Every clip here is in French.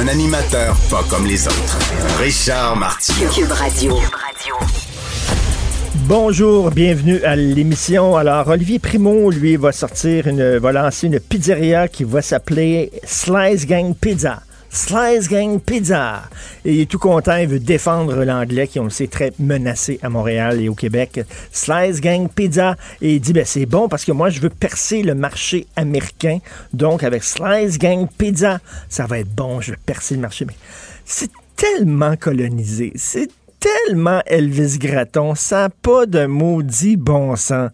Un animateur pas comme les autres. Richard Martineau. Cube Radio. Bonjour, bienvenue à l'émission. Alors, Olivier Primo, lui, va sortir une, va lancer une pizzeria qui va s'appeler Slice Gang Pizza. Slice Gang Pizza. Et il est tout content, il veut défendre l'anglais qui, on le sait, très menacé à Montréal et au Québec. Slice Gang Pizza. Et il dit, ben, c'est bon parce que moi, je veux percer le marché américain. Donc, avec Slice Gang Pizza, ça va être bon, je veux percer le marché. Mais c'est tellement colonisé. C'est tellement Elvis Gratton, ça n'a pas de maudit bon sens.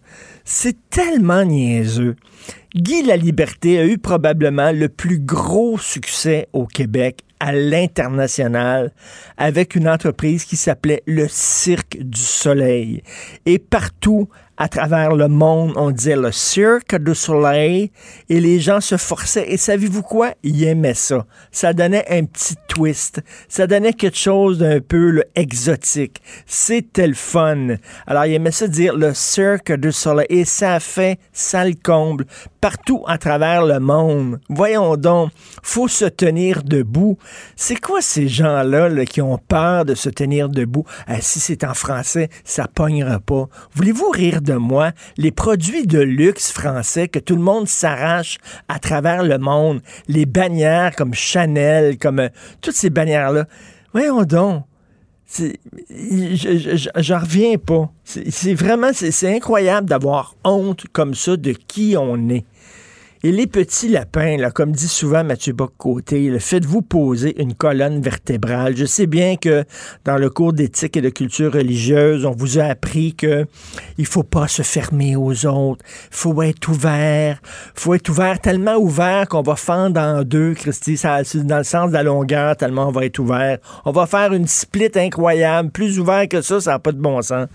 C'est tellement niaiseux. Guy Laliberté a eu probablement le plus gros succès au Québec à l'international avec une entreprise qui s'appelait le Cirque du Soleil. Et partout à travers le monde, on disait le Cirque du Soleil et les gens se forçaient. Et savez-vous quoi? Ils aimaient ça. Ça donnait un petit twist. Ça donnait quelque chose d'un peu exotique. C'était le fun. Alors, ils aimaient ça dire le Cirque du Soleil. Et ça fait, ça le comble, partout à travers le monde. Voyons donc, faut se tenir debout. C'est quoi ces gens-là là, qui ont peur de se tenir debout? Ah, si c'est en français, ça pognera pas. Voulez-vous rire de moi? Les produits de luxe français que tout le monde s'arrache à travers le monde, les bannières comme Chanel, comme euh, toutes ces bannières-là. Voyons donc. J'en reviens pas. C'est vraiment, c'est incroyable d'avoir honte comme ça de qui on est. Et les petits lapins, là, comme dit souvent Mathieu Bock-Côté, faites-vous poser une colonne vertébrale. Je sais bien que dans le cours d'éthique et de culture religieuse, on vous a appris que il faut pas se fermer aux autres. faut être ouvert. faut être ouvert, tellement ouvert qu'on va fendre en deux, Christy, ça, dans le sens de la longueur, tellement on va être ouvert. On va faire une split incroyable. Plus ouvert que ça, ça n'a pas de bon sens.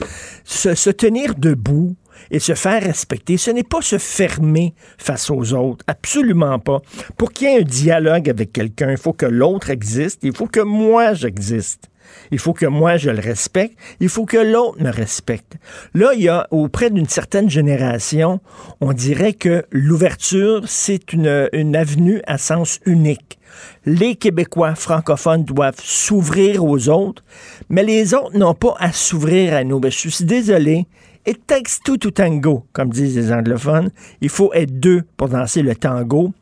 Se, se tenir debout, et se faire respecter, ce n'est pas se fermer face aux autres, absolument pas. Pour qu'il y ait un dialogue avec quelqu'un, il faut que l'autre existe, il faut que moi j'existe. Il faut que moi je le respecte, il faut que l'autre me respecte. Là, il y a auprès d'une certaine génération, on dirait que l'ouverture, c'est une, une avenue à sens unique. Les Québécois francophones doivent s'ouvrir aux autres, mais les autres n'ont pas à s'ouvrir à nous. Ben, je suis désolé, It takes two to tango, comme disent les anglophones. Il faut être deux pour danser le tango.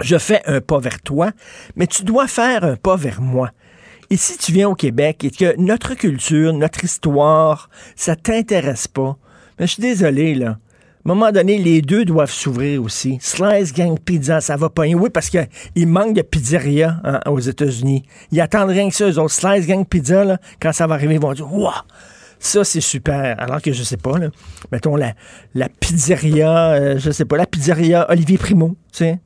Je fais un pas vers toi, mais tu dois faire un pas vers moi. Et si tu viens au Québec et que notre culture, notre histoire, ça t'intéresse pas, mais je suis désolé, là. À un moment donné, les deux doivent s'ouvrir aussi. Slice Gang Pizza, ça va pas. Oui, parce qu'il manque de pizzeria hein, aux États-Unis. Ils attendent rien que ça, eux autres. Slice Gang Pizza, là, quand ça va arriver, ils vont dire Waouh! Ça, c'est super. Alors que je sais pas, là, mettons la, la pizzeria, euh, je sais pas, la pizzeria Olivier Primo, tu sais.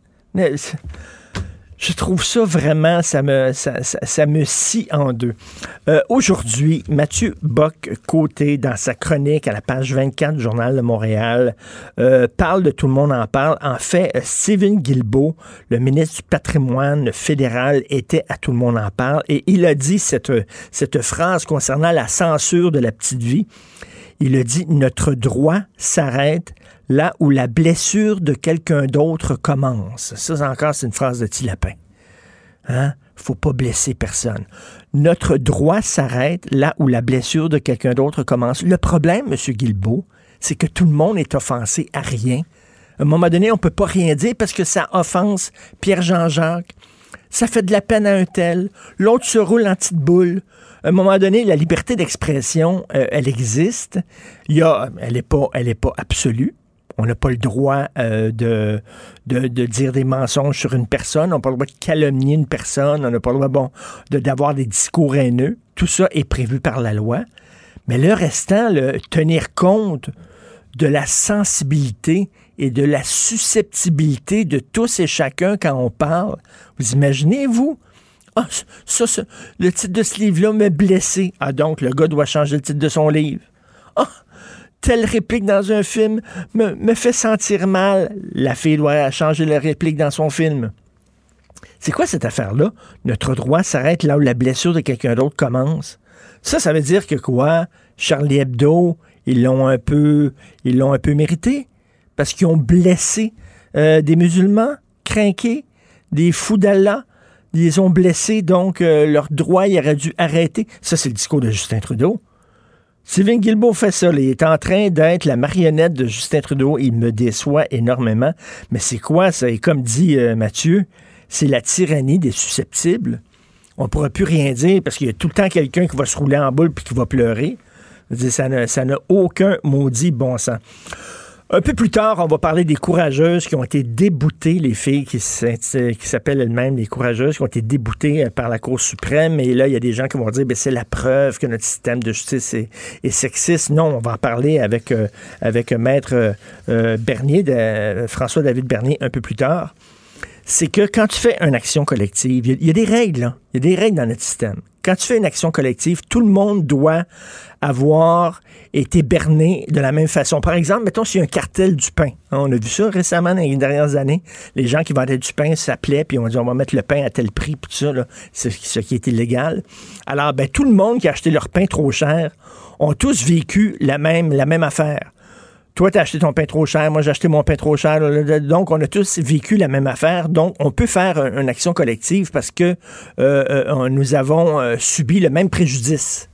Je trouve ça vraiment, ça me, ça, ça- me scie en deux. Euh, Aujourd'hui, Mathieu Bock-Côté, dans sa chronique à la page 24 du Journal de Montréal, euh, parle de Tout le monde en parle. En fait, euh, Steven Guilbeault, le ministre du patrimoine fédéral, était à Tout le monde en parle et il a dit cette, cette phrase concernant la censure de la petite vie. Il a dit Notre droit s'arrête là où la blessure de quelqu'un d'autre commence. Ça, encore, c'est une phrase de Tilapin. Hein? Faut pas blesser personne. Notre droit s'arrête là où la blessure de quelqu'un d'autre commence. Le problème, M. Guilbeault, c'est que tout le monde est offensé à rien. À un moment donné, on peut pas rien dire parce que ça offense Pierre-Jean-Jacques, ça fait de la peine à un tel, l'autre se roule en petite boule. À un moment donné, la liberté d'expression, euh, elle existe. Il y a, elle n'est pas, pas absolue. On n'a pas le droit euh, de, de, dire des mensonges sur une personne. On n'a pas le droit de calomnier une personne. On n'a pas le droit bon, de, d'avoir des discours haineux. Tout ça est prévu par la loi. Mais le restant, tenir compte de la sensibilité et de la susceptibilité de tous et chacun quand on parle. Vous imaginez, vous? Ah, ça, le titre de ce livre-là m'a blessé. Ah, donc, le gars doit changer le titre de son livre. Ah, telle réplique dans un film me, me fait sentir mal. La fille doit changer la réplique dans son film. C'est quoi cette affaire-là? Notre droit s'arrête là où la blessure de quelqu'un d'autre commence. Ça, ça veut dire que quoi? Charlie Hebdo, ils l'ont un peu, ils l'ont un peu mérité parce qu'ils ont blessé euh, des musulmans craqués, des fous d'Allah. Ils ont blessés, donc euh, leur droit, il aurait dû arrêter. Ça, c'est le discours de Justin Trudeau. Sylvain Guilbeault fait ça. Il est en train d'être la marionnette de Justin Trudeau. Il me déçoit énormément. Mais c'est quoi ça? Et comme dit euh, Mathieu, c'est la tyrannie des susceptibles. On ne pourra plus rien dire parce qu'il y a tout le temps quelqu'un qui va se rouler en boule puis qui va pleurer. Ça n'a aucun maudit bon sens. Un peu plus tard, on va parler des courageuses qui ont été déboutées, les filles qui s'appellent elles-mêmes les courageuses, qui ont été déboutées euh, par la Cour suprême. Et là, il y a des gens qui vont dire, ben, c'est la preuve que notre système de justice est, sexiste. Non, on va en parler avec, euh, avec Maître euh, Bernier, François-David Bernier, un peu plus tard. C'est que quand tu fais une action collective, il y, a des règles. Il y a des règles dans notre système. Quand tu fais une action collective, tout le monde doit avoir été berné de la même façon. Par exemple, mettons s'il y a un cartel du pain. Hein, on a vu ça récemment dans les dernières années. Les gens qui vendaient du pain s'appelaient, puis on dit on va mettre le pain à tel prix, puis tout ça, ce qui est illégal. Alors, ben, tout le monde qui a acheté leur pain trop cher ont tous vécu la même, la même affaire. Toi, tu as acheté ton pain trop cher, moi, j'ai acheté mon pain trop cher. Donc, on a tous vécu la même affaire. Donc, on peut faire une action collective parce que euh, euh, nous avons euh, subi le même préjudice.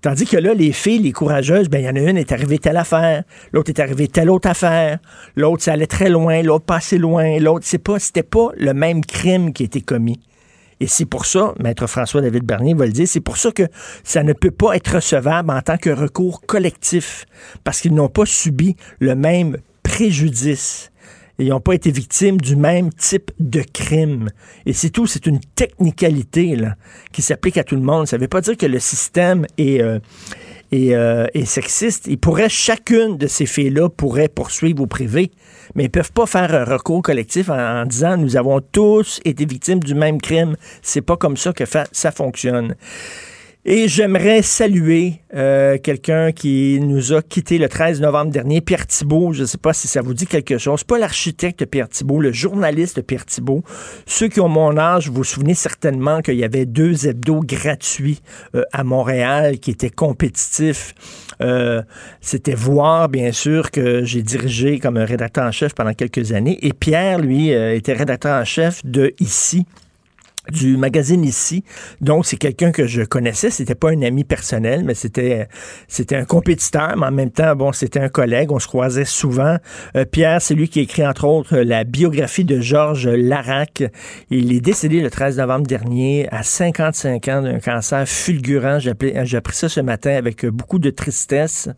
Tandis que là, les filles, les courageuses, ben, il y en a une est arrivée telle affaire, l'autre est arrivée telle autre affaire, l'autre, ça allait très loin, l'autre pas assez loin, l'autre, c'est pas, c'était pas le même crime qui a été commis. Et c'est pour ça, Maître François-David Bernier va le dire, c'est pour ça que ça ne peut pas être recevable en tant que recours collectif, parce qu'ils n'ont pas subi le même préjudice ils n'ont pas été victimes du même type de crime. Et c'est tout, c'est une technicalité là, qui s'applique à tout le monde. Ça ne veut pas dire que le système est, euh, euh, est, sexiste. Ils pourraient, chacune de ces filles-là pourrait poursuivre au privé, mais ils peuvent pas faire un recours collectif en, disant nous avons tous été victimes du même crime. C'est pas comme ça que ça fonctionne. Et j'aimerais saluer euh, quelqu'un qui nous a quitté le 13 novembre dernier, Pierre Thibault. Je ne sais pas si ça vous dit quelque chose. Pas l'architecte Pierre Thibault, le journaliste Pierre Thibault. Ceux qui ont mon âge, vous vous souvenez certainement qu'il y avait deux hebdos gratuits euh, à Montréal qui étaient compétitifs. Euh, C'était voir, bien sûr, que j'ai dirigé comme rédacteur en chef pendant quelques années. Et Pierre, lui, euh, était rédacteur en chef de Ici du magazine ici. Donc, c'est quelqu'un que je connaissais. C'était pas un ami personnel, mais c'était c'était un compétiteur, mais en même temps, bon, c'était un collègue. On se croisait souvent. Euh, Pierre, c'est lui qui écrit, entre autres, la biographie de Georges Larac. Il est décédé le 13 novembre dernier à 55 ans d'un cancer fulgurant. J'ai appris ça ce matin avec beaucoup de tristesse.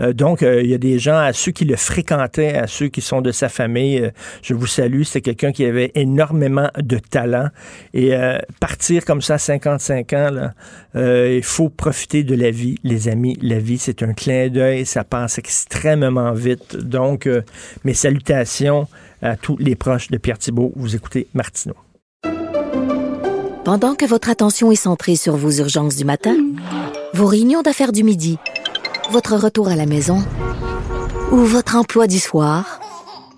Euh, donc, euh, il y a des gens, à ceux qui le fréquentaient, à ceux qui sont de sa famille, je vous salue. C'est quelqu'un qui avait énormément de talent. Et euh, partir comme ça à 55 ans, là, euh, il faut profiter de la vie, les amis. La vie, c'est un clin d'œil, ça passe extrêmement vite. Donc, euh, mes salutations à tous les proches de Pierre Thibault. Vous écoutez Martineau. Pendant que votre attention est centrée sur vos urgences du matin, vos réunions d'affaires du midi, votre retour à la maison ou votre emploi du soir,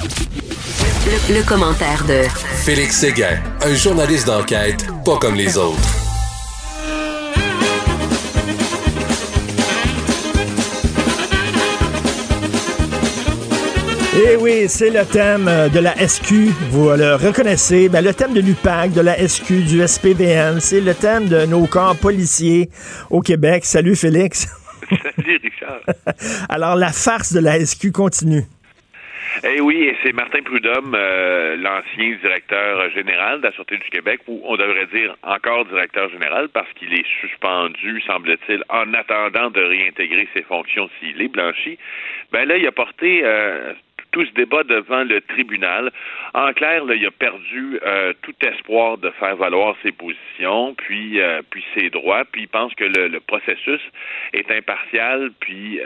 Le, le commentaire de Félix Séguin, un journaliste d'enquête pas comme les autres. Eh oui, c'est le thème euh, de la SQ. Vous le reconnaissez. Ben, le thème de l'UPAC, de la SQ, du SPVN, c'est le thème de nos corps policiers au Québec. Salut Félix. Salut Richard. Alors, la farce de la SQ continue. Eh oui, et c'est Martin Prudhomme, euh, l'ancien directeur général de la Sûreté du Québec, ou on devrait dire encore directeur général, parce qu'il est suspendu, semble-t-il, en attendant de réintégrer ses fonctions s'il est blanchi. Ben là, il a porté euh, tout ce débat devant le tribunal. En clair, il a perdu euh, tout espoir de faire valoir ses positions, puis puis ses droits, puis il pense que le, processus est impartial, puis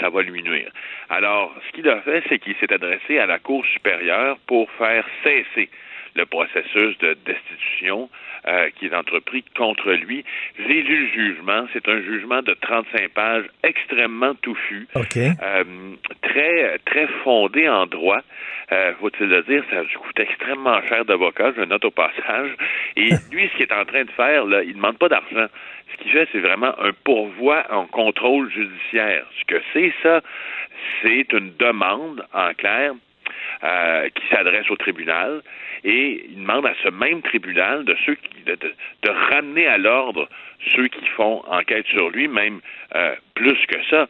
ça va lui nuire. Alors, ce qu'il a fait, c'est qu'il s'est adressé à la Cour supérieure pour faire cesser le processus de destitution euh, qui est entrepris contre lui. J'ai lu le jugement. C'est un jugement de 35 pages extrêmement touffu, euh, très très fondé en droit. Euh, faut-il le dire, ça coûte extrêmement cher d'avocat, je note au passage. Et lui, ce qu'il est en train de faire, là, il ne demande pas d'argent. Ce qu'il fait, c'est vraiment un pourvoi en contrôle judiciaire. Ce que c'est, ça, c'est une demande, en clair, euh, qui s'adresse au tribunal et il demande à ce même tribunal de ceux qui, de, ramener à l'ordre ceux qui font enquête sur lui, même euh, plus que ça,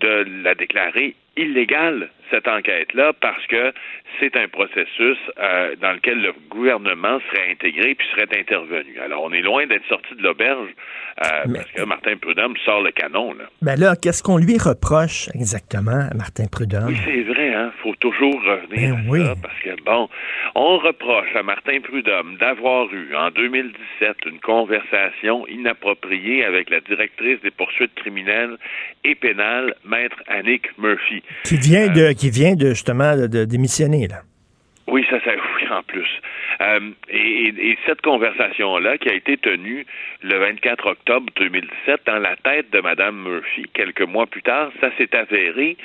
de la déclarer illégale cette enquête-là parce que c'est un processus euh, dans lequel le gouvernement serait intégré puis serait intervenu. Alors on est loin d'être sorti de l'auberge euh, Mais- parce que Martin Prudhomme sort le canon là. Ben là, qu'est-ce qu'on lui reproche exactement à Martin Prudhomme? Oui, c'est vrai, hein. Faut toujours revenir Ben à oui. ça parce que bon, on reproche à Martin Prudhomme d'avoir eu en 2017 une conversation inappropriée avec la directrice des poursuites criminelles et pénales, maître Annick Murphy. Qui vient Euh, de, qui vient de justement de, démissionner, là. Oui, ça, ça, oui, en plus. Euh, et, et- et cette conversation-là, qui a été tenue le 24 octobre 2017 dans la tête de Madame Murphy, quelques mois plus tard, ça s'est avéré,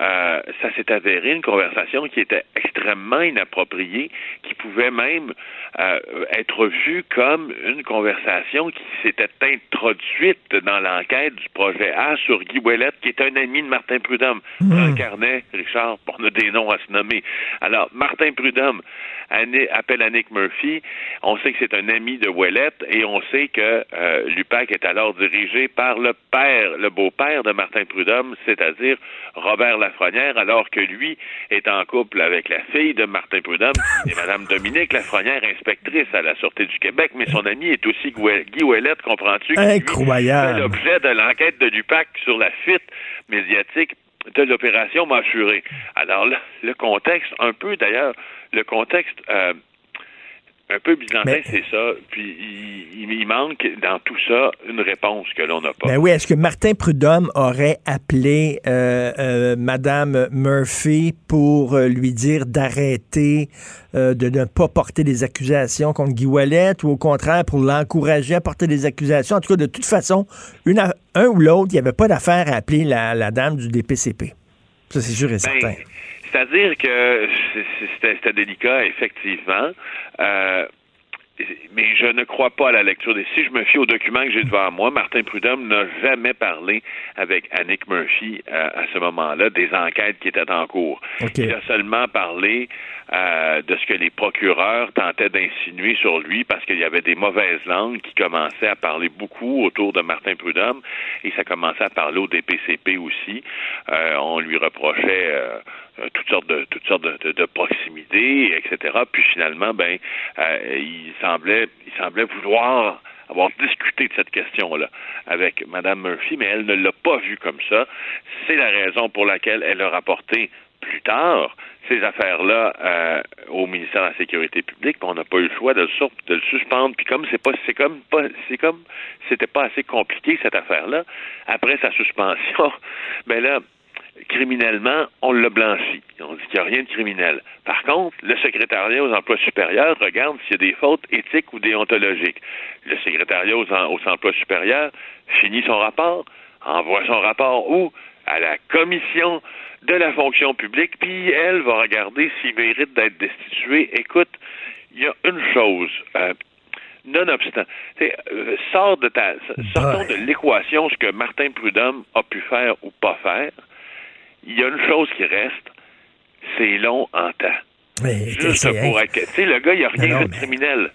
euh, ça s'est avéré une conversation qui était extrêmement inappropriée, qui pouvait même euh, être vue comme une conversation qui s'était introduite dans l'enquête du projet A sur Guy Ouellet, qui est un ami de Martin Prudhomme. Franck Carnet, Richard, on a des noms à se nommer. Alors, Martin Prudhomme appelle Murphy. On sait que c'est un ami de Ouellette et on sait que euh, l'UPAC est alors dirigé par le père, le beau-père de Martin Prudhomme, c'est-à-dire Robert Lafrenière, alors que lui est en couple avec la fille de Martin Prudhomme, est Madame Dominique Lafrenière, inspectrice à la Sûreté du Québec, mais son ami est aussi Guy Ouellette, comprends-tu? Incroyable. l'objet de l'enquête de l'UPAC sur la fuite médiatique de l'opération Mâchuré. Alors là, le contexte, un peu d'ailleurs, le contexte euh, un peu byzantin, Mais- c'est ça. Puis il, manque dans tout ça une réponse que l'on n'a pas. Ben oui, est-ce que Martin Prudhomme aurait appelé euh, euh, Madame Murphy pour euh, lui dire d'arrêter euh, de ne pas porter des accusations contre Guy Ouellet ou au contraire pour l'encourager à porter des accusations? En tout cas, de toute façon, une, un ou l'autre, il n'y avait pas d'affaire à appeler la, la dame du DPCP. Ça, c'est sûr et certain. Ben, C'est-à-dire que c'était délicat, effectivement. Euh, mais je ne crois pas à la lecture des. Si je me fie aux documents que j'ai devant moi, Martin Prudhomme n'a jamais parlé avec Annick Murphy euh, à ce moment-là des enquêtes qui étaient en cours. Il a seulement parlé euh, de ce que les procureurs tentaient d'insinuer sur lui parce qu'il y avait des mauvaises langues qui commençaient à parler beaucoup autour de Martin Prudhomme et ça commençait à parler au DPCP aussi. Euh, on lui reprochait euh, euh, toutes sortes de toutes sortes de, de, proximité, etc. Puis finalement, ben, euh, il semblait il semblait vouloir avoir discuté de cette question-là avec Mme Murphy, mais elle ne l'a pas vu comme ça. C'est la raison pour laquelle elle a rapporté plus tard ces affaires-là euh, au ministère de la Sécurité publique, on n'a pas eu le choix de le, suspendre. Puis comme c'est pas, c'est comme pas, c'est comme c'était pas assez compliqué cette affaire-là. Après sa suspension, ben là, criminellement, on l'a blanchi. On dit qu'il n'y a rien de criminel. Par contre, le secrétariat aux emplois supérieurs regarde s'il y a des fautes éthiques ou déontologiques. Le secrétariat aux, aux emplois supérieurs finit son rapport, envoie son rapport où? À la commission de la fonction publique, puis elle va regarder s'il mérite d'être destitué. Écoute, il y a une chose, euh, nonobstant, euh, sors de ta, sortons de l'équation ce que Martin Prudhomme a pu faire ou pas faire. Il y a une chose qui reste, c'est long en temps. Juste pour être. Tu sais, le gars, il a rien fait de criminel.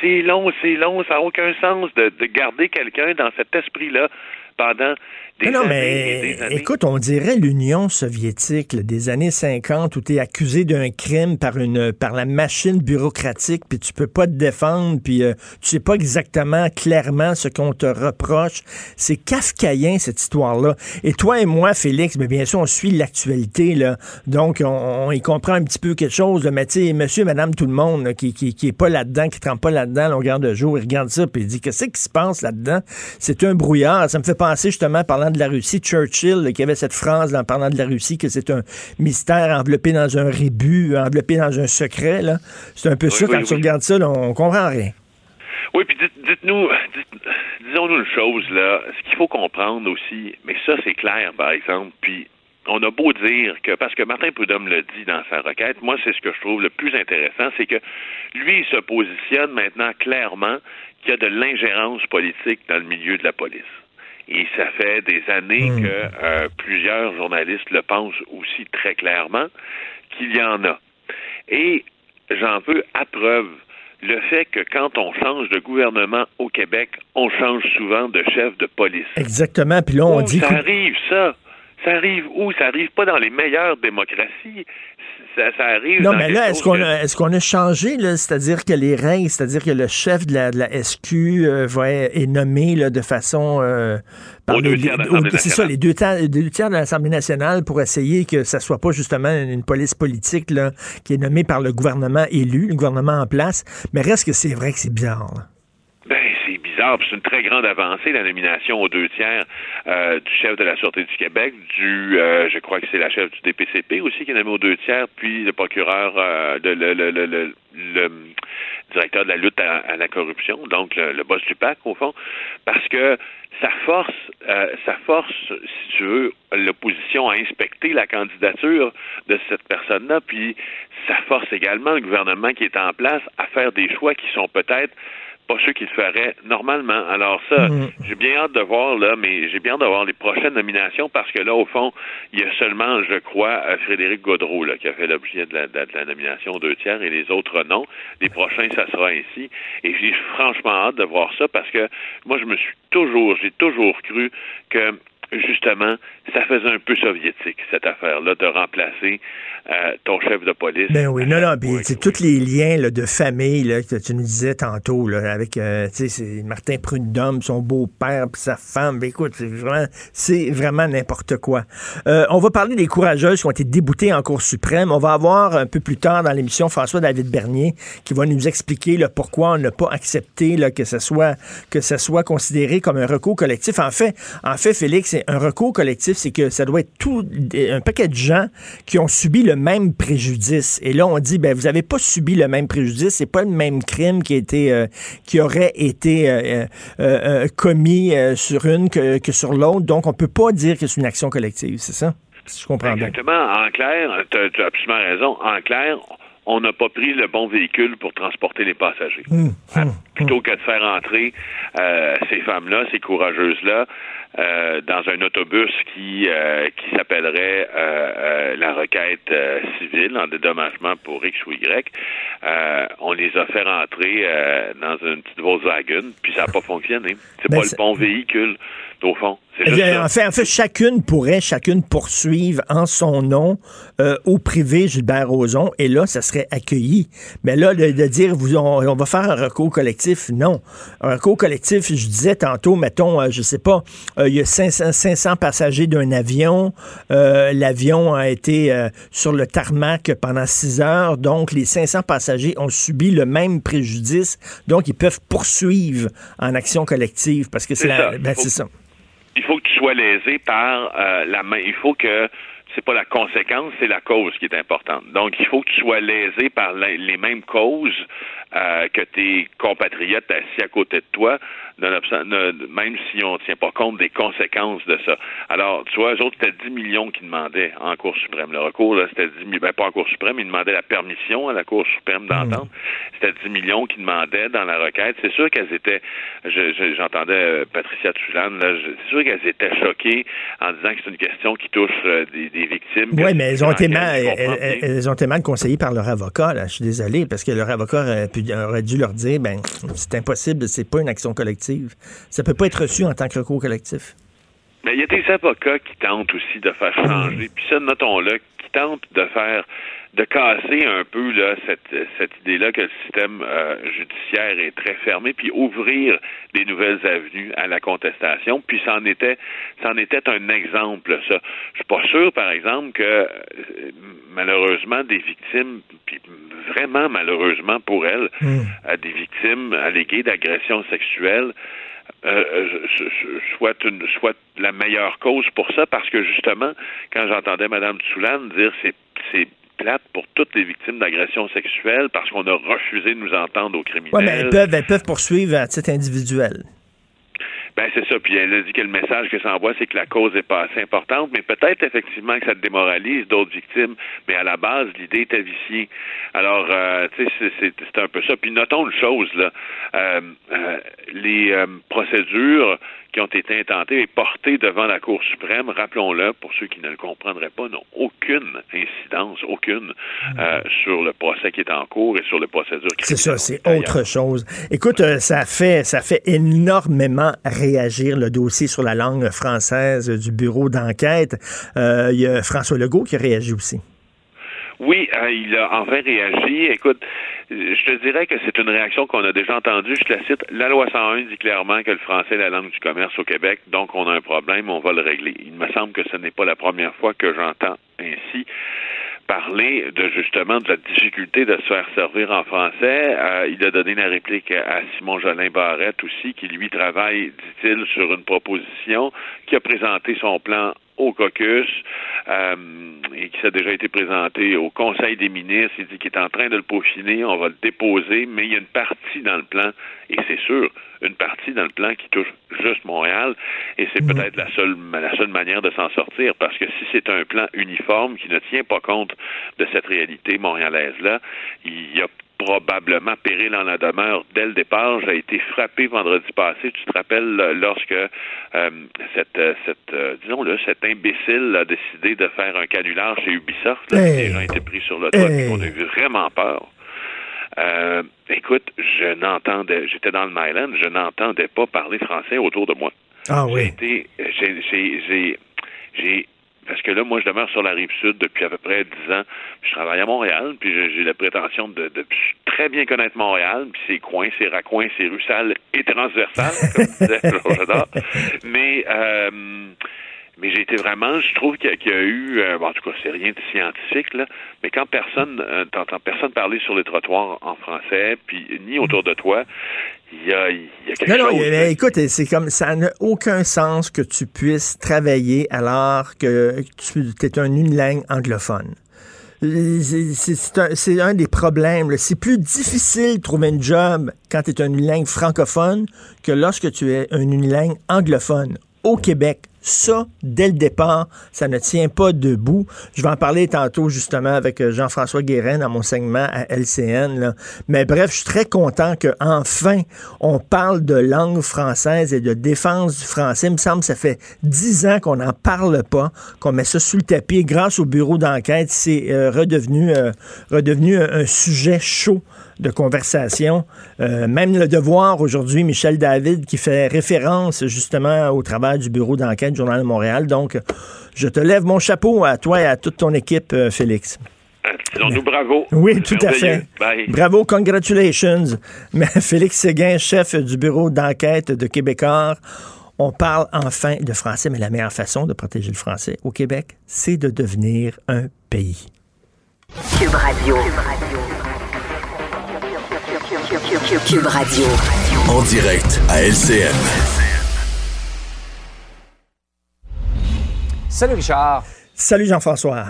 C'est long, c'est long, ça n'a aucun sens de, de garder quelqu'un dans cet esprit-là pendant non, mais écoute, on dirait l'Union soviétique des années 50 où tu es accusé d'un crime par une par la machine bureaucratique, puis tu peux pas te défendre, puis euh, tu sais pas exactement clairement ce qu'on te reproche. C'est kafkaïen cette histoire-là. Et toi et moi, Félix, mais bien sûr, on suit l'actualité là, donc on, y comprend un petit peu quelque chose. Mais tu sais, Monsieur, Madame, tout le monde qui, qui qui est pas là-dedans, qui trempe pas là-dedans, on regarde le jour, il regarde ça, puis il dit qu'est-ce qui se passe là-dedans? C'est un brouillard. Ça me fait justement par de la Russie, Churchill, qui avait cette phrase en parlant de la Russie, que c'est un mystère enveloppé dans un rébut, enveloppé dans un secret. C'est un peu ça, quand tu regardes ça, on comprend rien. Oui, puis dites-nous, disons-nous une chose, là, ce qu'il faut comprendre aussi, mais ça, c'est clair, par exemple, puis on a beau dire que, parce que Martin Prudhomme le dit dans sa requête, moi, c'est ce que je trouve le plus intéressant, c'est que lui, il se positionne maintenant clairement qu'il y a de l'ingérence politique dans le milieu de la police. Et ça fait des années hmm. que euh, plusieurs journalistes le pensent aussi très clairement qu'il y en a. Et j'en veux à preuve le fait que quand on change de gouvernement au Québec, on change souvent de chef de police. Exactement. Puis là, on dit. Ça arrive, ça? Ça arrive où? Ça arrive pas dans les meilleures démocraties ça, arrive. Non, mais là, est-ce qu'on a, est-ce qu'on a changé, là, c'est-à-dire que les règles, c'est-à-dire que le chef de la, de la SQ euh, va est nommé là, de façon euh, par les, c'est ça, les deux, tiers, deux tiers de l'Assemblée nationale pour essayer que ça soit pas justement une police politique là, qui est nommée par le gouvernement élu, le gouvernement en place. Mais reste que c'est vrai que c'est bizarre. Là c'est une très grande avancée, la nomination aux deux tiers euh, du chef de la Sûreté du Québec, du, euh, je crois que c'est la chef du DPCP aussi qui est nommée aux deux tiers, puis le procureur, euh, le, directeur de la lutte à, la corruption, donc le, boss du PAC, au fond, parce que ça force, ça force, si tu veux, l'opposition à inspecter la candidature de cette personne-là, puis ça force également le gouvernement qui est en place à faire des choix qui sont peut-être pas ceux qui le feraient normalement. Alors ça, mm. j'ai bien hâte de voir là, mais j'ai bien hâte de voir les prochaines nominations parce que là, au fond, il y a seulement, je crois, euh, Frédéric Godreau là, qui a fait l'objet de la, de la nomination deux tiers et les autres non. Les prochains, ça sera ainsi. Et j'ai franchement hâte de voir ça parce que moi, je me suis toujours, j'ai toujours cru que justement, ça faisait un peu soviétique, cette affaire-là, de remplacer euh, ton chef de police. Ben oui, non, non, puis c'est tous les liens là, de famille là, que tu nous disais tantôt, là, avec euh, Martin Prudhomme, son beau-père, puis sa femme. Ben, écoute, c'est vraiment, c'est vraiment n'importe quoi. Euh, on va parler des courageuses qui ont été déboutées en Cour suprême. On va avoir un peu plus tard dans l'émission François-David Bernier qui va nous expliquer là, pourquoi on n'a pas accepté là, que, ce soit, que ça soit considéré comme un recours collectif. En fait, en fait Félix, un recours collectif, c'est que ça doit être tout un paquet de gens qui ont subi le même préjudice. Et là, on dit, ben, vous n'avez pas subi le même préjudice, c'est pas le même crime qui, a été, euh, qui aurait été euh, euh, commis sur une que, sur l'autre. Donc, on peut pas dire que c'est une action collective, c'est ça? Si je comprends Exactement. En clair, tu as, absolument raison. En clair, on n'a pas pris le bon véhicule pour transporter les passagers. Hum, hein? hum, Plutôt hum. que de faire entrer ces femmes-là, ces courageuses-là, euh, dans un autobus qui euh, qui s'appellerait euh, la requête civile en dédommagement pour X ou Y. on les a fait rentrer dans une petite Volkswagen, puis ça n'a pas fonctionné. C'est ben, pas le bon véhicule au fond. Eh en, fait, en fait, chacune pourrait chacune poursuivre en son nom euh, au privé Gilbert Rozon, et là, ça serait accueilli. Mais là, de, dire, vous, on, va faire un recours collectif, non. Un recours collectif, je disais tantôt, mettons, euh, je sais pas, euh, il y a 500, 500 passagers d'un avion, l'avion a été sur le tarmac pendant 6 heures, donc les 500 passagers ont subi le même préjudice, donc ils peuvent poursuivre en action collective, parce que c'est ben, c'est ça il faut que tu sois lésé par euh, la main. Il faut que c'est pas la conséquence, c'est la cause qui est importante. Donc, il faut que tu sois lésé par les mêmes causes euh, que tes compatriotes assis à côté de toi, même si on ne tient pas compte des conséquences de ça. Alors, tu vois, eux autres, c'était 10 millions qui demandaient en Cour suprême. Le recours, là, c'était 10 millions, ben, pas en Cour suprême, ils demandaient la permission à la Cour suprême d'entendre. Hmm. C'était 10 millions qui demandaient dans la requête. C'est sûr qu'elles étaient, j'entendais euh, Patricia Tulane, là, c'est sûr qu'elles étaient choquées en disant que c'est une question qui touche euh, des, victimes. Oui, mais elles ont, été mal, elles, ont été mal conseillées par leur avocat, là. Je suis désolé, parce que leur avocat aurait, dû leur dire, ben, c'est impossible, c'est pas une action collective. Ça peut pas être reçu en tant que recours collectif. Mais il y a des avocats qui tentent aussi de faire changer. Puis ça, notons-le, qui tentent de faire de casser un peu là, cette, cette idée-là que le système euh, judiciaire est très fermé, puis ouvrir des nouvelles avenues à la contestation. Puis ça en était, ça en était un exemple. Ça, je suis pas sûr, par exemple, que euh, malheureusement des victimes, puis vraiment malheureusement pour elles, hmm. euh, des victimes alléguées d'agressions sexuelles. Euh, soit une soit la meilleure cause pour ça parce que justement quand j'entendais Mme Tsoulane dire c'est c'est plate pour toutes les victimes d'agressions sexuelles parce qu'on a refusé de nous entendre aux criminels. Oui, mais elles peuvent, elles peuvent poursuivre à titre individuel. Ben c'est ça. Puis elle a dit que le message que ça envoie, c'est que la cause est pas assez importante, mais peut-être effectivement que ça démoralise d'autres victimes. Mais à la base, l'idée était viciée. Alors, euh, tu sais, c'est un peu ça. Puis notons une chose là, euh, euh, les procédures qui ont été intentés et portés devant la Cour suprême, rappelons-le, pour ceux qui ne le comprendraient pas, n'ont aucune incidence, aucune, euh, sur le procès qui est en cours et sur les procédures C'est ça, c'est autre chose. Écoute, euh, ça fait, ça fait énormément réagir le dossier sur la langue française du bureau d'enquête. Euh, il y a François Legault qui a réagi aussi. Oui, il a enfin réagi. Écoute, je te dirais que c'est une réaction qu'on a déjà entendue. Je te la cite. La loi 101 dit clairement que le français est la langue du commerce au Québec, donc on a un problème, on va le régler. Il me semble que ce n'est pas la première fois que j'entends ainsi parler de justement de la difficulté de se faire servir en français. Euh, il a donné la réplique à Simon Jolin Barrette aussi, qui lui travaille, dit-il, sur une proposition, qui a présenté son plan au caucus euh, et qui a déjà été présenté au Conseil des ministres. Il dit qu'il est en train de le peaufiner, on va le déposer, mais il y a une partie dans le plan, et c'est sûr, une partie dans le plan qui touche juste Montréal, et c'est mhm. peut-être la seule, la seule manière de s'en sortir, parce que si c'est un plan uniforme qui ne tient pas compte de cette réalité montréalaise-là, il y a probablement péril en la demeure dès le départ. J'ai été frappé vendredi passé. Tu te rappelles lorsque euh, cette, euh, cette euh, disons-le, cet imbécile a décidé de faire un canular chez Ubisoft. Les gens étaient pris sur le toit. On a eu vraiment peur. écoute, je n'entendais, j'étais dans le Myland, je n'entendais pas parler français autour de moi. Ah oui. J'ai, j'ai, j'ai parce que là, moi, je demeure sur la rive sud depuis à peu près dix ans. Je travaille à Montréal, puis j'ai la prétention de, très bien connaître Montréal, puis ses coins, ses raccoins, ses rues sales et transversales, comme disait Georges Mais euh, mais j'ai été vraiment, je trouve qu'il y, a eu, euh, en tout cas, c'est rien de scientifique, là, mais quand personne, euh, t'entends personne parler sur les trottoirs en français, puis ni autour de toi, il y a, y a quelque non, chose. Non, écoute, c'est comme, ça n'a aucun sens que tu puisses travailler alors que tu es un unilingue anglophone. C'est un, des problèmes. C'est plus difficile de trouver un job quand tu es un unilingue francophone que lorsque tu es un unilingue anglophone au Québec. Ça, dès le départ, ça ne tient pas debout. Je vais en parler tantôt justement avec euh, Jean-François Guérin dans mon segment à LCN. Mais bref, je suis très content qu'enfin on parle de langue française et de défense du français. Il me semble que ça fait dix ans qu'on n'en parle pas, qu'on met ça sous le tapis. Grâce au bureau d'enquête, c'est euh, redevenu, euh, redevenu un sujet chaud de conversation. Euh, même le devoir aujourd'hui, Michel David, qui fait référence justement au travail du bureau d'enquête du Journal de Montréal. Donc, je te lève mon chapeau à toi et à toute ton équipe, euh, Félix. Disons-nous bravo. Oui, tout à fait. Bravo, congratulations. Mais Félix Séguin, chef du bureau d'enquête de Québécois, on parle enfin de français, mais la meilleure façon de protéger le français au Québec, c'est de devenir un pays. Cube Radio. Cube Radio. En direct à LCN. Salut Richard. Salut Jean-François.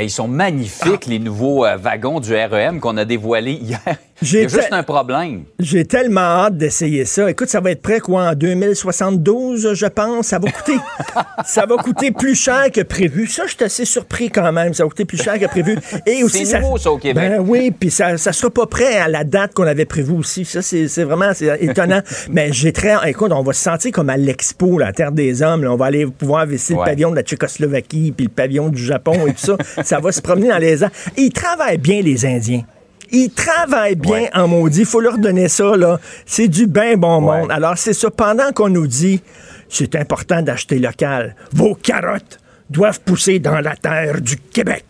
ils sont magnifiques, les nouveaux euh, wagons du REM qu'on a dévoilés hier. Il y a juste un problème. J'ai tellement hâte d'essayer ça. Écoute, ça va être prêt quoi en 2072, je pense. Ça va coûter, ça va coûter plus cher que prévu. Ça, je suis assez surpris quand même. Ça va coûter plus cher que prévu. Et aussi, c'est nouveau ça au Québec. Ben oui, puis ça, ça sera pas prêt à la date qu'on avait prévue aussi. Ça, c'est vraiment étonnant. Mais j'ai très, écoute, on va se sentir comme à l'expo, la Terre des Hommes. On va aller pouvoir visiter le pavillon de la Tchécoslovaquie, puis le pavillon du Japon et tout ça. ça va se promener dans les airs. Et ils travaillent bien les Indiens. Ils travaillent bien en maudit. Il faut leur donner ça, là. C'est du bien bon monde. Alors, c'est ça. Pendant qu'on nous dit, c'est important d'acheter local, vos carottes doivent pousser dans la terre du Québec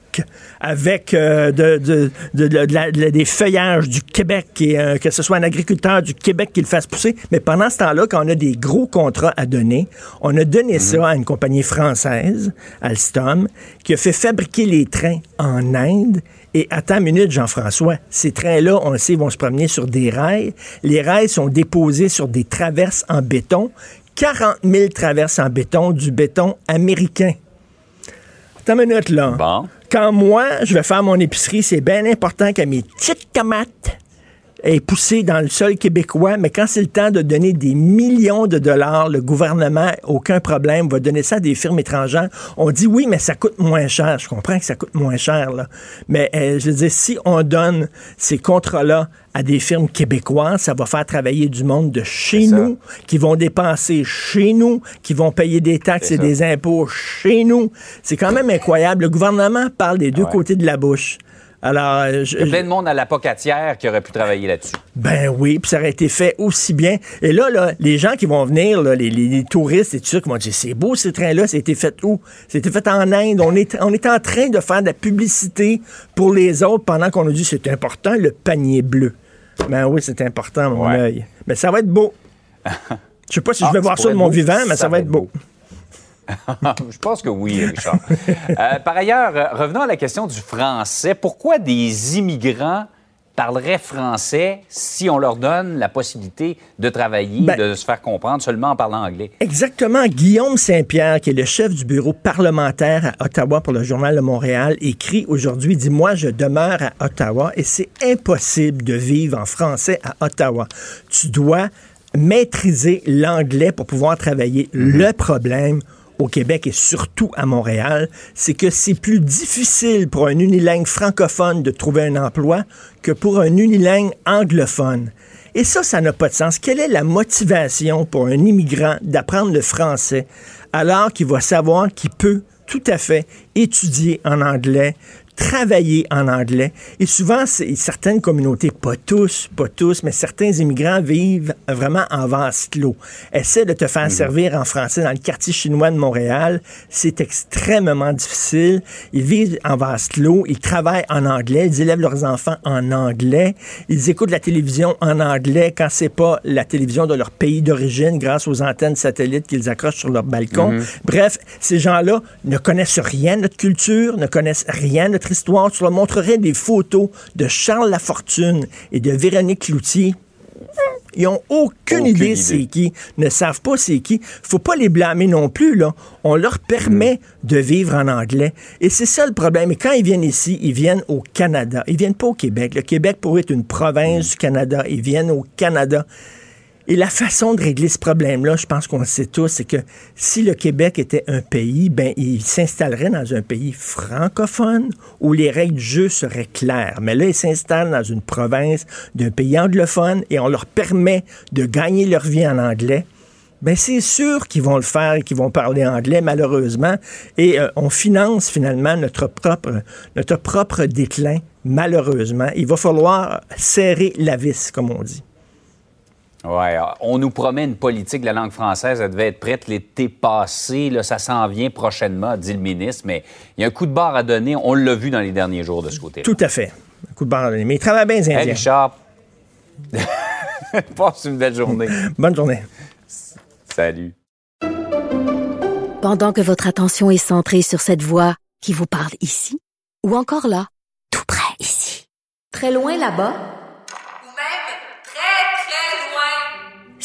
avec euh, de, des feuillages du Québec et euh, que ce soit un agriculteur du Québec qui le fasse pousser. Mais pendant ce temps-là, quand on a des gros contrats à donner, on a donné mhm. ça à une compagnie française, Alstom, qui a fait fabriquer les trains en Inde. Et attends une minute, Jean-François, ces trains-là, on le sait, vont se promener sur des rails. Les rails sont déposés sur des traverses en béton. 40 000 traverses en béton, du béton américain. Attends une minute, là. Bon. Quand moi, je vais faire mon épicerie, c'est bien important que mes petites tomates aient poussé dans le sol québécois, mais quand c'est le temps de donner des millions de dollars, le gouvernement, aucun problème, va donner ça à des firmes étrangères. On dit oui, mais ça coûte moins cher. Je comprends que ça coûte moins cher, là. Mais euh, je veux dire, si on donne ces contrats-là à des firmes québécoises. Ça va faire travailler du monde de chez nous, qui vont dépenser chez nous, qui vont payer des taxes et des impôts chez nous. C'est quand même incroyable. Le gouvernement parle des deux côtés de la bouche. Alors, je, Il y a plein de monde à la pocatière qui aurait pu travailler là-dessus. Ben oui, puis ça aurait été fait aussi bien. Et là, là les gens qui vont venir, les, touristes et tout ça, qui vont dire c'est beau ces trains-là, ça a été fait où? C'était fait en Inde. On est, on est en train de faire de la publicité pour les autres pendant qu'on nous dit c'est important, le panier bleu. Ben oui, c'est important, mon œil. Mais ça va être beau. Je sais pas si je vais ah, voir ça de mon vivant, mais ça, va être beau. je pense que oui, Richard. Euh, par ailleurs, revenons à la question du français. Pourquoi des immigrants parleraient français si on leur donne la possibilité de travailler, ben de se faire comprendre seulement en parlant anglais? Exactement. Guillaume Saint-Pierre, qui est le chef du bureau parlementaire à Ottawa pour le Journal de Montréal, écrit aujourd'hui, dit, moi, je demeure à Ottawa et c'est impossible de vivre en français à Ottawa. Tu dois maîtriser l'anglais pour pouvoir travailler. Mm-hmm. Le problème, au Québec et surtout à Montréal, c'est que c'est plus difficile pour un unilingue francophone de trouver un emploi que pour un unilingue anglophone. Et ça, ça n'a pas de sens. Quelle est la motivation pour un immigrant d'apprendre le français alors qu'il va savoir qu'il peut tout à fait étudier en anglais, travailler en anglais. Et souvent, certaines communautés, pas tous, pas tous, mais certains immigrants vivent vraiment en vase clos. Essaie de te faire mhm. servir en français dans le quartier chinois de Montréal. C'est extrêmement difficile. Ils vivent en vase clos. Ils travaillent en anglais. Ils élèvent leurs enfants en anglais. Ils écoutent la télévision en anglais quand c'est pas la télévision de leur pays d'origine grâce aux antennes satellites qu'ils accrochent sur leur balcon. Mhm. Bref, ces gens-là ne connaissent rien de notre culture, ne connaissent rien de notre histoire, tu leur montrerais des photos de Charles Lafortune et de Véronique Cloutier. Ils n'ont aucune, idée, c'est qui, ne savent pas c'est qui. Faut pas les blâmer non plus, là. On leur permet mm. de vivre en anglais. Et c'est ça le problème. Et quand ils viennent ici, ils viennent au Canada. Ils viennent pas au Québec. Le Québec pourrait être une province du Canada. Ils viennent au Canada. Et la façon de régler ce problème-là, je pense qu'on le sait tous, c'est que si le Québec était un pays, ben, il s'installerait dans un pays francophone où les règles du jeu seraient claires. Mais là, il s'installe dans une province d'un pays anglophone et on leur permet de gagner leur vie en anglais. Ben c'est sûr qu'ils vont le faire et qu'ils vont parler anglais, malheureusement. Et euh, on finance finalement notre propre, notre propre déclin, malheureusement. Il va falloir serrer la vis, comme on dit. Oui, on nous promet une politique de la langue française, elle devait être prête l'été passé, là, ça s'en vient prochainement, dit le ministre, mais il y a un coup de barre à donner, on l'a vu dans les derniers jours de ce côté-là. Tout à fait, un coup de barre à donner, mais il travaille bien, les Indiens. Hey, Richard, passe une belle journée. Bonne journée. Salut. Pendant que votre attention est centrée sur cette voix qui vous parle ici, ou encore là, tout près ici, très loin là-bas,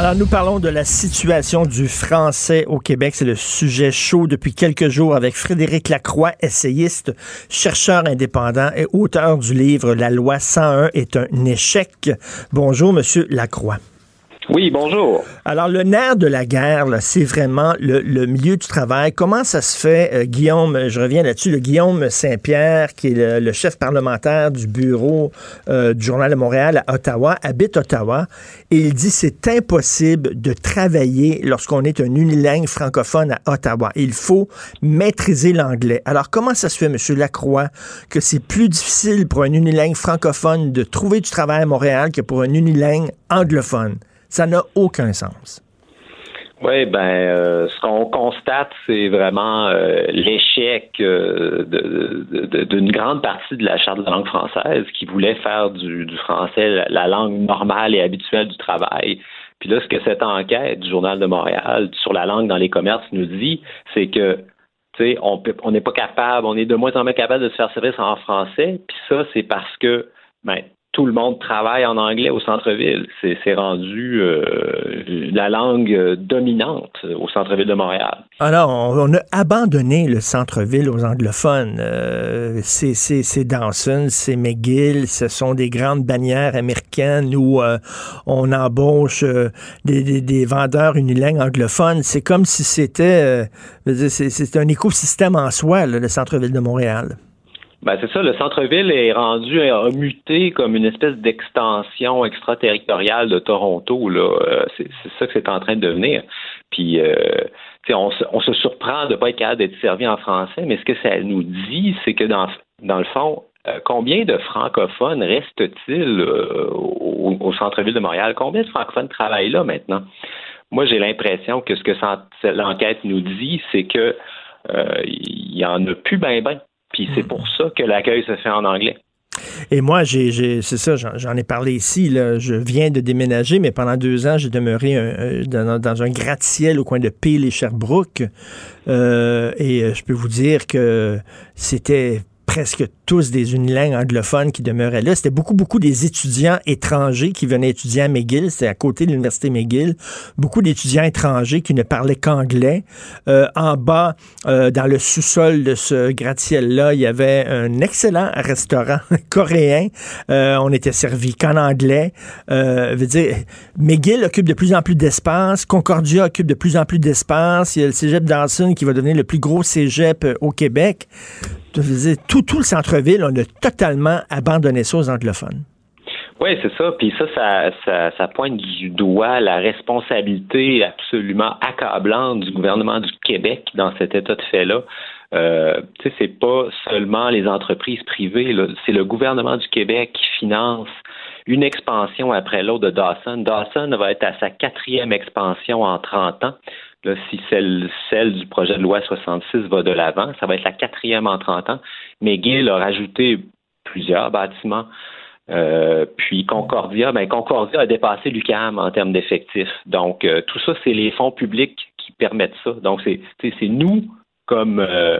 Alors, nous parlons de la situation du français au Québec. C'est le sujet chaud depuis quelques jours avec Frédéric Lacroix, essayiste, chercheur indépendant et auteur du livre La loi 101 est un échec. Bonjour, Monsieur Lacroix. Oui, bonjour. Alors, le nerf de la guerre, c'est vraiment le, milieu du travail. Comment ça se fait, euh, Guillaume, je reviens là-dessus, le Guillaume Saint-Pierre, qui est le, chef parlementaire du bureau euh, du Journal de Montréal à Ottawa, habite Ottawa, et il dit c'est impossible de travailler lorsqu'on est un unilingue francophone à Ottawa. Il faut maîtriser l'anglais. Alors, comment ça se fait, M. Lacroix, que c'est plus difficile pour un unilingue francophone de trouver du travail à Montréal que pour un unilingue anglophone? Ça n'a aucun sens. Oui, ben, euh, ce qu'on constate, c'est vraiment euh, l'échec euh, d'une grande partie de la charte de la langue française qui voulait faire du, français la, langue normale et habituelle du travail. Puis là, ce que cette enquête du Journal de Montréal sur la langue dans les commerces nous dit, c'est que tu sais, on on n'est pas capable, on est de moins en moins capable de se faire service en français. Puis ça, c'est parce que ben, tout le monde travaille en anglais au centre-ville. C'est rendu euh, la langue dominante au centre-ville de Montréal. Alors, on, a abandonné le centre-ville aux anglophones. Euh, c'est Dawson, c'est McGill, ce sont des grandes bannières américaines où euh, on embauche des, des, vendeurs unilingues anglophones. C'est comme si c'était un écosystème en soi, le centre-ville de Montréal. Ben c'est ça, le centre-ville est rendu a muté comme une espèce d'extension extraterritoriale de Toronto. Là, euh, c'est, ça que c'est en train de devenir. Puis, euh, on, se, on se surprend de ne pas être capable d'être servi en français, mais ce que ça nous dit, c'est que dans, dans le fond, euh, combien de francophones restent-ils au, au centre-ville de Montréal? Combien de francophones travaillent là maintenant? Moi, j'ai l'impression que ce que l'enquête nous dit, c'est que il y en a plus ben ben puis c'est pour ça que l'accueil se fait en anglais. Et moi, j'ai, c'est ça, j'en, ai parlé ici. Là. Je viens de déménager, mais pendant deux ans, j'ai demeuré dans, un gratte-ciel au coin de Peel et Sherbrooke. Euh, et euh, je peux vous dire que c'était presque tous des unilingues anglophones qui demeuraient là. C'était beaucoup, beaucoup des étudiants étrangers qui venaient étudier à McGill. C'était à côté de l'université McGill. Beaucoup d'étudiants étrangers qui ne parlaient qu'anglais. Euh, en bas, euh, dans le sous-sol de ce gratte-ciel-là, il y avait un excellent restaurant coréen. Euh, on était servi qu'en anglais. veut dire, McGill occupe de plus en plus d'espace. Concordia occupe de plus en plus d'espace. Il y a le cégep Dawson qui va devenir le plus gros cégep au Québec tout, tout le centre-ville, on a totalement abandonné ça aux anglophones. Oui, c'est ça. Puis ça, ça, ça, pointe du doigt la responsabilité absolument accablante du gouvernement du Québec dans cet état de fait-là. Euh, c'est pas seulement les entreprises privées, c'est le gouvernement du Québec qui finance une expansion après l'autre de Dawson. Dawson va être à sa quatrième expansion en 30 ans si celle, celle du projet de loi 66 va de l'avant, ça va être la quatrième en 30 ans. McGill a rajouté plusieurs bâtiments. Euh, puis Concordia, ben Concordia a dépassé l'UCAM en termes d'effectifs. Donc, euh, tout ça, c'est les fonds publics qui permettent ça. Donc, c'est nous, comme, euh,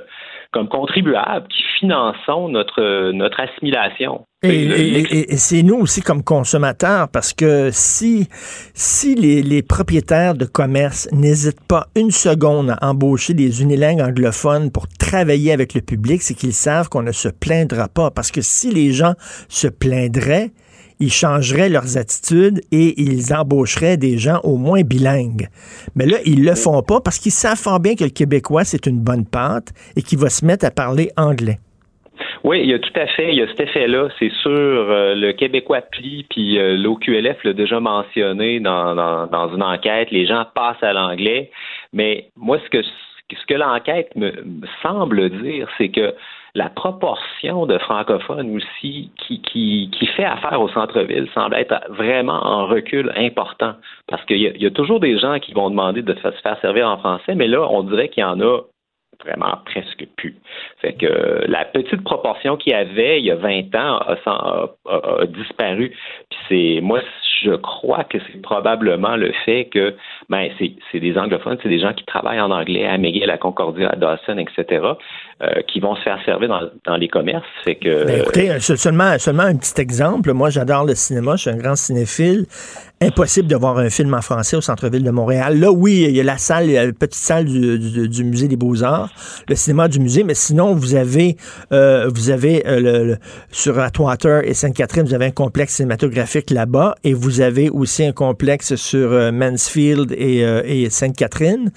comme contribuables, qui finançons notre, notre assimilation. Et, c'est nous aussi comme consommateurs, parce que si, si les, propriétaires de commerce n'hésitent pas une seconde à embaucher des unilingues anglophones pour travailler avec le public, c'est qu'ils savent qu'on ne se plaindra pas. Parce que si les gens se plaindraient, ils changeraient leurs attitudes et ils embaucheraient des gens au moins bilingues. Mais là, ils le font pas parce qu'ils savent fort bien que le québécois, c'est une bonne pâte et qu'il va se mettre à parler anglais. Oui, il y a tout à fait, il y a cet effet-là, c'est sûr. Euh, le Québécois pli, puis euh, l'OQLF l'a déjà mentionné dans, dans, une enquête, les gens passent à l'anglais. Mais moi, ce que ce que l'enquête me, semble dire, c'est que la proportion de francophones aussi qui, fait affaire au centre-ville semble être vraiment en recul important. Parce qu'il y, a toujours des gens qui vont demander de se faire servir en français, mais là, on dirait qu'il y en a vraiment presque plus. Fait que la petite proportion qu'il y avait il y a 20 ans a, disparu. Puis c'est moi je crois que c'est probablement le fait que ben c'est des anglophones, c'est des gens qui travaillent en anglais à McGill, à Concordia, à Dawson, etc., euh, qui vont se faire servir dans, dans les commerces. Fait que ben, écoutez, seulement seulement un petit exemple. Moi, j'adore le cinéma, je suis un grand cinéphile impossible de voir un film en français au centre-ville de Montréal. Là, oui, il y a la salle, la petite salle du, musée des Beaux-Arts, le cinéma du musée, mais sinon, vous avez, euh, vous avez euh, le, sur Atwater et Sainte-Catherine, vous avez un complexe cinématographique là-bas, et vous avez aussi un complexe sur euh, Mansfield et, et Sainte-Catherine,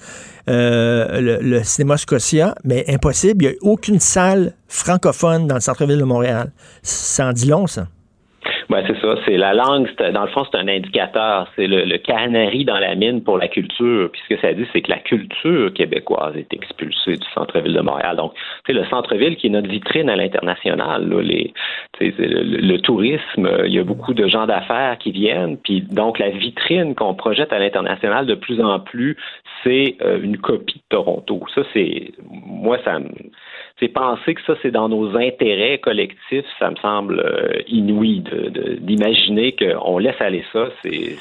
le, le, cinéma Scotia, mais impossible, il n'y a aucune salle francophone dans le centre-ville de Montréal. Ça en dit long, ça. Ben, c'est ça. C'est la langue, dans le fond, c'est un indicateur. C'est le, le, canari dans la mine pour la culture. Puis ce que ça dit, c'est que la culture québécoise est expulsée du centre-ville de Montréal. Donc, c'est le centre-ville qui est notre vitrine à l'international. Les, le, tourisme, il y a beaucoup de gens d'affaires qui viennent. Puis donc, la vitrine qu'on projette à l'international de plus en plus, c'est euh, une copie de Toronto. Ça, c'est moi, ça me c'est penser que ça, c'est dans nos intérêts collectifs, ça me semble euh, inouï d'imaginer qu'on laisse aller ça. C'est,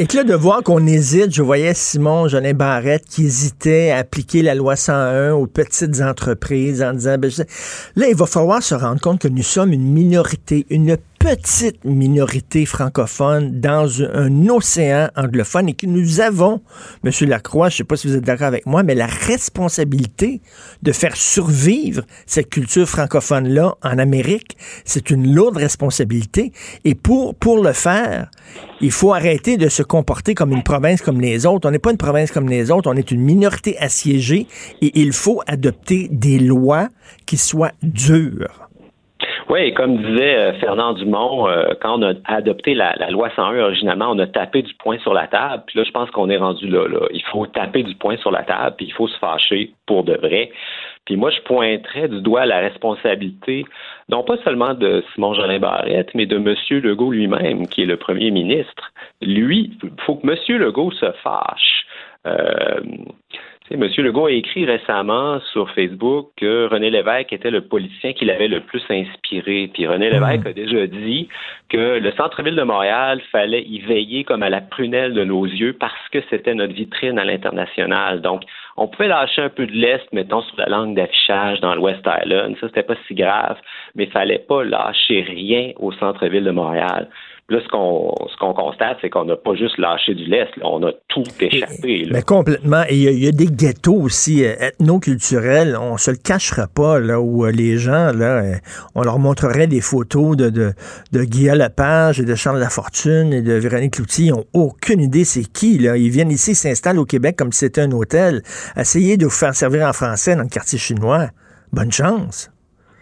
Et que là, de voir qu'on hésite, je voyais Simon Jolin Barrette qui hésitait à appliquer la loi 101 aux petites entreprises en disant, ben, là, il va falloir se rendre compte que nous sommes une minorité, une petite minorité francophone dans un océan anglophone et que nous avons, M. Lacroix, je ne sais pas si vous êtes d'accord avec moi, mais la responsabilité de faire survivre cette culture francophone-là en Amérique, c'est une lourde responsabilité. Et pour, pour le faire, il faut arrêter de se comporter comme une province comme les autres. On n'est pas une province comme les autres, on est une minorité assiégée et il faut adopter des lois qui soient dures. Oui, comme disait euh, Fernand Dumont, euh, quand on a adopté la, loi 101 originalement, on a tapé du poing sur la table. Puis là, je pense qu'on est rendu là, là. Il faut taper du poing sur la table, puis il faut se fâcher pour de vrai. Puis moi, je pointerais du doigt la responsabilité, non pas seulement de Simon Jolin Barrette, mais de M. Legault lui-même, qui est le premier ministre. Lui, il faut que M. Legault se fâche. Euh, M. Legault a écrit récemment sur Facebook que René Lévesque était le politicien qui l'avait le plus inspiré. Puis René hmm. Lévesque a déjà dit que le centre-ville de Montréal fallait y veiller comme à la prunelle de nos yeux parce que c'était notre vitrine à l'international. Donc, on pouvait lâcher un peu de l'Est, mettons, sur la langue d'affichage dans le West Island. Ça, c'était pas si grave, mais il fallait pas lâcher rien au centre-ville de Montréal. Là, ce qu'on ce qu'on constate, c'est qu'on n'a pas juste lâché du lest, on a tout échappé. Mais complètement. Et il y, a des ghettos aussi euh, ethno-culturels, on se le cachera pas, là, où euh, les gens, là, euh, on leur montrerait des photos de, de, de Guillaume Lepage et de Charles Lafortune et de Véronique Cloutier. Ils n'ont aucune idée c'est qui, là. Ils viennent ici, s'installent au Québec comme si c'était un hôtel. Essayez de vous faire servir en français dans le quartier chinois. Bonne chance.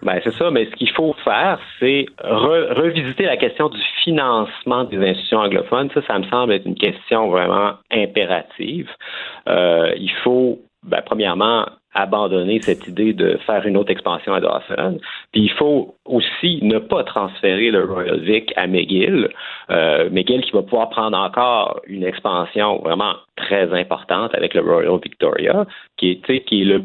Ben, c'est ça, mais ce qu'il faut faire, c'est revisiter la question du financement des institutions anglophones. Ça, ça me semble être une question vraiment impérative. Euh, il faut, ben, premièrement, abandonner cette idée de faire une autre expansion à Dawson. Puis il faut aussi ne pas transférer le Royal Vic à McGill. Euh, McGill qui va pouvoir prendre encore une expansion vraiment très importante avec le Royal Victoria, qui est, qui est le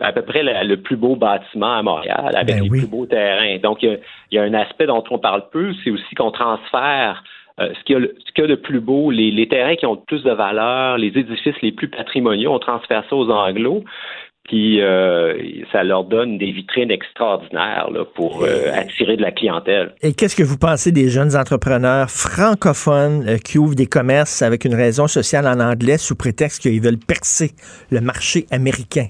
à peu près le, plus beau bâtiment à Montréal, avec ben les plus beaux terrains. Donc, il y, a, un aspect dont on parle peu, c'est aussi qu'on transfère euh, ce qu'il y, a de plus beau, les, terrains qui ont le plus de valeur, les édifices les plus patrimoniaux, on transfère ça aux Anglos. Puis euh, ça leur donne des vitrines extraordinaires pour euh, attirer de la clientèle. Et qu'est-ce que vous pensez des jeunes entrepreneurs francophones qui ouvrent des commerces avec une raison sociale en anglais sous prétexte qu'ils veulent percer le marché américain?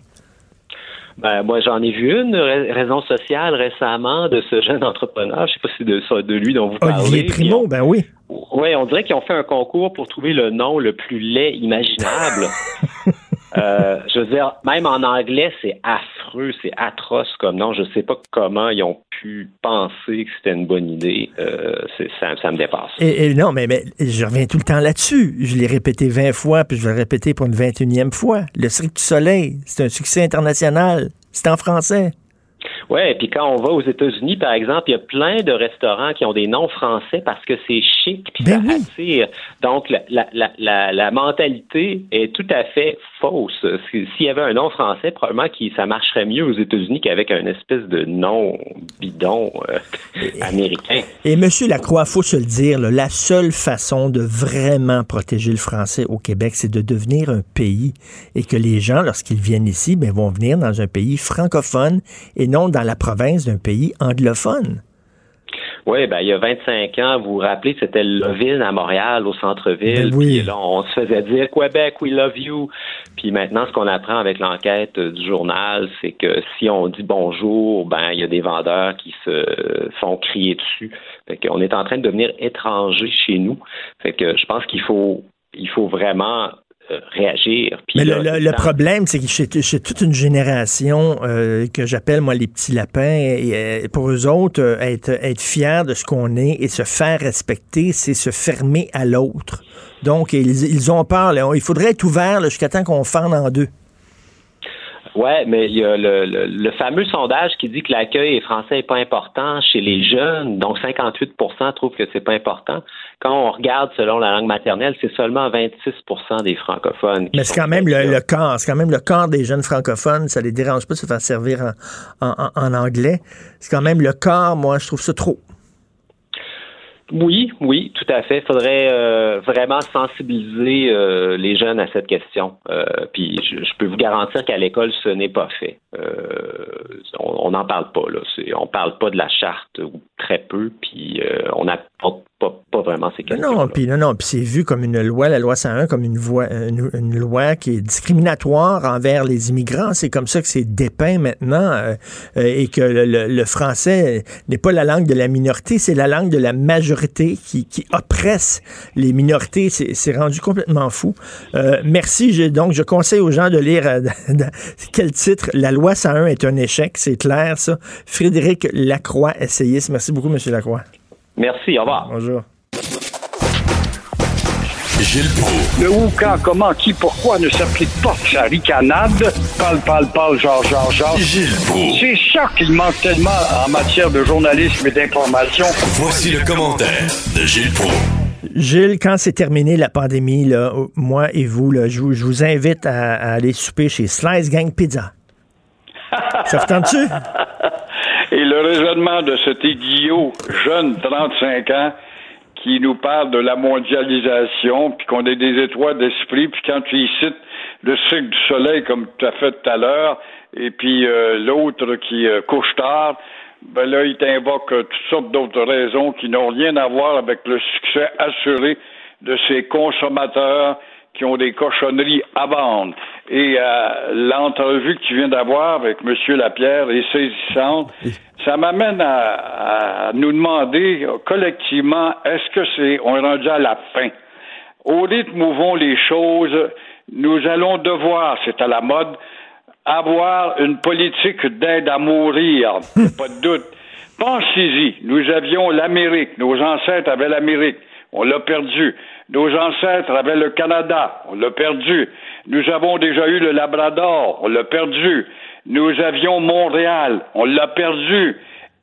Ben, moi, j'en ai vu une raison sociale récemment de ce jeune entrepreneur. Je sais pas si c'est de, lui dont vous parlez. Olivier Primo, ben oui. Oui, on dirait qu'ils ont fait un concours pour trouver le nom le plus laid imaginable. Euh, je veux dire, même en anglais, c'est affreux, c'est atroce comme nom. Je ne sais pas comment ils ont pu penser que c'était une bonne idée. Euh, ça, ça, me dépasse. Et, non, mais, mais, je reviens tout le temps là-dessus. Je l'ai répété 20 fois, puis je vais le répéter pour une 21e fois. Le Cirque du Soleil, c'est un succès international. C'est en français. Oui, et puis quand on va aux États-Unis, par exemple, il y a plein de restaurants qui ont des noms français parce que c'est chic, puis Ben ça oui. attire. Donc, la, la, la, la, la mentalité est tout à fait fausse. Si- S'il y avait un nom français, probablement que ça marcherait mieux aux États-Unis qu'avec un espèce de nom bidon euh, américain. Et Monsieur Lacroix, faut se le dire, là, la seule façon de vraiment protéger le français au Québec, c'est de devenir un pays et que les gens, lorsqu'ils viennent ici, ben, vont venir dans un pays francophone et non dans la province d'un pays anglophone. Oui, ben, il y a 25 ans, vous vous rappelez, c'était Lovin à Montréal, au centre-ville. Ben oui. Puis là, on se faisait dire Québec, we love you. Puis maintenant, ce qu'on apprend avec l'enquête euh, du journal, c'est que si on dit bonjour, ben, il y a des vendeurs qui se font crier dessus. Fait qu'on est en train de devenir étranger chez nous. Fait que je pense qu'il faut, il faut vraiment réagir. Puis Mais le, là, le- le dans- problème, c'est que chez, chez toute une génération euh, que j'appelle, moi, les petits lapins, et, euh, pour eux autres, euh, être, être fiers de ce qu'on est et se faire respecter, c'est se fermer à l'autre. Donc, ils, ils ont peur. là. Il faudrait être ouvert jusqu'à temps qu'on fende en deux. Ouais, mais il y a le, le, le fameux sondage qui dit que l'accueil français n'est pas important chez les jeunes. Donc, 58% trouvent que c'est pas important. Quand on regarde selon la langue maternelle, c'est seulement 26% des francophones. Mais c'est quand même le, corps. C'est quand même le corps des jeunes francophones. Ça les dérange pas de se faire servir en- en anglais. C'est quand même le corps. Moi, je trouve ça trop. Oui, oui, tout à fait. Il faudrait euh, vraiment sensibiliser euh, les jeunes à cette question. Euh, puis je, je peux vous garantir qu'à l'école, ce n'est pas fait. Euh, on n'en parle pas. Là. On parle pas de la charte ou très peu. Puis euh, on pas, pas vraiment ces Non, questions. non, puis non, non, puis c'est vu comme une loi, la loi 101, comme une, voie- une, une loi qui est discriminatoire envers les immigrants. C'est comme ça que c'est dépeint maintenant euh, euh, et que le, le- le français n'est pas la langue de la minorité, c'est la langue de la majorité qui, qui oppresse les minorités. C'est c'est rendu complètement fou. Euh, merci. Je- donc, je conseille aux gens de lire euh, quel titre La loi 101 est un échec. C'est clair, ça. Frédéric Lacroix, essayiste. Merci beaucoup, M. Lacroix. Merci, au revoir. Bonjour. Gilles Proulx. Le où, quand, comment, qui, pourquoi ne s'applique pas sa ricanade? Parle, parle, parle, genre, genre, genre. Gilles Proulx. C'est ça qu'il manque tellement en matière de journalisme et d'information. Voici le commentaire de Gilles Proulx. Gilles, quand c'est terminé la pandémie, là, moi et vous, là, je, vous, je vous invite à, à aller souper chez Slice Gang Pizza. Ça vous tente-tu? Et le raisonnement de cet aiguillot jeune, 35 ans, qui nous parle de la mondialisation, puis qu'on est des étoiles d'esprit, puis quand tu y cites le cycle du soleil, comme tu as fait tout à l'heure, et puis euh, l'autre qui euh, couche tard, ben là, il t'invoque euh, toutes sortes d'autres raisons qui n'ont rien à voir avec le succès assuré de ces consommateurs qui ont des cochonneries à vendre. Et euh, l'entrevue que tu viens d'avoir avec M. Lapierre est saisissante. Ça m'amène à, à nous demander collectivement, est-ce que c'est, on est rendu à la fin? Au rythme où vont les choses, nous allons devoir, c'est à la mode, avoir une politique d'aide à mourir, pas de doute. Pensez-y, nous avions l'Amérique, nos ancêtres avaient l'Amérique, on l'a perdu. Nos ancêtres avaient le Canada, on l'a perdu. Nous avons déjà eu le Labrador, on l'a perdu. Nous avions Montréal, on l'a perdu.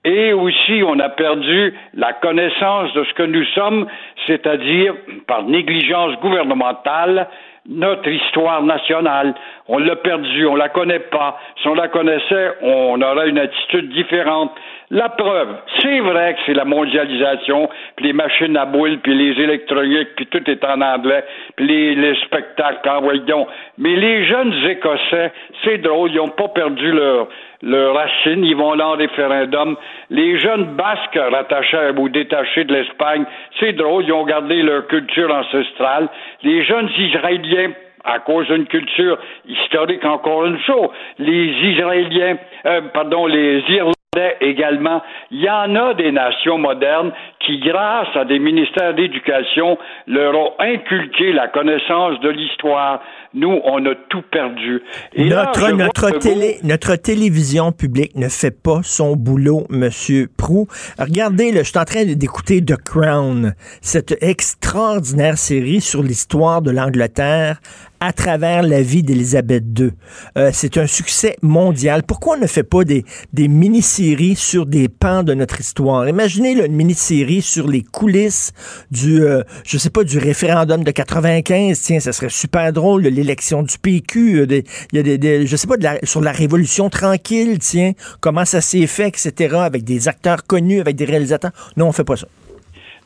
Et aussi, on a perdu la connaissance de ce que nous sommes, c'est-à-dire, par négligence gouvernementale, notre histoire nationale. On l'a perdu, on la connaît pas. Si on la connaissait, on aurait une attitude différente. La preuve, c'est vrai que c'est la mondialisation, puis les machines à boules, puis les électroniques, puis tout est en anglais, puis les, les spectacles, en voyons. Mais les jeunes Écossais, c'est drôle, ils n'ont pas perdu leur, leur racine, ils vont là en référendum. Les jeunes Basques rattachés ou détachés de l'Espagne, c'est drôle, ils ont gardé leur culture ancestrale. Les jeunes Israéliens, à cause d'une culture historique encore une fois, les Israéliens, euh, pardon, les Irlandais également. Il y en a des nations modernes qui, grâce à des ministères d'éducation, leur ont inculqué la connaissance de l'histoire. Nous, on a tout perdu. Et Notre, notre, télé, notre télévision publique ne fait pas son boulot, Monsieur Prou. Regardez, là, je suis en train d'écouter The Crown, cette extraordinaire série sur l'histoire de l'Angleterre à travers la vie d'Élisabeth II. Euh, c'est un succès mondial. Pourquoi on ne fait pas des, des mini-séries sur des pans de notre histoire? Imaginez là, une mini-série sur les coulisses du, euh, je sais pas, du référendum de 95. Tiens, ça serait super drôle, l'élection du PQ. euh, des- Il y a des, des- je sais pas, de la- sur la Révolution tranquille, tiens, comment ça s'est fait, etc., avec des acteurs connus, avec des réalisateurs. Non, on fait pas ça.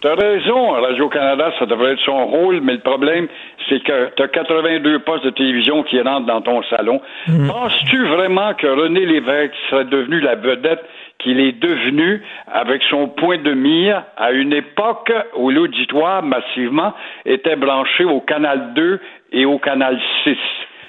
T'as raison, Radio-Canada, ça devrait être son rôle, mais le problème, c'est que t'as 82 postes de télévision qui rentrent dans ton salon. Penses-tu vraiment que René Lévesque serait devenu la vedette qu'il est devenu avec son point de mire à une époque où l'auditoire massivement était branché au Canal 2 et au Canal 6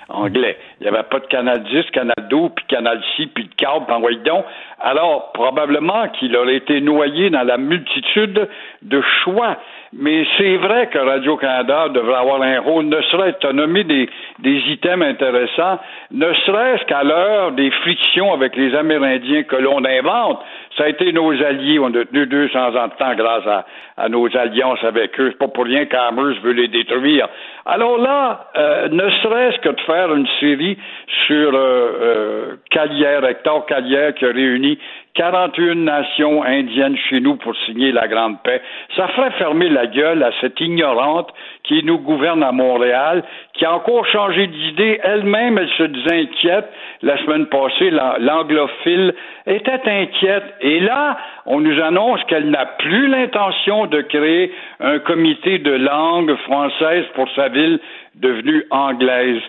anglais. Il n'y avait pas de Canal 10, Canal 12, puis Canal 6, puis de câble, puis envoyez donc. Alors, probablement qu'il aurait été noyé dans la multitude de choix. Mais c'est vrai que Radio-Canada devrait avoir un rôle, ne serait-ce que nommer des, des items intéressants, ne serait-ce qu'à l'heure des frictions avec les Amérindiens que l'on invente. Ça a été nos alliés. On a tenu 200 ans de temps grâce à, à nos alliances avec eux. C'est pas pour rien qu'Amherst veut les détruire. Alors là, euh, ne serait-ce que de faire une série sur euh, euh, Calière, Hector Calière, qui a réuni 41 nations indiennes chez nous pour signer la Grande Paix. Ça ferait fermer la gueule à cette ignorante qui nous gouverne à Montréal, qui a encore changé d'idée. Elle-même, elle se disait inquiète. La semaine passée, la- l'anglophile était inquiète. Et là, on nous annonce qu'elle n'a plus l'intention de créer un comité de langue française pour sa ville devenue anglaise.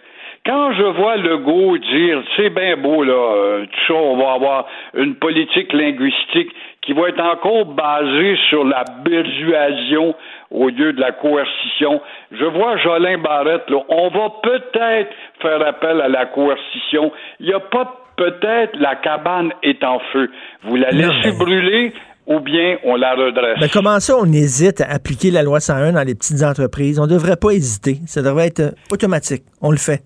Quand je vois Legault dire c'est bien beau là, euh, tout ça, on va avoir une politique linguistique qui va être encore basée sur la persuasion au lieu de la coercition. Je vois Jolin Barrette, là, on va peut-être faire appel à la coercition. Il n'y a pas peut-être la cabane est en feu. Vous la laissez brûler ou bien on la redresse. Ben, comment ça, on hésite à appliquer la loi 101 dans les petites entreprises? On ne devrait pas hésiter. Ça devrait être euh, automatique. On le fait.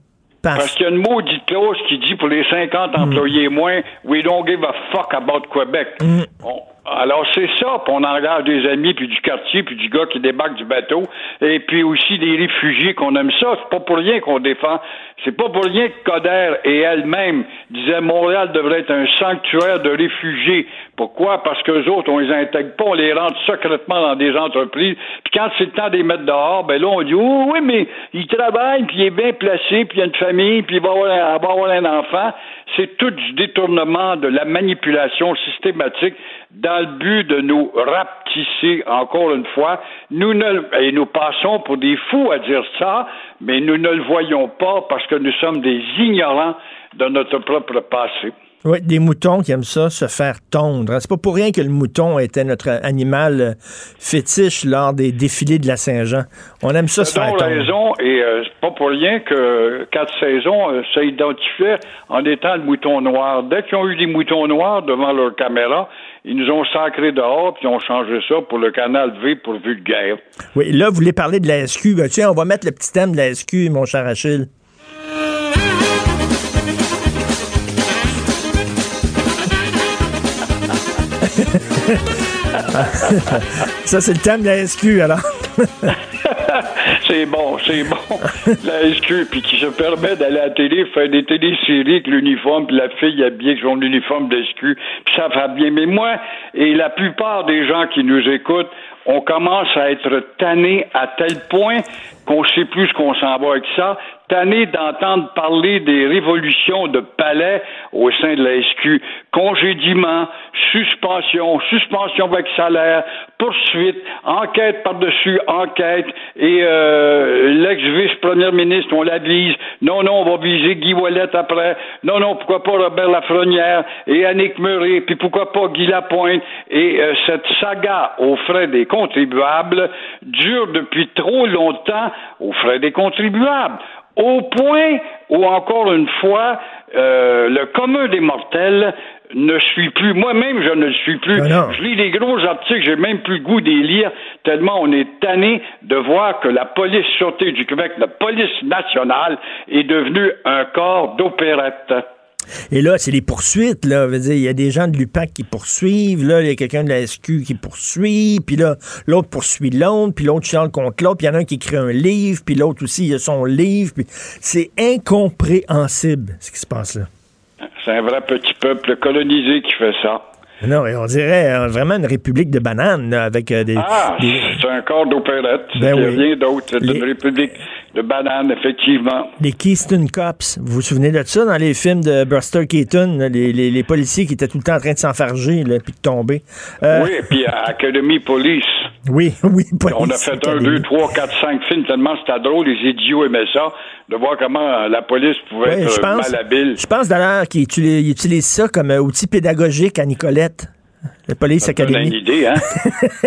Parce qu'il y a une maudite clause qui dit pour les 50 employés moins, we don't give a fuck about Quebec. On- alors c'est ça, puis on engage des amis, puis du quartier, puis du gars qui débarque du bateau, et puis aussi des réfugiés qu'on aime ça. C'est pas pour rien qu'on défend. C'est pas pour rien que Coder et elle-même disaient Montréal devrait être un sanctuaire de réfugiés. Pourquoi? Parce que les autres, on les intègre pas, on les rentre secrètement dans des entreprises. Puis quand c'est le temps de les mettre dehors, ben là, on dit, oh, oui, mais il travaille, puis il est bien placé, puis il a une famille, puis il va avoir, un- va avoir un enfant. C'est tout du détournement, de la manipulation systématique dans le but de nous rapetisser, encore une fois. Nous ne, et nous passons pour des fous à dire ça, mais nous ne le voyons pas parce que nous sommes des ignorants de notre propre passé. Oui, des moutons qui aiment ça, se faire tondre. C'est pas pour rien que le mouton était notre animal euh, fétiche lors des défilés de la Saint-Jean. On aime ça se faire tondre. raison, et euh, pas pour rien que quatre saisons euh, s'identifiaient en étant le mouton noir. Dès qu'ils ont eu des moutons noirs devant leur caméra, ils nous ont sacré dehors, puis ils ont changé ça pour le canal V pour vulgaire. Oui, là, vous voulez parler de la SQ. Ben, tiens, on va mettre le petit thème de la SQ, mon cher Achille. Ça, c'est le thème de la SQ, alors. c'est bon, c'est bon. La SQ, puis qui se permet d'aller à la télé, faire des téléséries avec l'uniforme, puis la fille habillée son uniforme de SQ, puis ça va bien. Mais moi, et la plupart des gens qui nous écoutent, on commence à être tanné à tel point qu'on sait plus ce qu'on s'en va avec ça, tanné d'entendre parler des révolutions de palais au sein de la SQ, congédiement, suspension, suspension avec salaire, poursuite, enquête par-dessus enquête, et euh, l'ex-vice-premier ministre, on la vise, non, non, on va viser Guy Wallet après, non, non, pourquoi pas Robert Lafrenière, et Annick Murray, puis pourquoi pas Guy Lapointe, et euh, cette saga aux frais des contribuables dure depuis trop longtemps aux frais des contribuables au point où, encore une fois, euh, le commun des mortels ne suit plus. Moi-même, je ne le suis plus. Ah non. je lis des gros articles, j'ai même plus le goût d'y lire, tellement on est tanné de voir que la police sûreté du Québec, la police nationale, est devenue un corps d'opérette. Et là, c'est les poursuites, là. Il y a des gens de l'UPAC qui poursuivent, là, il y a quelqu'un de la SQ qui poursuit, puis là, l'autre poursuit l'autre, puis l'autre charle contre l'autre, puis il y en a un qui écrit un livre, puis l'autre aussi, il a son livre, puis c'est incompréhensible, ce qui se passe là. C'est un vrai petit peuple colonisé qui fait ça. Non, on dirait euh, vraiment une république de bananes, là, avec euh, des, Ah, des- c'est un corps d'opérette. Ben Il n'y a oui. rien d'autre. C'est Les- une république de bananes, effectivement. les Keystone Cops. Vous vous souvenez de ça? Dans les films de Buster Keaton, là, les, les- les policiers qui étaient tout le temps en train de s'enfarger, là, puis de tomber. Euh, Oui, et puis à Academy Police. oui, oui, On a Police fait un, deux, trois, quatre, cinq films tellement c'était drôle, les idiots aimaient ça, de voir comment la police pouvait être je pense, malhabile. je pense d'ailleurs qu'il utilise, il utilise ça comme outil pédagogique à Nicolette. Le Police donne une idée, hein?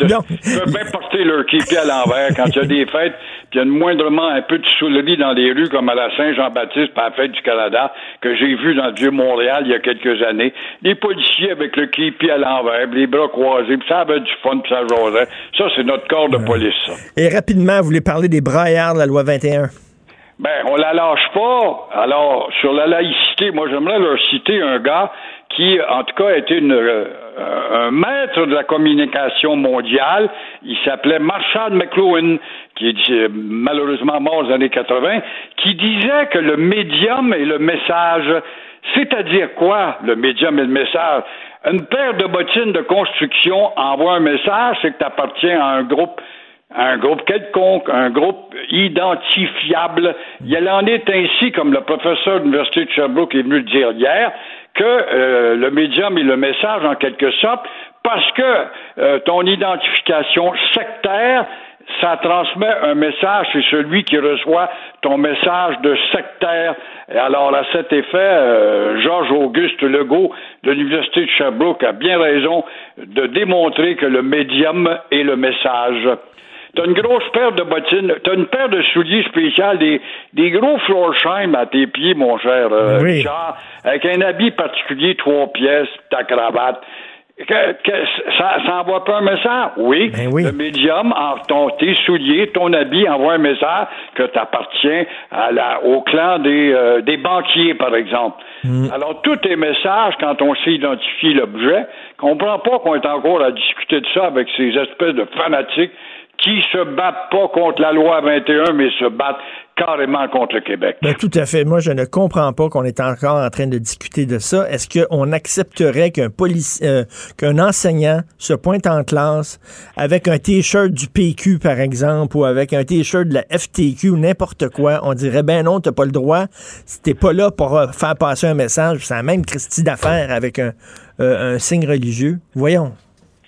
De- non. Ils peuvent bien porter leur képi à l'envers quand il y a des fêtes, puis il y a moindrement un peu de soulerie dans les rues, comme à la Saint-Jean-Baptiste, par la fête du Canada, que j'ai vu dans le Vieux-Montréal il y a quelques années. Les policiers avec le képi à l'envers, puis les bras croisés, puis ça avait du fun, puis ça jasait. Ça, c'est notre corps de police, ça. Et rapidement, vous voulez parler des braillards de la loi 21. Ben, on la lâche pas. Alors, sur la laïcité, moi, j'aimerais leur citer un gars qui, en tout cas, était euh, un maître de la communication mondiale. Il s'appelait Marshall McLuhan, qui est euh, malheureusement mort aux années 80, qui disait que le médium et le message, c'est-à-dire quoi, le médium et le message? Une paire de bottines de construction envoie un message, c'est que tu appartiens à un groupe un groupe quelconque, un groupe identifiable. Il en est ainsi, comme le professeur de l'Université de Sherbrooke est venu le dire hier, que euh, le médium et le message, en quelque sorte, parce que euh, ton identification sectaire, ça transmet un message, c'est celui qui reçoit ton message de sectaire. Et alors, à cet effet, euh, Georges-Auguste Legault de l'Université de Sherbrooke a bien raison de démontrer que le médium est le message. T'as une grosse paire de bottines, t'as une paire de souliers spéciales, des, des gros Florsheim à tes pieds, mon cher euh, Oui. Richard, avec un habit particulier, trois pièces, ta cravate. Que, que- ça, ça envoie pas un message? Oui. Ben oui. Le médium, en ton, tes souliers, ton habit envoie un message que tu appartiens à la, au clan des, euh, des banquiers, par exemple. Mm. Alors, tous tes messages, quand on sait identifier l'objet, comprend pas qu'on est encore à discuter de ça avec ces espèces de fanatiques qui se battent pas contre la loi 21, mais se battent carrément contre le Québec. Ben, tout à fait. Moi, je ne comprends pas qu'on est encore en train de discuter de ça. Est-ce qu'on accepterait qu'un euh, qu'un enseignant se pointe en classe avec un t-shirt du PQ, par exemple, ou avec un t-shirt de la FTQ ou n'importe quoi? On dirait, ben non, t'as pas le droit. Si t'es pas là pour euh, faire passer un message, c'est la même Christie d'affaires avec un, euh, un signe religieux. Voyons.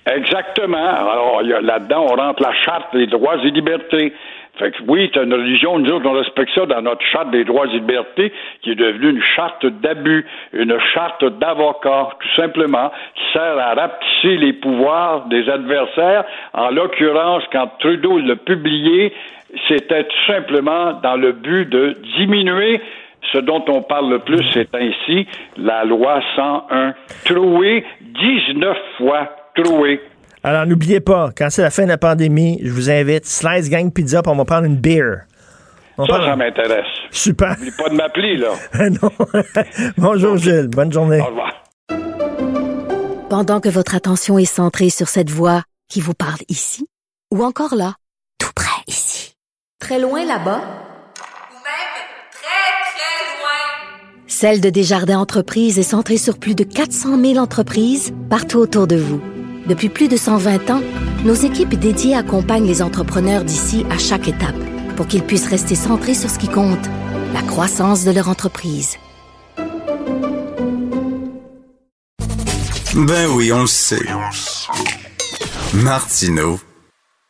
Exactement. Alors, là-dedans, on rentre la charte des droits et libertés. Fait que oui, tu une religion, nous autres, on respecte ça dans notre charte des droits et libertés, qui est devenue une charte d'abus, une charte d'avocat, tout simplement, qui sert à rapetisser les pouvoirs des adversaires. En l'occurrence, quand Trudeau l'a publié, c'était tout simplement dans le but de diminuer ce dont on parle le plus, c'est ainsi la loi 101. Troué 19 fois. Troué. Alors, n'oubliez pas, quand c'est la fin de la pandémie, je vous invite, Slice Gang Pizza, puis on va prendre une beer. On Ça, prend- ça m'intéresse. Super. N'oublie pas de m'appeler, là. non. Bonjour Gilles, bonne journée. Au revoir. Pendant que votre attention est centrée sur cette voix qui vous parle ici, ou encore là, tout près ici, très loin là-bas, Ou même très, très loin. Celle de Desjardins Entreprises est centrée sur plus de 400 000 entreprises partout autour de vous. Depuis plus de 120 ans, nos équipes dédiées accompagnent les entrepreneurs d'ici à chaque étape pour qu'ils puissent rester centrés sur ce qui compte, la croissance de leur entreprise. Ben oui, on le sait. Martineau,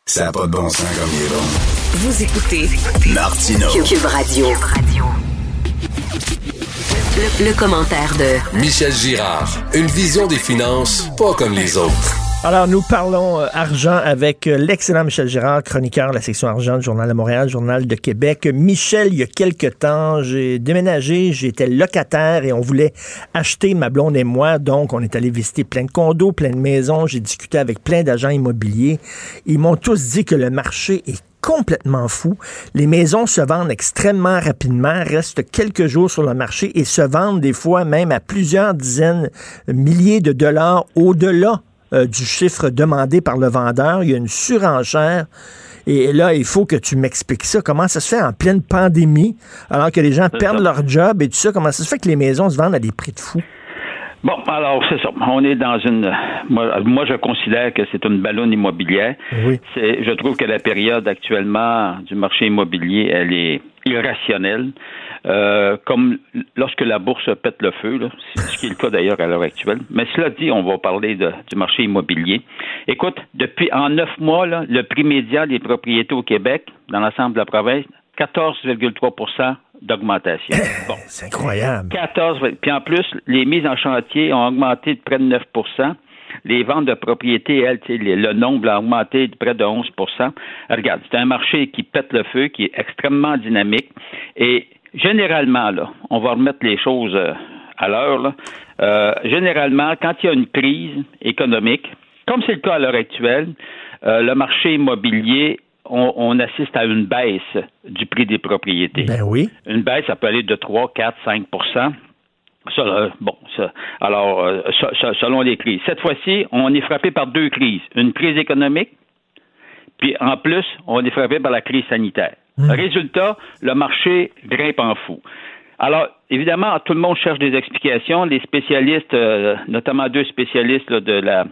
ça n'a pas de bon sens comme il est bon. Vous écoutez Martineau. Cube Radio. Le, le commentaire de Michel Girard. Une vision des finances pas comme les autres. Alors, nous parlons euh, argent avec euh, l'excellent Michel Girard, chroniqueur de la section argent du Journal de Montréal, Journal de Québec. Michel, il y a quelque temps, j'ai déménagé, j'étais locataire et on voulait acheter, ma blonde et moi. Donc, on est allé visiter plein de condos, plein de maisons. J'ai discuté avec plein d'agents immobiliers. Ils m'ont tous dit que le marché est complètement fou. Les maisons se vendent extrêmement rapidement, restent quelques jours sur le marché et se vendent des fois même à plusieurs dizaines, milliers de dollars au-delà euh, du chiffre demandé par le vendeur. Il y a une surenchère. Et là, il faut que tu m'expliques ça. Comment ça se fait en pleine pandémie, alors que les gens perdent ça. leur job et tout ça? Comment ça se fait que les maisons se vendent à des prix de fou? Bon, alors c'est ça. On est dans une. Moi, moi, je considère que c'est une ballonne immobilière. Oui. Je trouve que la période actuellement du marché immobilier, elle est irrationnelle. Euh, comme lorsque la bourse pète le feu, là, ce qui est le cas d'ailleurs à l'heure actuelle. Mais cela dit, on va parler de- du marché immobilier. Écoute, depuis en neuf mois, là, le prix médian des propriétés au Québec, dans l'ensemble de la province, 14,3% d'augmentation. Bon. C'est incroyable. 14. Puis en plus, les mises en chantier ont augmenté de près de 9 les ventes de propriétés, elles, le nombre a augmenté de près de 11% Regarde, c'est un marché qui pète le feu, qui est extrêmement dynamique. Et généralement, là, on va remettre les choses euh, à l'heure. là. Euh, généralement, quand il y a une crise économique, comme c'est le cas à l'heure actuelle, euh, le marché immobilier, on, on assiste à une baisse du prix des propriétés. Ben oui. Une baisse, ça peut aller de 3, 4, 5 ça, euh, bon, ça, alors, euh, ça- ça- selon les crises. Cette fois-ci, on est frappé par deux crises. Une crise économique, puis en plus, on est frappé par la crise sanitaire. Résultat, le marché grimpe en fou. Alors, évidemment, tout le monde cherche des explications. Les spécialistes, euh, notamment deux spécialistes là, de la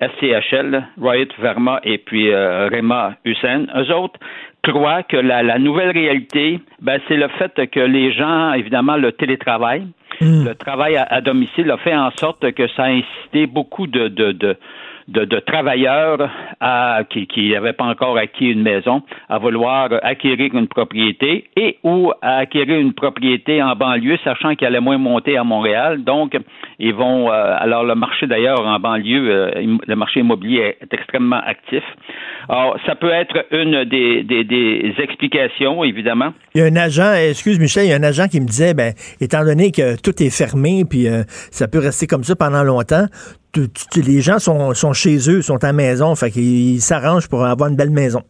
FCHL, là, Riot Verma et puis euh, Rema Hussein, eux autres croient que la, la nouvelle réalité, ben, c'est le fait que les gens, évidemment, le télétravail, le travail à, à domicile a fait en sorte que ça a incité beaucoup de, de, de, de, de travailleurs à, qui n'avaient pas encore acquis une maison à vouloir acquérir une propriété et ou à acquérir une propriété en banlieue, sachant qu'elle allait moins monter à Montréal. Donc, ils vont. euh, alors, le marché d'ailleurs en banlieue, euh, le marché immobilier est, est extrêmement actif. Alors, ça peut être une des, des, des explications, évidemment. Il y a un agent, excuse Michel, il y a un agent qui me disait, ben, étant donné que tout est fermé, puis euh, ça peut rester comme ça pendant longtemps, les gens sont, sont chez eux, sont à la maison, fait qu'ils s'arrangent pour avoir une belle maison.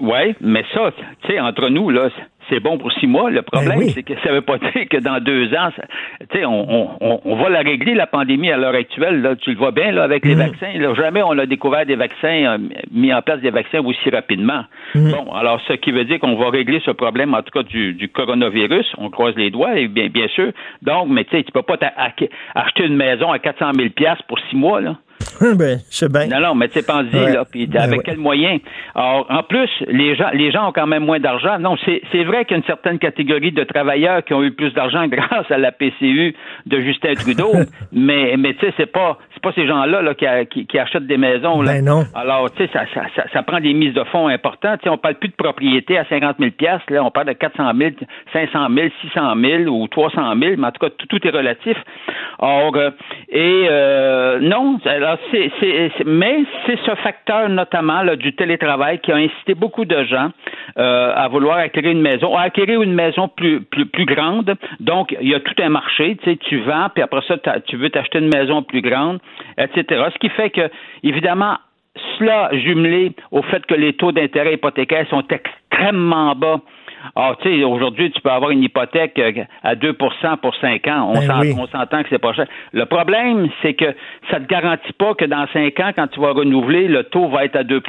Oui, mais ça, tu sais, entre nous, là, c'est bon pour six mois. Le problème, Ben oui. c'est que ça veut pas dire que dans deux ans, ça- on, on, va la régler, la pandémie, à l'heure actuelle. Là, tu le vois bien, là, avec les vaccins. Là, jamais on a découvert des vaccins, euh, mis en place des vaccins aussi rapidement. Bon, alors, ce qui veut dire qu'on va régler ce problème, en tout cas, du, du coronavirus. On croise les doigts, et bien, bien sûr. Donc, mais tu sais, tu peux pas acheter une maison à 400 000 pour six mois, là. Ben, je sais bien. Non, non, mais tu sais, pense-y, Ouais. là, puis Ben avec ouais. quels moyens? Alors, en plus, les gens, les gens ont quand même moins d'argent. Non, c'est vrai qu'il y a une certaine catégorie de travailleurs qui ont eu plus d'argent grâce à la PCU de Justin Trudeau, mais, mais tu sais, c'est pas, pas ces gens-là là, qui, qui, qui achètent des maisons. Là. Ben non. Alors, tu sais, ça, ça, ça, ça prend des mises de fonds importantes. Tu sais, on parle plus de propriété à 50 000 là, on parle de 400 000, 500 000, 600 000 ou 300 000, mais en tout cas, tout, tout est relatif. Or, euh, et euh, non, alors c'est- mais c'est ce facteur notamment du télétravail qui a incité beaucoup de gens euh, à vouloir acquérir une maison, à acquérir une maison plus, plus, plus grande. Donc, il y a tout un marché, tu vends, puis après ça, tu veux t'acheter une maison plus grande, etc. Ce qui fait que, évidemment, cela jumelé au fait que les taux d'intérêt hypothécaires sont extrêmement bas. Alors, tu sais, aujourd'hui, tu peux avoir une hypothèque euh, à 2% pour 5 ans. On Ben oui. on s'entend que c'est pas cher. Le problème, c'est que ça ne te garantit pas que dans 5 ans, quand tu vas renouveler, le taux va être à 2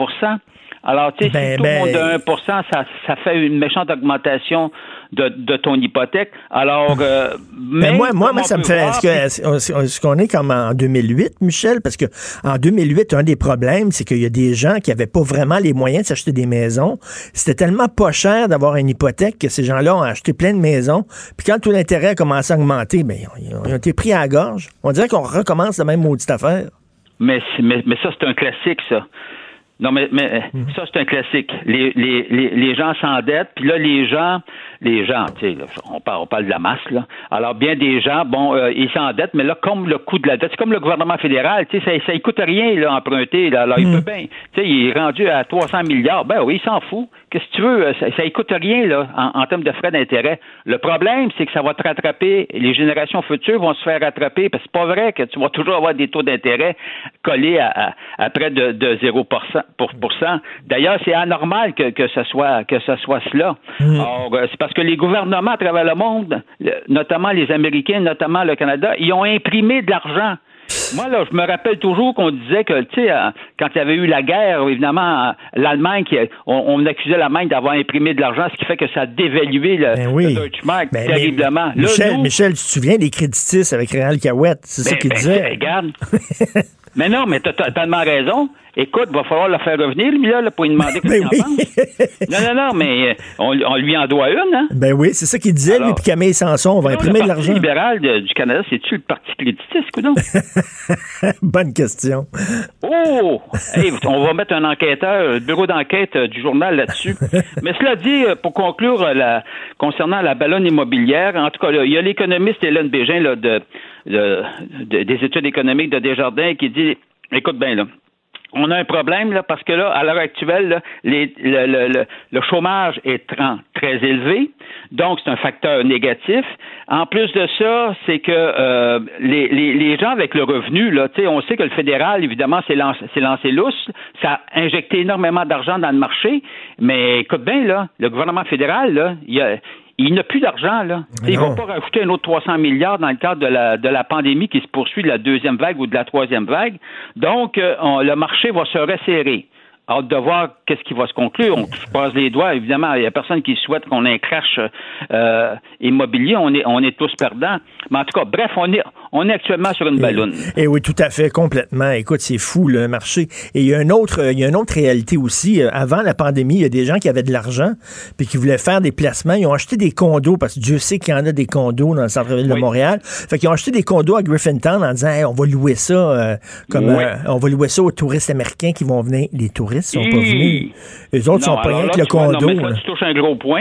alors, tu sais, Ben, si tout ben- le monde de 1% ça, ça fait une méchante augmentation de, de ton hypothèque. Alors, euh, Mais mais moi, moi, moi, ça me fait. Est-ce qu'on est comme en 2008, Michel? Parce que en 2008, un des problèmes, c'est qu'il y a des gens qui n'avaient pas vraiment les moyens de s'acheter des maisons. C'était tellement pas cher d'avoir une hypothèque que ces gens-là ont acheté plein de maisons. Puis quand tout l'intérêt a commencé à augmenter, ben, ils, ont, ils ont été pris à la gorge. On dirait qu'on recommence la même maudite affaire. Mais, mais, mais ça, c'est un classique, ça. Non, mais, mais Mhm. ça, c'est un classique. Les, les, les, les gens s'endettent, puis là, les gens, les gens, tu sais, là, on parle, on parle de la masse, là. Alors, bien des gens, bon, euh, ils s'endettent, mais là, comme le coût de la dette, c'est comme le gouvernement fédéral, tu sais, ça, ça ne coûte rien, là, emprunter, là. Alors, il peut bien, tu sais, il est rendu à 300 milliards. Ben oui, il s'en fout. Qu'est-ce que tu veux? euh, Ça, ça coûte rien là, en, en termes de frais d'intérêt. Le problème, c'est que ça va te rattraper. Les générations futures vont se faire rattraper parce que c'est pas vrai que tu vas toujours avoir des taux d'intérêt collés à, à- à près de, de 0 pour cent. D'ailleurs, c'est anormal que, que ce soit que ce soit cela. Or, euh, c'est parce que les gouvernements à travers le monde, notamment les Américains, notamment le Canada, ils ont imprimé de l'argent. Moi, là, je me rappelle toujours qu'on disait que, tu sais, euh, quand il y avait eu la guerre, évidemment, euh, l'Allemagne, on, on accusait l'Allemagne d'avoir imprimé de l'argent, ce qui fait que ça a dévalué le, le Deutsche Mark Ben, terriblement. Là, Michel, nous- Michel, tu te souviens des créditistes avec Réal Cahouette? C'est ça ben, qu'il ben, disait. Regarde. mais non, mais t'as tellement raison. Écoute, va falloir le faire revenir, lui, là, pour lui demander Ben qu'est-ce qu'il en pense. Non, non, non, mais euh, on, on lui en doit une, hein? Ben oui, c'est ça qu'il disait, lui, puis Camille Sanson, on va Non, imprimer le de Parti l'argent. libéral de- du Canada, c'est-tu le parti créditiste, ou non? Bonne question. Oh! Hey, on va mettre un enquêteur, le bureau d'enquête euh, du journal là-dessus. Mais cela dit, euh, pour conclure la- concernant la ballonne immobilière, en tout cas, il y a l'économiste Hélène Bégin là, de, de- de- des études économiques de Desjardins qui dit écoute bien là. On a un problème là parce que là, à l'heure actuelle, le, chômage est très élevé, donc c'est un facteur négatif. En plus de ça, c'est que euh, les, gens avec le revenu, là, on sait que le fédéral, évidemment, s'est lancé, lancé lousse, ça a injecté énormément d'argent dans le marché, mais écoute bien là, le gouvernement fédéral, là, il y a il n'a plus d'argent, là. Il ne va pas rajouter un autre 300 milliards dans le cadre de la, de la pandémie qui se poursuit de la deuxième vague ou de la troisième vague. Donc, euh, on- le marché va se resserrer. Hâte de voir qu'est-ce qui va se conclure. On se passe les doigts. Évidemment, il n'y a personne qui souhaite qu'on ait un crash euh, immobilier. On est, on est tous perdants. Mais en tout cas, bref, on est, on est actuellement sur une balloune. Et oui, tout à fait, complètement. Écoute, c'est fou le marché. Et il y a une autre, il y a une autre réalité aussi. Euh, Avant la pandémie, il y a des gens qui avaient de l'argent puis qui voulaient faire des placements. Ils ont acheté des condos parce que Dieu sait qu'il y en a des condos dans le centre-ville de Montréal. Fait qu'ils ont acheté des condos à Griffintown en disant, Hey, on va louer ça euh, comme euh, on va louer ça aux touristes américains qui vont venir. Les touristes sont pas venus. Les autres Non, sont pas que le tu vois, non, condo. là, tu touches un gros point.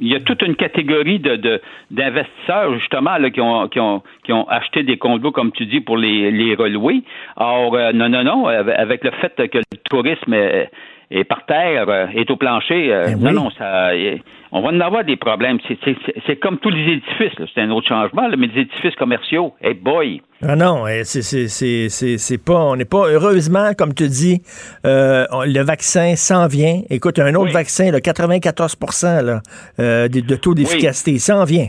Il y a toute une catégorie de, de- d'investisseurs, justement, là, qui, ont, qui, ont, qui ont acheté des condos, comme tu dis, pour les, les relouer. Or, euh, non, non, non, avec avec le fait que le tourisme est, est par terre, euh, est au plancher, euh, Ben non, oui. non, ça, euh, on va en avoir des problèmes. C'est, comme tous les édifices, c'est un autre changement, là, mais les édifices commerciaux, hey boy! Ah non, eh, c'est pas on n'est pas heureusement comme tu dis euh, le vaccin s'en vient. Écoute, un autre vaccin le 94 là, euh, de, de taux d'efficacité s'en vient.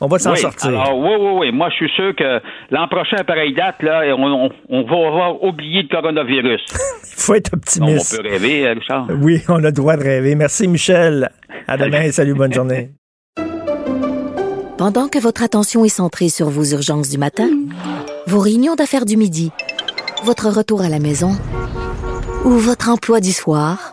On va s'en oui, sortir. Alors, oui, oui, oui. Moi, je suis sûr que l'an prochain, à pareille date, là, on, on- on va avoir oublié le coronavirus. Il faut être on optimiste. peut rêver, euh, Richard. Oui, on a le droit de rêver. Merci Michel. À demain, salut, bonne journée. Pendant que votre attention est centrée sur vos urgences du matin, vos réunions d'affaires du midi, votre retour à la maison ou votre emploi du soir,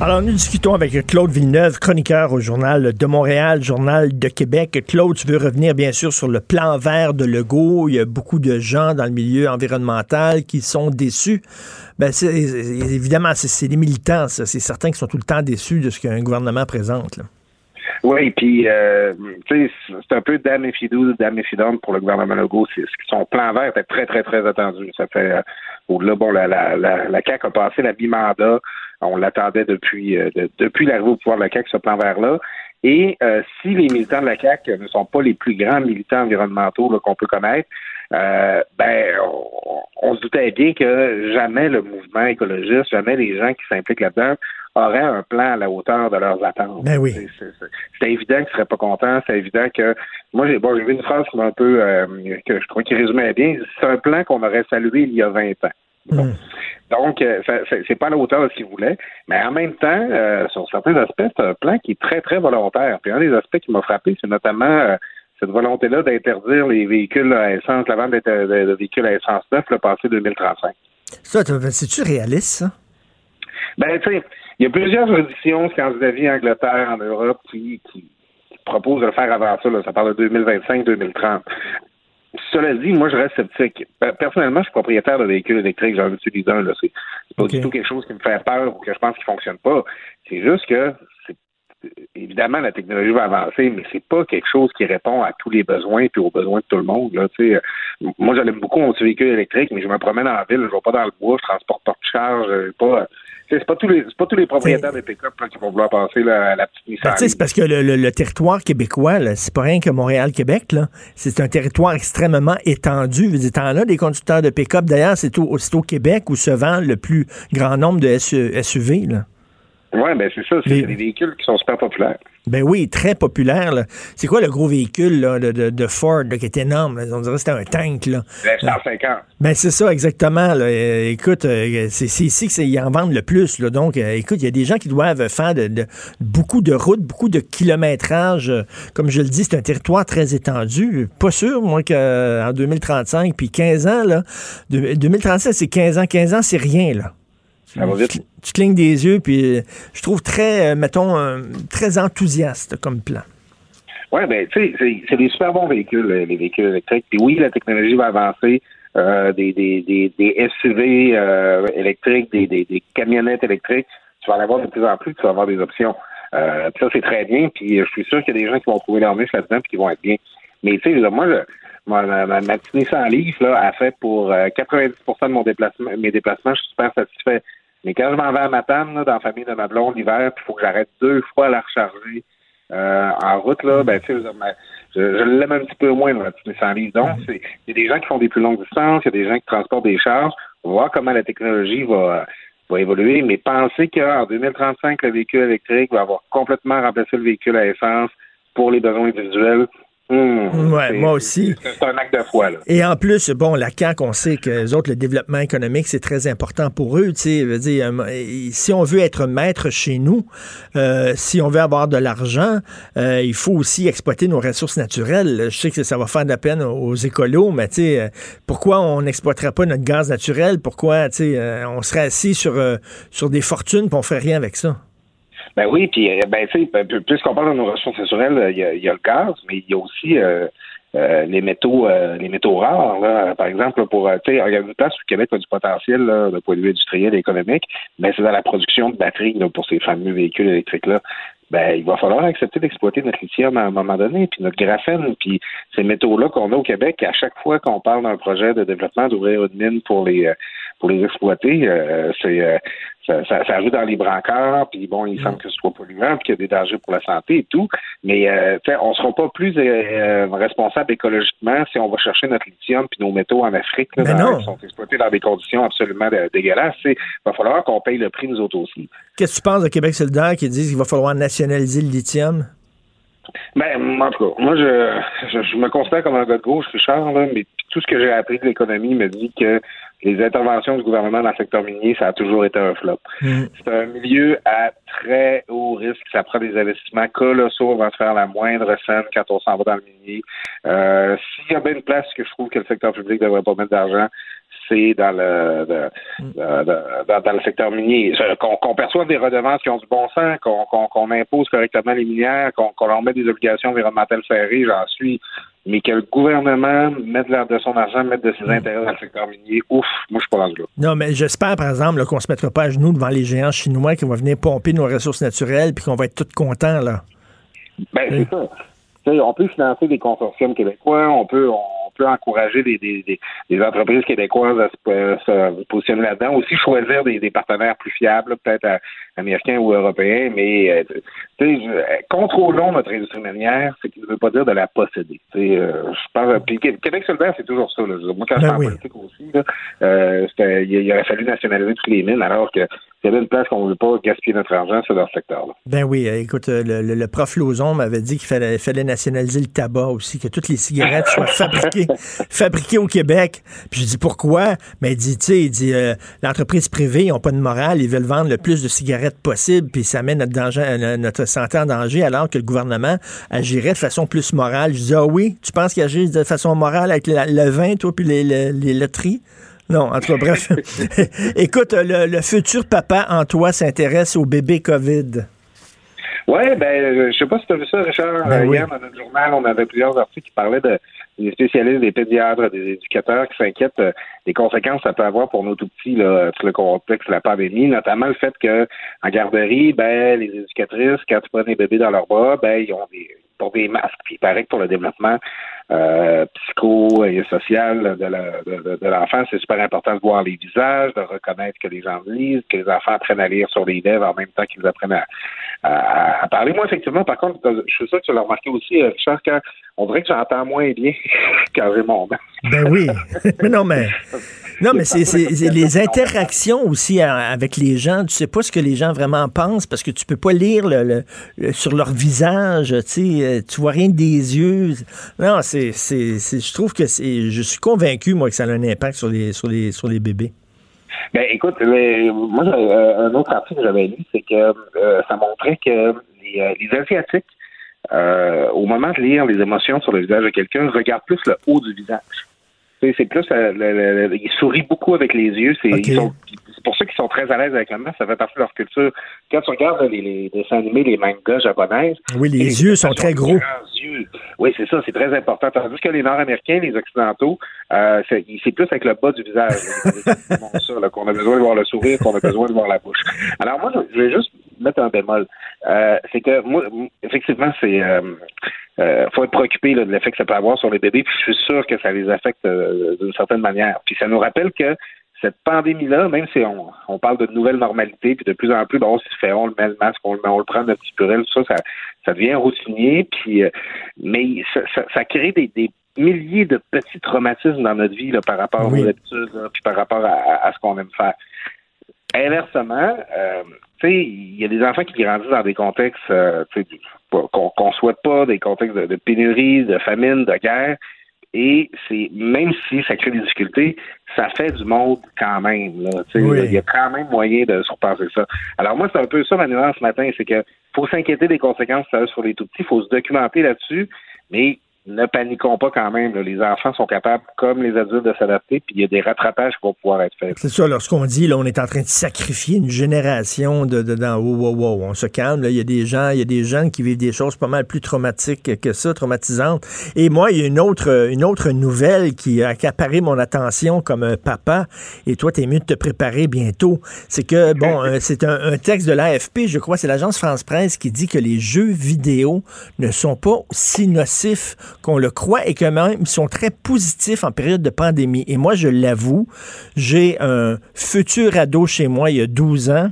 Alors, nous discutons avec Claude Villeneuve, chroniqueur au Journal de Montréal, Journal de Québec. Claude, tu veux revenir bien sûr sur le plan vert de Legault. Il y a beaucoup de gens dans le milieu environnemental qui sont déçus. Ben, évidemment, c'est, des militants. C'est certains qui sont tout le temps déçus de ce qu'un gouvernement présente. là. Oui, puis euh, c'est un peu you do, damn if you don't pour le gouvernement Legault. Son plan vert était très, très, très attendu. Ça fait euh, au-delà, bon, la, la, CAQ a passé la bi-mandat. On l'attendait depuis euh, de- depuis l'arrivée au pouvoir de la CAQ, ce plan vert-là. Et euh, si les militants de la CAQ ne sont pas les plus grands militants environnementaux qu'on peut connaître, euh, ben on, on se doutait bien que jamais le mouvement écologiste, jamais les gens qui s'impliquent là-dedans auraient un plan à la hauteur de leurs attentes. Ben oui. C'était évident qu'ils seraient pas contents. C'est évident que moi j'ai bon j'ai vu une phrase qui m'a un peu euh, que je trouve qui résumait bien. C'est un plan qu'on aurait salué il y a 20 ans. Donc, euh, c'est pas à la hauteur de ce qu'ils voulaient, mais en même temps, euh, sur certains aspects, c'est un plan qui est très, très volontaire. Puis un des aspects qui m'a frappé, c'est notamment euh, cette volonté-là d'interdire les véhicules à essence, la vente de, véhicules à essence neuf, le passé 2035. Ça, t'as- c'est-tu réaliste, ça? Ben, tu sais, il y a plusieurs juridictions, Scandinavie, Angleterre, en Europe, qui, qui, qui proposent de le faire avant ça. Là. Ça parle de 2025-2030. Cela dit, moi, je reste sceptique. Pe- Personnellement, je suis propriétaire de véhicules électriques. J'en utilise un. Là. C'est pas du tout quelque chose qui me fait peur ou que je pense qu'il fonctionne pas. C'est juste que, c'est- évidemment, la technologie va avancer, mais c'est pas quelque chose qui répond à tous les besoins puis aux besoins de tout le monde. Là, moi, j'aime beaucoup mon petit véhicule électrique, mais je me promène en ville, je vais pas dans le bois, je transporte pas de charge, euh, pas. C'est pas tous les pas tous les propriétaires de pick-up là, qui vont vouloir passer là, à la petite Nissan. Ben, c'est parce que le, le- le territoire québécois, là, c'est pas rien que Montréal-Québec, là. C'est un territoire extrêmement étendu. Veux dire, t'en as des conducteurs de pick-up. D'ailleurs, c'est au, au Québec où se vend le plus grand nombre de SU SUV, là. Oui, ben c'est ça. C'est des véhicules qui sont super populaires. Ben oui, très populaire. là. C'est quoi le gros véhicule là, de, de- de Ford là, qui est énorme? là? On dirait que c'était un tank. Là. La 150. Ben c'est ça, exactement. là. Euh, écoute, euh, c'est c'est ici qu'ils en vendent le plus. Là. Donc, euh, écoute, il y a des gens qui doivent faire de, de- beaucoup de routes, beaucoup de kilométrage. Euh, Comme je le dis, c'est un territoire très étendu. Pas sûr, moi, qu'en 2035, puis 15 ans, là, de- 2035, c'est 15 ans. 15 ans, c'est rien, là. Ça va vite. Tu, clignes des yeux, puis euh, je trouve très, euh, mettons, euh, très enthousiaste comme plan. Oui, ben, tu sais, c'est- des super bons véhicules, les véhicules électriques. Puis oui, la technologie va avancer. Euh, des, des, des, des SUV euh, électriques, des, des, des camionnettes électriques. Tu vas en avoir de plus en plus, tu vas avoir des options. Euh, puis ça, c'est très bien. Puis je suis sûr qu'il y a des gens qui vont trouver leur niche là-dedans puis qui vont être bien. Mais tu sais, moi, je- ma, ma, ma, ma petite Nissan Leaf, là, a fait pour euh, 90% de mon déplacement, mes déplacements, je suis super satisfait. Mais quand je m'en vais à Matane, là, dans la famille de ma blonde l'hiver, puis il faut que j'arrête deux fois à la recharger euh, en route, là, ben, tu sais, je, l'aime un petit peu moins, Leaf. Donc, c'est- il y a des gens qui font des plus longues distances, il y a des gens qui transportent des charges. On va voir comment la technologie va, va évoluer, mais pensez qu'en 2035, le véhicule électrique va avoir complètement remplacé le véhicule à essence pour les besoins individuels. Hmm, Ouais, moi aussi. C'est un acte de foi, là. Et en plus, bon, la CAQ, on sait que les autres, le développement économique, c'est très important pour eux. Tu sais, Je veux dire, euh, si on veut être maître chez nous, euh, si on veut avoir de l'argent, euh, il faut aussi exploiter nos ressources naturelles. Je sais que ça va faire de la peine aux écolos, mais tu sais, euh, pourquoi on n'exploiterait pas notre gaz naturel? Pourquoi, tu sais, euh, on serait assis sur, euh, sur des fortunes et on ferait rien avec ça? Ben oui, puis euh, ben ben, puisqu'on parle de nos ressources naturelles, euh, il y, a, il y a le gaz, mais il y a aussi euh, euh, les métaux euh, les métaux rares. Là. Par exemple, pour euh, tu sais, a une place où le Québec a du potentiel là, de point de vue industriel et économique, mais c'est dans la production de batteries là, pour ces fameux véhicules électriques-là. Ben, il va falloir accepter d'exploiter notre lithium à un moment donné, puis notre graphène, puis ces métaux-là qu'on a au Québec, à chaque fois qu'on parle d'un projet de développement d'ouvrir une mine pour les pour les exploiter, euh, c'est euh, ça, ça, ça arrive dans les brancards, puis bon, il semble que ce soit polluant, puis qu'il y a des dangers pour la santé et tout. Mais euh, on ne sera pas plus euh, responsable écologiquement si on va chercher notre lithium puis nos métaux en Afrique là, dans- qui sont exploités dans des conditions absolument dé- dégueulasses. Il va falloir qu'on paye le prix nous autres aussi. Qu'est-ce que tu penses de Québec solidaire qui disent qu'il va falloir nationaliser le lithium? Ben, en tout cas, moi, je, je, je me considère comme un gars de gauche, Richard, là, mais tout ce que j'ai appris de l'économie me dit que les interventions du gouvernement dans le secteur minier, ça a toujours été un flop. C'est un milieu à très haut risque. Ça prend des investissements colossaux avant de faire la moindre scène quand on s'en va dans le minier. Euh, S'il y a bien une place que je trouve que le secteur public ne devrait pas mettre d'argent, c'est dans le de- de- de- dans, dans le secteur minier. Qu'on perçoive des redevances qui ont du bon sens, qu'on impose correctement les minières, qu'on leur mette des obligations environnementales serrées, j'en suis. Mais que le gouvernement mette de, son argent, mette de ses intérêts dans le secteur minier, ouf, moi je suis pas rendu là. Non, mais j'espère, par exemple, qu'on se mettra pas à genoux devant les géants chinois qui vont venir pomper nos ressources naturelles puis qu'on va être tous contents, là. Ben, c'est ça. Tu sais, on peut financer des consortiums québécois, on peut on peut encourager des, des, des, des entreprises québécoises à se, se positionner là-dedans. Aussi choisir des, des partenaires plus fiables, peut-être euh, américains ou européens, mais euh, je- euh, contrôlons notre industrie minière, ce qui ne veut pas dire de la posséder. Euh, je pense, puis Québec solidaire, c'est toujours ça. Là. Moi, quand je suis en oui. politique aussi, là, euh, il, il aurait fallu nationaliser toutes les mines, alors que s'il y avait une place qu'on ne veut pas gaspiller notre argent, c'est dans ce secteur-là. Ben oui, euh, écoute, euh, le, le- le prof Lauzon m'avait dit qu'il fallait, fallait nationaliser le tabac aussi, que toutes les cigarettes soient fabriquées, fabriquées au Québec. Puis je dis pourquoi? Mais il dit, tu sais, il dit, euh, l'entreprise privée, ils n'ont pas de morale, ils veulent vendre le plus de cigarettes possible, puis ça met notre, danger, euh, notre santé en danger, alors que le gouvernement agirait de façon plus morale. Je dis, ah oui, tu penses qu'il agit de façon morale avec la- le vin, toi, puis les, les, les loteries? Non, en tout cas, bref. Écoute, le, le futur papa en toi s'intéresse au bébé COVID. Oui, ben, je sais pas si tu as vu ça, Richard. Ben oui. Hier, dans notre journal, on avait plusieurs articles qui parlaient de, des spécialistes, des pédiatres, des éducateurs qui s'inquiètent euh, des conséquences que ça peut avoir pour nos tout petits, là, sur le contexte de la pandémie, notamment le fait que en garderie, ben, les éducatrices, quand tu prends des bébés dans leurs bras, ben, ils ont des pour des masques. Puis il paraît que pour le développement euh, psycho et social de, la- de l'enfant, c'est super important de voir les visages, de reconnaître que les gens lisent, que les enfants apprennent à lire sur les lèvres en même temps qu'ils apprennent à, à- à parler. Moi, effectivement, par contre, je suis sûr que tu l'as remarqué aussi, euh, Richard, quand on dirait que j'entends moins bien quand j'ai mon. Ben oui. mais non, mais. Non, mais c'est les interactions aussi à- avec les gens. Tu sais pas ce que les gens vraiment pensent parce que tu peux pas lire le, le- le- sur leur visage. Tu sais, euh, tu vois rien des yeux. Non, c'est- je trouve que c'est, je suis convaincu moi que ça a un impact sur les, sur les, sur les bébés. Ben, écoute, les- moi, euh, un autre article que j'avais lu, c'est que euh, ça montrait que les, euh, les Asiatiques, euh, au moment de lire les émotions sur le visage de quelqu'un, regardent plus le haut du visage. C'est plus, le- le- le- ils sourient beaucoup avec les yeux. C'est ils pour ça qu'ils sont très à l'aise avec le masque. Ça fait partie de leur culture. Quand tu regardes là, les, les dessins animés, les mangas japonaises, Oui, les yeux sont très gros. yeux. Oui, c'est ça, c'est très important. Tandis que les Nord-Américains, les Occidentaux, euh, c'est plus avec le bas du visage qu'on a besoin de voir le sourire, qu'on a besoin de voir la bouche. Alors moi, je vais juste mettre un bémol. Euh, c'est que moi, effectivement, c'est euh, euh, faut être préoccupé là, de l'effet que ça peut avoir sur les bébés, puis je suis sûr que ça les affecte d'une certaine manière. Puis ça nous rappelle que cette pandémie-là, même si on, on parle de nouvelle normalité, puis de plus en plus, bon, si fait, on le met le masque, on le met, on le prend, notre petit purel, tout ça, ça, ça devient routinier, puis euh, mais ça, ça, ça crée des, des milliers de petits traumatismes dans notre vie là, par rapport Oui. aux habitudes, là, puis par rapport à, à ce qu'on aime faire. Inversement, euh, tu sais, il y a des enfants qui grandissent dans des contextes euh, qu'on qu'on souhaite pas, des contextes de, de pénurie, de famine, de guerre. Et c'est même si ça crée des difficultés, ça fait du monde quand même. là. Oui. Il y a quand même moyen de surpasser ça. Alors moi, c'est un peu ça ma nuance ce matin, c'est que faut s'inquiéter des conséquences que ça a sur les tout petits, faut se documenter là-dessus, mais ne paniquons pas quand même. là. Les enfants sont capables, comme les adultes, de s'adapter, puis il y a des rattrapages qui vont pouvoir être faits. C'est ça, lorsqu'on dit, là, on est en train de sacrifier une génération de, de dans, wow, wow, wow, on se calme, là, il y a des gens, il y a des jeunes qui vivent des choses pas mal plus traumatiques que ça, traumatisantes. Et moi, il y a une autre, une autre nouvelle qui a accaparé mon attention comme un papa, et toi, t'es mieux de te préparer bientôt. C'est que, bon, euh, c'est un, un texte de l'AFP, je crois, c'est l'agence France-Presse qui dit que les jeux vidéo ne sont pas si nocifs qu'on le croit et que même ils sont très positifs en période de pandémie. Et moi, je l'avoue, j'ai un futur ado chez moi il y a 12 ans.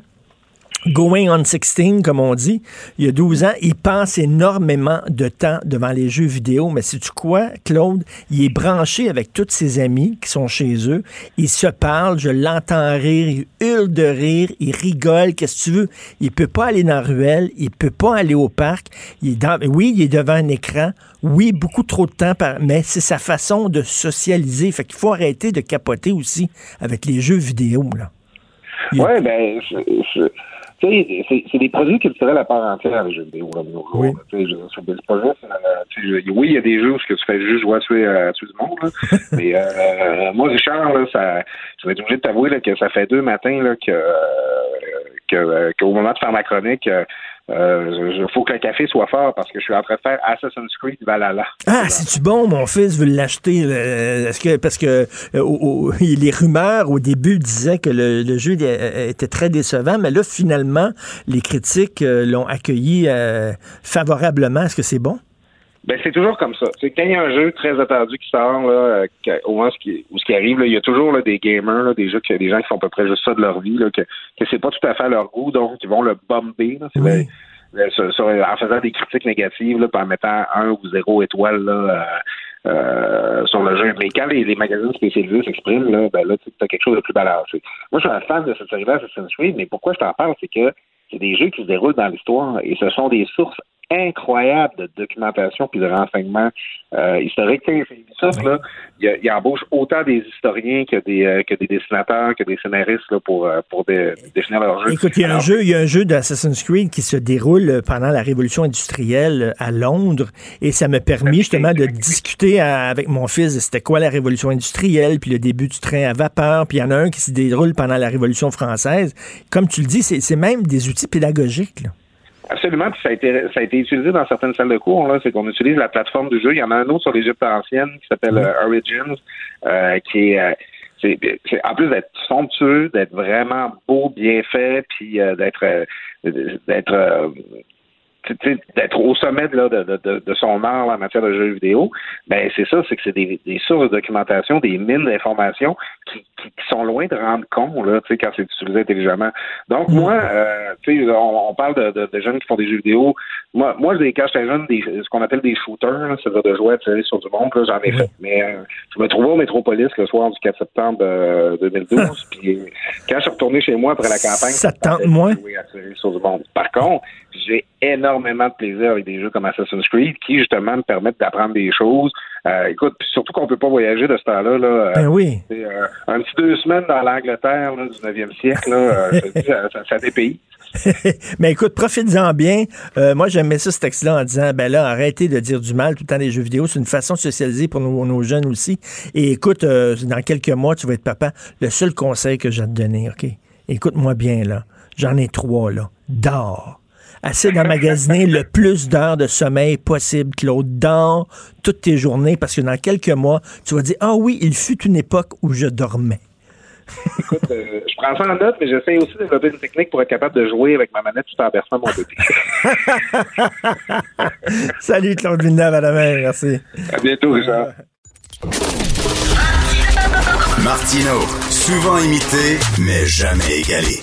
Going on 16, comme on dit, il y a 12 ans, il passe énormément de temps devant les jeux vidéo. Mais sais-tu quoi, Claude? Il est branché avec tous ses amis qui sont chez eux. Il se parle, je l'entends rire, il hurle de rire, il rigole, qu'est-ce que tu veux? Il peut pas aller dans la ruelle, il peut pas aller au parc. Il est oui, il est devant un écran. Oui, beaucoup trop de temps, par, mais c'est sa façon de socialiser. Fait qu'il faut arrêter de capoter aussi avec les jeux vidéo, là. Oui, ben, tu sais, c'est c'est des produits culturels à part entière, les jeux vidéo, là. Oui. euh, oui, il y a des jeux où tu fais juste jouer à tuer, à tuer du monde, là. mais euh, moi, Richard, là, ça, je vais être obligé de t'avouer là, que ça fait deux matins là, que, euh, que, euh, qu'au moment de faire ma chronique, euh, il faut que le café soit fort parce que je suis en train de faire Assassin's Creed Valhalla. Ah, c'est-tu bon, mon fils veut l'acheter? euh, Est-ce que, parce que euh, au- au- les rumeurs au début disaient que le, le jeu euh, était très décevant, mais là, finalement, les critiques euh, l'ont accueilli euh, favorablement. Est-ce que c'est bon? Ben, c'est toujours comme ça. C'est quand il y a un jeu très attendu qui sort, là, euh, au où ce qui, où ce qui arrive, là, il y a toujours là, des gamers, là, des jeux que des gens qui font à peu près juste ça de leur vie, là, que, que c'est pas tout à fait à leur goût, donc ils vont le bomber. Là, le- sur- sur- en faisant des critiques négatives, là, puis en mettant un ou zéro étoile là, euh, euh, sur le jeu. Mais quand les, les magazines spécialisés s'expriment, là, ben là, tu as quelque chose de plus balancé. Moi, je suis un fan de cette série-là, Assassin's Creed, mais pourquoi je t'en parle, c'est que c'est des jeux qui se déroulent dans l'histoire et ce sont des sources incroyable de documentation puis de renseignements euh, historiques. Ubisoft, là, il, il embauche autant des historiens que des, euh, que des dessinateurs, que des scénaristes là, pour, euh, pour dé- définir leur jeu. Écoute, il y a un jeu, il y a un jeu d'Assassin's Creed qui se déroule pendant la révolution industrielle à Londres et ça m'a permis justement de discuter à- avec mon fils de c'était quoi la révolution industrielle, puis le début du train à vapeur, puis il y en a un qui se déroule pendant la révolution française. Comme tu le dis, c'est c'est même des outils pédagogiques. là. Absolument, puis ça a été ça a été utilisé dans certaines salles de cours. Là, c'est qu'on utilise la plateforme du jeu. Il y en a un autre sur l'Égypte ancienne qui s'appelle euh, Origins, euh, qui est euh, c'est, c'est- en plus d'être somptueux, d'être vraiment beau, bien fait, puis euh, d'être euh, d'être euh, d'être au sommet de, là, de, de, de- son art là, en matière de jeux vidéo, ben c'est ça, c'est que c'est des, des sources de documentation, des mines d'informations qui, qui, qui sont loin de rendre compte là, tu sais, quand c'est utilisé intelligemment. Donc moi, euh, tu sais, on, on parle de, de, de jeunes qui font des jeux vidéo. Moi, moi, quand j'étais jeune, des, ce qu'on appelle des shooters, c'est-à-dire de jouer à tirer sur du monde, là, j'en ai fait. Mais euh, je me trouvais au Métropolis le soir du 4 septembre euh, 2012, puis quand je suis retourné chez moi après la campagne, Ça te tente moins? jouer à tirer sur du monde. Par contre, j'ai énormément de plaisir avec des jeux comme Assassin's Creed qui, justement, me permettent d'apprendre des choses. Euh, écoute, surtout qu'on peut pas voyager de ce temps-là. Là, euh, Ben oui. c'est, euh, un petit deux semaines dans l'Angleterre là, du 9e siècle, là, euh, ça, ça, ça dépaye. Mais écoute, profites-en bien. Euh, moi, j'aimais ça, ce texte-là, en disant, ben là, arrêtez de dire du mal tout le temps des jeux vidéo. C'est une façon de socialiser pour nos, nos jeunes aussi. Et écoute, euh, dans quelques mois, tu vas être papa. Le seul conseil que j'ai à te donner, OK? Écoute-moi bien, là. J'en ai trois, là. Dors. Assez d'emmagasiner le plus d'heures de sommeil possible, Claude. Dors toutes tes journées parce que dans quelques mois, tu vas dire, ah oui, il fut une époque où je dormais. Écoute, euh, je prends ça en note, mais j'essaie aussi de développer une technique pour être capable de jouer avec ma manette tout en berçant mon bébé. Salut, Claude Villeneuve, à demain. Merci. À bientôt, Richard. Martino, souvent imité, mais jamais égalé.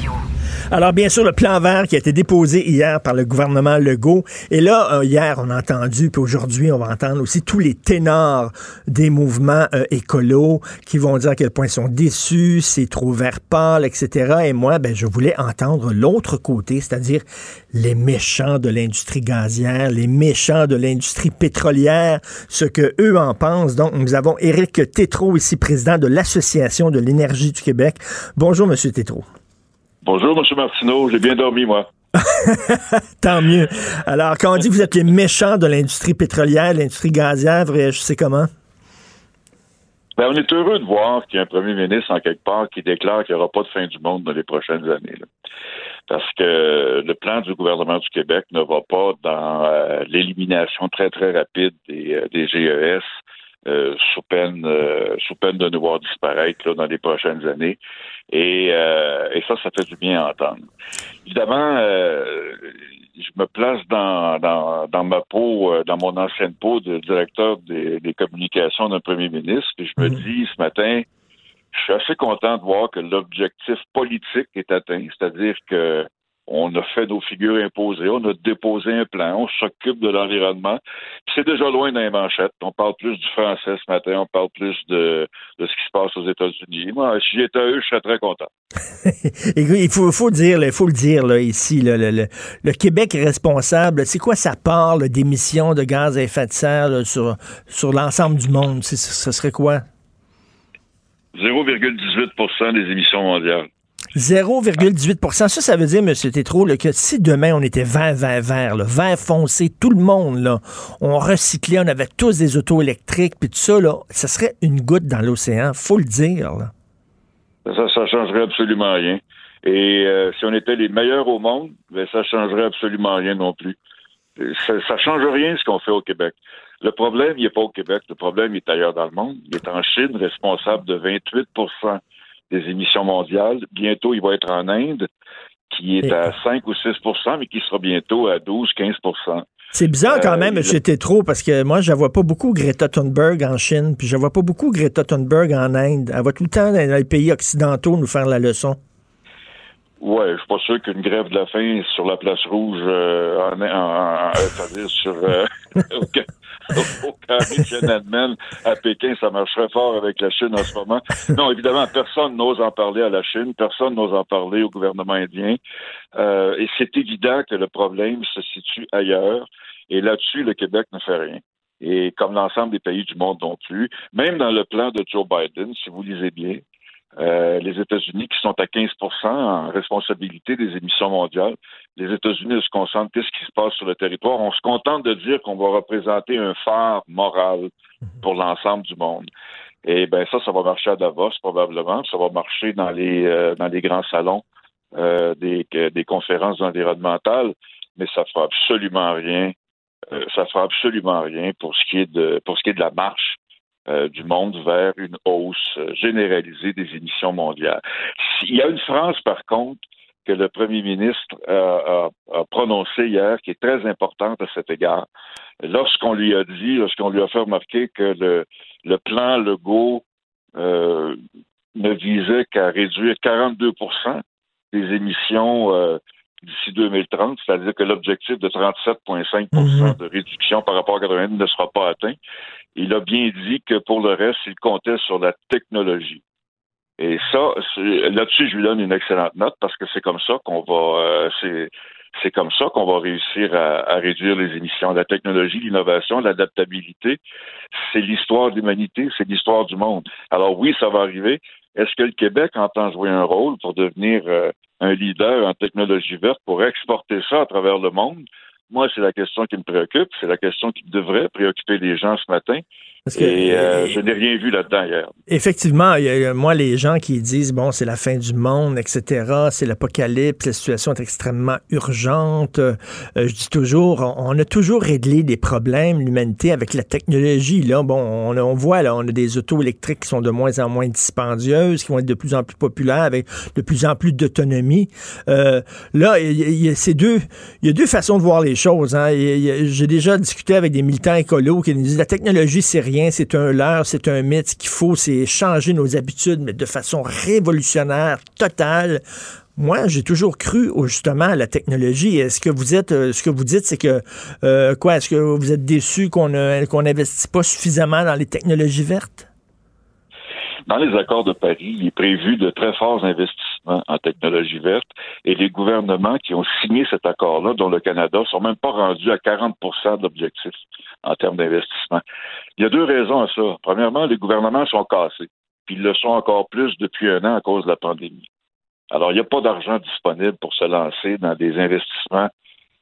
Alors, bien sûr, le plan vert qui a été déposé hier par le gouvernement Legault. Et là, euh, hier, on a entendu, puis aujourd'hui, on va entendre aussi tous les ténors des mouvements euh, écolos qui vont dire à quel point ils sont déçus, c'est trop vert pâle, etc. Et moi, ben, je voulais entendre l'autre côté, c'est-à-dire les méchants de l'industrie gazière, les méchants de l'industrie pétrolière, ce que eux en pensent. Donc, nous avons Éric Tétrault, ici, président de l'Association de l'énergie du Québec. Bonjour, Monsieur Tétrault. Bonjour, M. Martineau. J'ai bien dormi, moi. Tant mieux. Alors, quand on dit que vous êtes les méchants de l'industrie pétrolière, l'industrie gazière, vous réagissez comment? Ben, on est heureux de voir qu'il y a un premier ministre, en quelque part, qui déclare qu'il n'y aura pas de fin du monde dans les prochaines années. là. Parce que le plan du gouvernement du Québec ne va pas dans euh, l'élimination très, très rapide des, euh, des GES euh, sous, peine, euh, sous peine de nous voir disparaître là, dans les prochaines années. Et, euh, et ça, ça fait du bien à entendre. Évidemment, euh, je me place dans, dans, dans ma peau, euh, dans mon ancienne peau de directeur des, des communications d'un premier ministre, et je me dis ce matin, je suis assez content de voir que l'objectif politique est atteint, c'est-à-dire que on a fait nos figures imposées, on a déposé un plan, on s'occupe de l'environnement. C'est déjà loin dans les manchettes. On parle plus du français ce matin, on parle plus de, de ce qui se passe aux États-Unis. Moi, si j'étais à eux, je serais très content. Il faut, faut dire, il faut le dire là, ici, là, le, le- le Québec est responsable. C'est quoi sa part d'émissions de gaz à effet de serre là, sur, sur l'ensemble du monde? Ce serait quoi? 0,18% des émissions mondiales. 0,18% Ça, ça veut dire, M. Tétrault, que si demain on était vert, vert, vert, là, vert foncé, tout le monde, là, on recyclait, on avait tous des autos électriques, puis tout ça, ça serait une goutte dans l'océan. faut le dire. là. Ça, ça changerait absolument rien. Et euh, si on était les meilleurs au monde, ben, ça changerait absolument rien non plus. Ça, ça change rien ce qu'on fait au Québec. Le problème, il n'est pas au Québec. Le problème, il est ailleurs dans le monde. Il est en Chine, responsable de 28 des émissions mondiales. Bientôt, il va être en Inde, qui est à 5 ou 6% mais qui sera bientôt à 12-15% C'est bizarre quand Euh, même, il- M. Tétrault, parce que moi, je ne vois pas beaucoup Greta Thunberg en Chine, puis je ne vois pas beaucoup Greta Thunberg en Inde. Elle va tout le temps dans les pays occidentaux nous faire la leçon. Ouais, je suis pas sûr qu'une grève de la faim sur la place rouge, euh, en, en- en- c'est-à-dire sur euh, à Pékin, ça marcherait fort avec la Chine en ce moment. Non, évidemment, personne n'ose en parler à la Chine, personne n'ose en parler au gouvernement indien. Euh, et c'est évident que le problème se situe ailleurs. Et là-dessus, le Québec ne fait rien et comme l'ensemble des pays du monde non plus. Même dans le plan de Joe Biden, si vous lisez bien, euh, les États-Unis qui sont à 15% en responsabilité des émissions mondiales. Les États-Unis se concentrent qu'est-ce qui se passe sur le territoire. On se contente de dire qu'on va représenter un phare moral pour l'ensemble du monde. Et ben ça, ça va marcher à Davos probablement. Ça va marcher dans les euh, dans les grands salons euh, des, des conférences environnementales, mais ça fera absolument rien. ça fera absolument rien pour ce qui est de pour ce qui est de la marche euh, du monde vers une hausse euh, généralisée des émissions mondiales. Il y a une phrase, par contre, que le premier ministre a, prononcée hier, qui est très importante à cet égard. Lorsqu'on lui a dit, lorsqu'on lui a fait remarquer que le, plan Legault euh, ne visait qu'à réduire 42% des émissions euh, d'ici 2030, c'est-à-dire que l'objectif de 37,5 mhm. de réduction par rapport à 90 ne sera pas atteint. Il a bien dit que pour le reste, il comptait sur la technologie. Et ça, là-dessus, je lui donne une excellente note parce que c'est comme ça qu'on va, euh, c'est comme ça qu'on va réussir à, à, réduire les émissions. La technologie, l'innovation, l'adaptabilité, c'est l'histoire de l'humanité, c'est l'histoire du monde. Alors oui, ça va arriver. Est-ce que le Québec entend jouer un rôle pour devenir euh, un leader en technologie verte pour exporter ça à travers le monde? Moi, c'est la question qui me préoccupe, c'est la question qui devrait préoccuper les gens ce matin et euh, je n'ai rien vu là-dedans hier. Effectivement, il y a, moi, les gens qui disent, bon, c'est la fin du monde, etc., c'est l'apocalypse, la situation est extrêmement urgente. Euh, je dis toujours, on, a toujours réglé des problèmes, l'humanité, avec la technologie. Là, bon, on, on, voit, là, on a des autos électriques qui sont de moins en moins dispendieuses, qui vont être de plus en plus populaires, avec de plus en plus d'autonomie. Euh, là, il y, a, ces deux, il y a deux façons de voir les choses. Hein. J'ai déjà discuté avec des militants écolos qui nous disent, la technologie, c'est c'est un leurre, c'est un mythe. Ce qu'il faut, c'est changer nos habitudes, mais de façon révolutionnaire, totale. Moi, j'ai toujours cru justement à la technologie. Est-ce que vous êtes, euh, ce que vous dites, c'est que euh, quoi Est-ce que vous êtes déçu qu'on qu'on n'investit pas suffisamment dans les technologies vertes? Dans les accords de Paris, il est prévu de très forts investissements en technologie verte et les gouvernements qui ont signé cet accord-là, dont le Canada, sont même pas rendus à 40 de l'objectif en termes d'investissement. Il y a deux raisons à ça. Premièrement, les gouvernements sont cassés, puis ils le sont encore plus depuis un an à cause de la pandémie. Alors, il n'y a pas d'argent disponible pour se lancer dans des investissements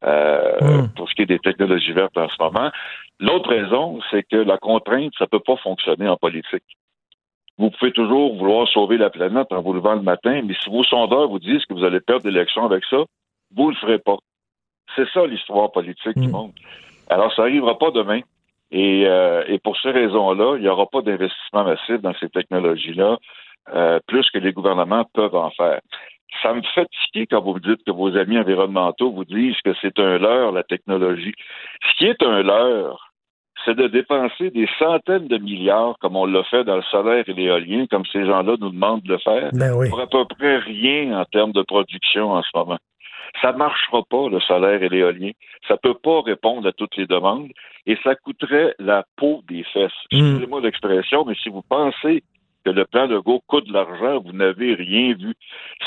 euh, hmm. pour ce qui est des technologies vertes en ce moment. L'autre raison, c'est que la contrainte, ça ne peut pas fonctionner en politique. Vous pouvez toujours vouloir sauver la planète en vous levant le matin, mais si vos sondeurs vous disent que vous allez perdre l'élection avec ça, vous ne le ferez pas. C'est ça l'histoire politique du hmm. monde. Alors, ça n'arrivera pas demain. Et, euh, et pour ces raisons-là, il n'y aura pas d'investissement massif dans ces technologies-là, euh, plus que les gouvernements peuvent en faire. Ça me fait tiquer quand vous me dites que vos amis environnementaux vous disent que c'est un leurre, la technologie. Ce qui est un leurre, c'est de dépenser des centaines de milliards, comme on l'a fait dans le solaire et l'éolien, comme ces gens-là nous demandent de le faire, ben pour à peu près rien en termes de production en ce moment. Ça ne marchera pas, le solaire et l'éolien. Ça ne peut pas répondre à toutes les demandes et ça coûterait la peau des fesses. Hmm. Excusez-moi l'expression, mais si vous pensez que le plan de Go coûte de l'argent, vous n'avez rien vu.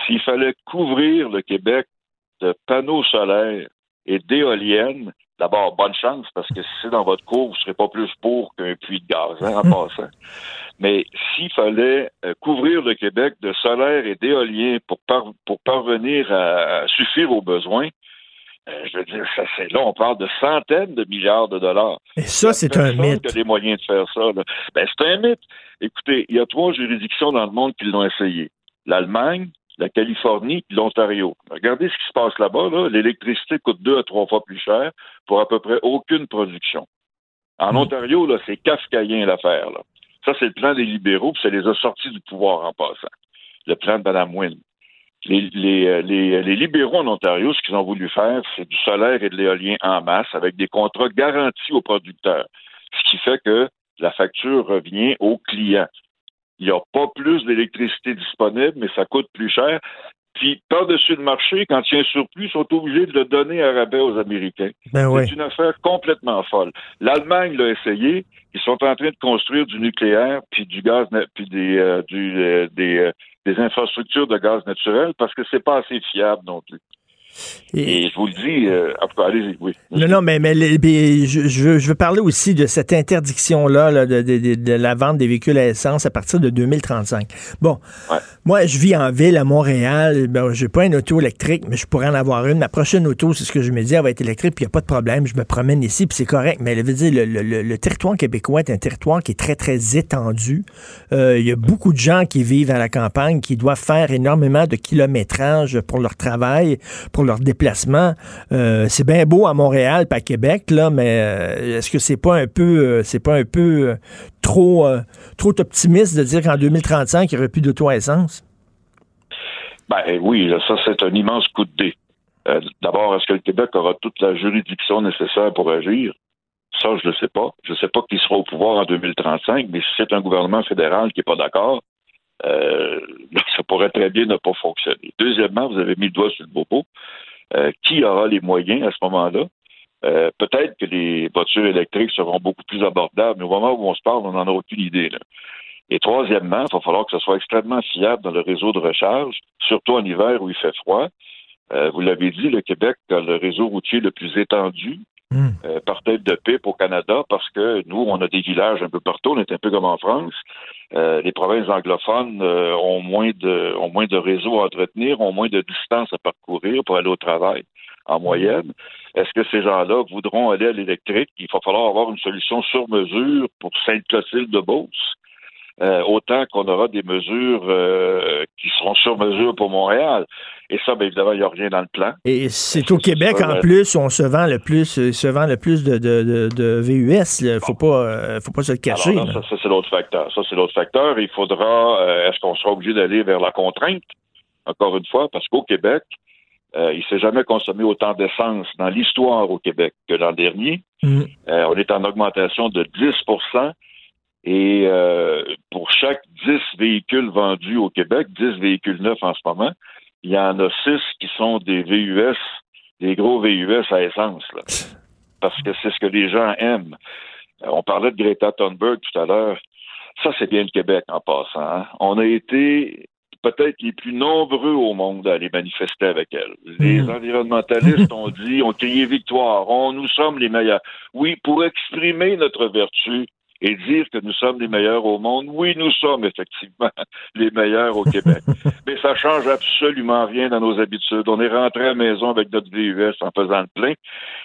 S'il fallait couvrir le Québec de panneaux solaires et d'éoliennes, d'abord, bonne chance, parce que si c'est dans votre cours, vous ne serez pas plus pour qu'un puits de gaz, hein, en passant. Mais s'il fallait euh, couvrir le Québec de solaire et d'éolien pour, pour parvenir à, suffire aux besoins, euh, je veux dire, ça, c'est là, on parle de centaines de milliards de dollars. Et ça, c'est un mythe. Il y a les moyens de faire ça. Ben, c'est un mythe. Écoutez, il y a trois juridictions dans le monde qui l'ont essayé. L'Allemagne, la Californie et l'Ontario. Regardez ce qui se passe là-bas. L'électricité coûte deux à trois fois plus cher pour à peu près aucune production. En hmm. Ontario, là, c'est kafkaïen l'affaire. Là. Ça, c'est le plan des libéraux, puis ça les a sortis du pouvoir en passant. Le plan de Mme Wynne. Les, les, les, libéraux en Ontario, ce qu'ils ont voulu faire, c'est du solaire et de l'éolien en masse avec des contrats garantis aux producteurs. Ce qui fait que la facture revient aux clients. Il n'y a pas plus d'électricité disponible, mais ça coûte plus cher. Puis, par-dessus le marché, quand il y a un surplus, ils sont obligés de le donner à rabais aux Américains. Ben oui. C'est une affaire complètement folle. L'Allemagne l'a essayé. Ils sont en train de construire du nucléaire puis du gaz, puis des, euh, du, euh, des, euh, des infrastructures de gaz naturel parce que c'est pas assez fiable non plus. Et, je vous le dis, euh, allez-y, oui. Non, non, mais, mais je, je veux, je veux parler aussi de cette interdiction-là là, de, de- de- de la vente des véhicules à essence à partir de 2035. Bon, moi, je vis en ville à Montréal. Ben, j'ai pas une auto électrique, mais je pourrais en avoir une. Ma prochaine auto, c'est ce que je me dis, elle va être électrique, puis il n'y a pas de problème. Je me promène ici, puis c'est correct. Mais je veux dire, le, le- le- le territoire québécois est un territoire qui est très, très étendu. Euh, Il y a beaucoup de gens qui vivent à la campagne, qui doivent faire énormément de kilométrage pour leur travail, pour leur déplacement. Euh, c'est bien beau à Montréal, pas à Québec, là, mais euh, est-ce que c'est pas un peu, euh, c'est pas un peu trop, trop optimiste de dire qu'en 2035 il n'y aurait plus d'auto à essence? Ben oui, là, ça, c'est un immense coup de dé. D'abord, est-ce que le Québec aura toute la juridiction nécessaire pour agir? Ça, je ne sais pas. Je ne sais pas qui sera au pouvoir en 2035, mais si c'est un gouvernement fédéral qui n'est pas d'accord, euh, ça pourrait très bien ne pas fonctionner. Deuxièmement, vous avez mis le doigt sur le bobo. Euh, qui aura les moyens à ce moment-là? Euh, Peut-être que les voitures électriques seront beaucoup plus abordables, mais au moment où on se parle, on n'en a aucune idée. Là. Et troisièmement, il va falloir que ce soit extrêmement fiable dans le réseau de recharge, surtout en hiver où il fait froid. Euh, vous l'avez dit, le Québec a le réseau routier le plus étendu euh, par tête de pipe au Canada parce que nous, on a des villages un peu partout, on est un peu comme en France. Euh, les provinces anglophones euh, ont moins de ont moins de réseaux à entretenir, ont moins de distance à parcourir pour aller au travail en moyenne. Est-ce que ces gens-là voudront aller à l'électrique? Il va falloir avoir une solution sur mesure pour Sainte-Clotilde-de-Beauce. Euh, autant qu'on aura des mesures euh, qui seront sur mesure pour Montréal. Et ça, bien évidemment, il n'y a rien dans le plan. Et c'est au Québec, en plus, où on se vend le plus, euh, se vend le plus de, de, de, de VUS. Il faut pas, euh, faut pas se le cacher. Alors là. ça, ça, c'est l'autre facteur. Ça, c'est l'autre facteur. Il faudra, est-ce qu'on sera obligé d'aller vers la contrainte, encore une fois, parce qu'au Québec, euh, il ne s'est jamais consommé autant d'essence dans l'histoire au Québec que l'an dernier. Mm. Euh, on est en augmentation de 10 et euh, pour chaque 10 véhicules vendus au Québec, 10 véhicules neufs en ce moment, il y en a 6 qui sont des VUS, des gros VUS à essence. Là. Parce que c'est ce que les gens aiment. Euh, On parlait de Greta Thunberg tout à l'heure. Ça, c'est bien le Québec en passant. hein. On a été peut-être les plus nombreux au monde à aller manifester avec elle. Les environnementalistes ont dit, ont crié victoire, on, nous sommes les meilleurs. Oui, pour exprimer notre vertu et dire que nous sommes les meilleurs au monde, oui, nous sommes effectivement les meilleurs au Québec. Mais ça change absolument rien dans nos habitudes. On est rentré à la maison avec notre VUS en faisant le plein,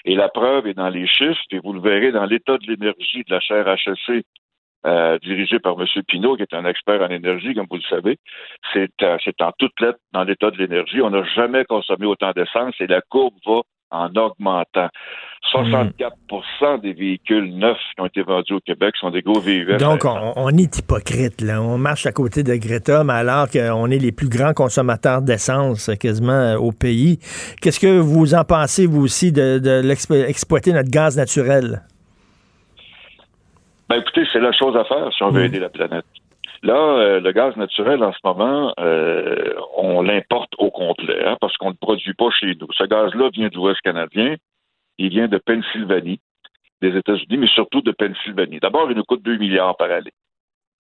et la preuve est dans les chiffres, et vous le verrez dans l'état de l'énergie de la chaire HEC euh, dirigée par M. Pinault, qui est un expert en énergie, comme vous le savez. C'est euh, c'est en toute lettre dans l'état de l'énergie. On n'a jamais consommé autant d'essence et la courbe va en augmentant. 64% des véhicules neufs qui ont été vendus au Québec sont des gros VUS. Donc, on, on est hypocrite, là. On marche à côté de Greta, mais alors qu'on est les plus grands consommateurs d'essence quasiment euh, au pays. Qu'est-ce que vous en pensez, vous aussi, de, de l'exploiter notre gaz naturel? Ben écoutez, c'est la chose à faire si on veut aider la planète. Là, euh, le gaz naturel, en ce moment, euh, on l'importe au complet, hein, parce qu'on ne produit pas chez nous. Ce gaz-là vient de l'Ouest canadien, il vient de Pennsylvanie, des États-Unis, mais surtout de Pennsylvanie. D'abord, il nous coûte 2 milliards par année.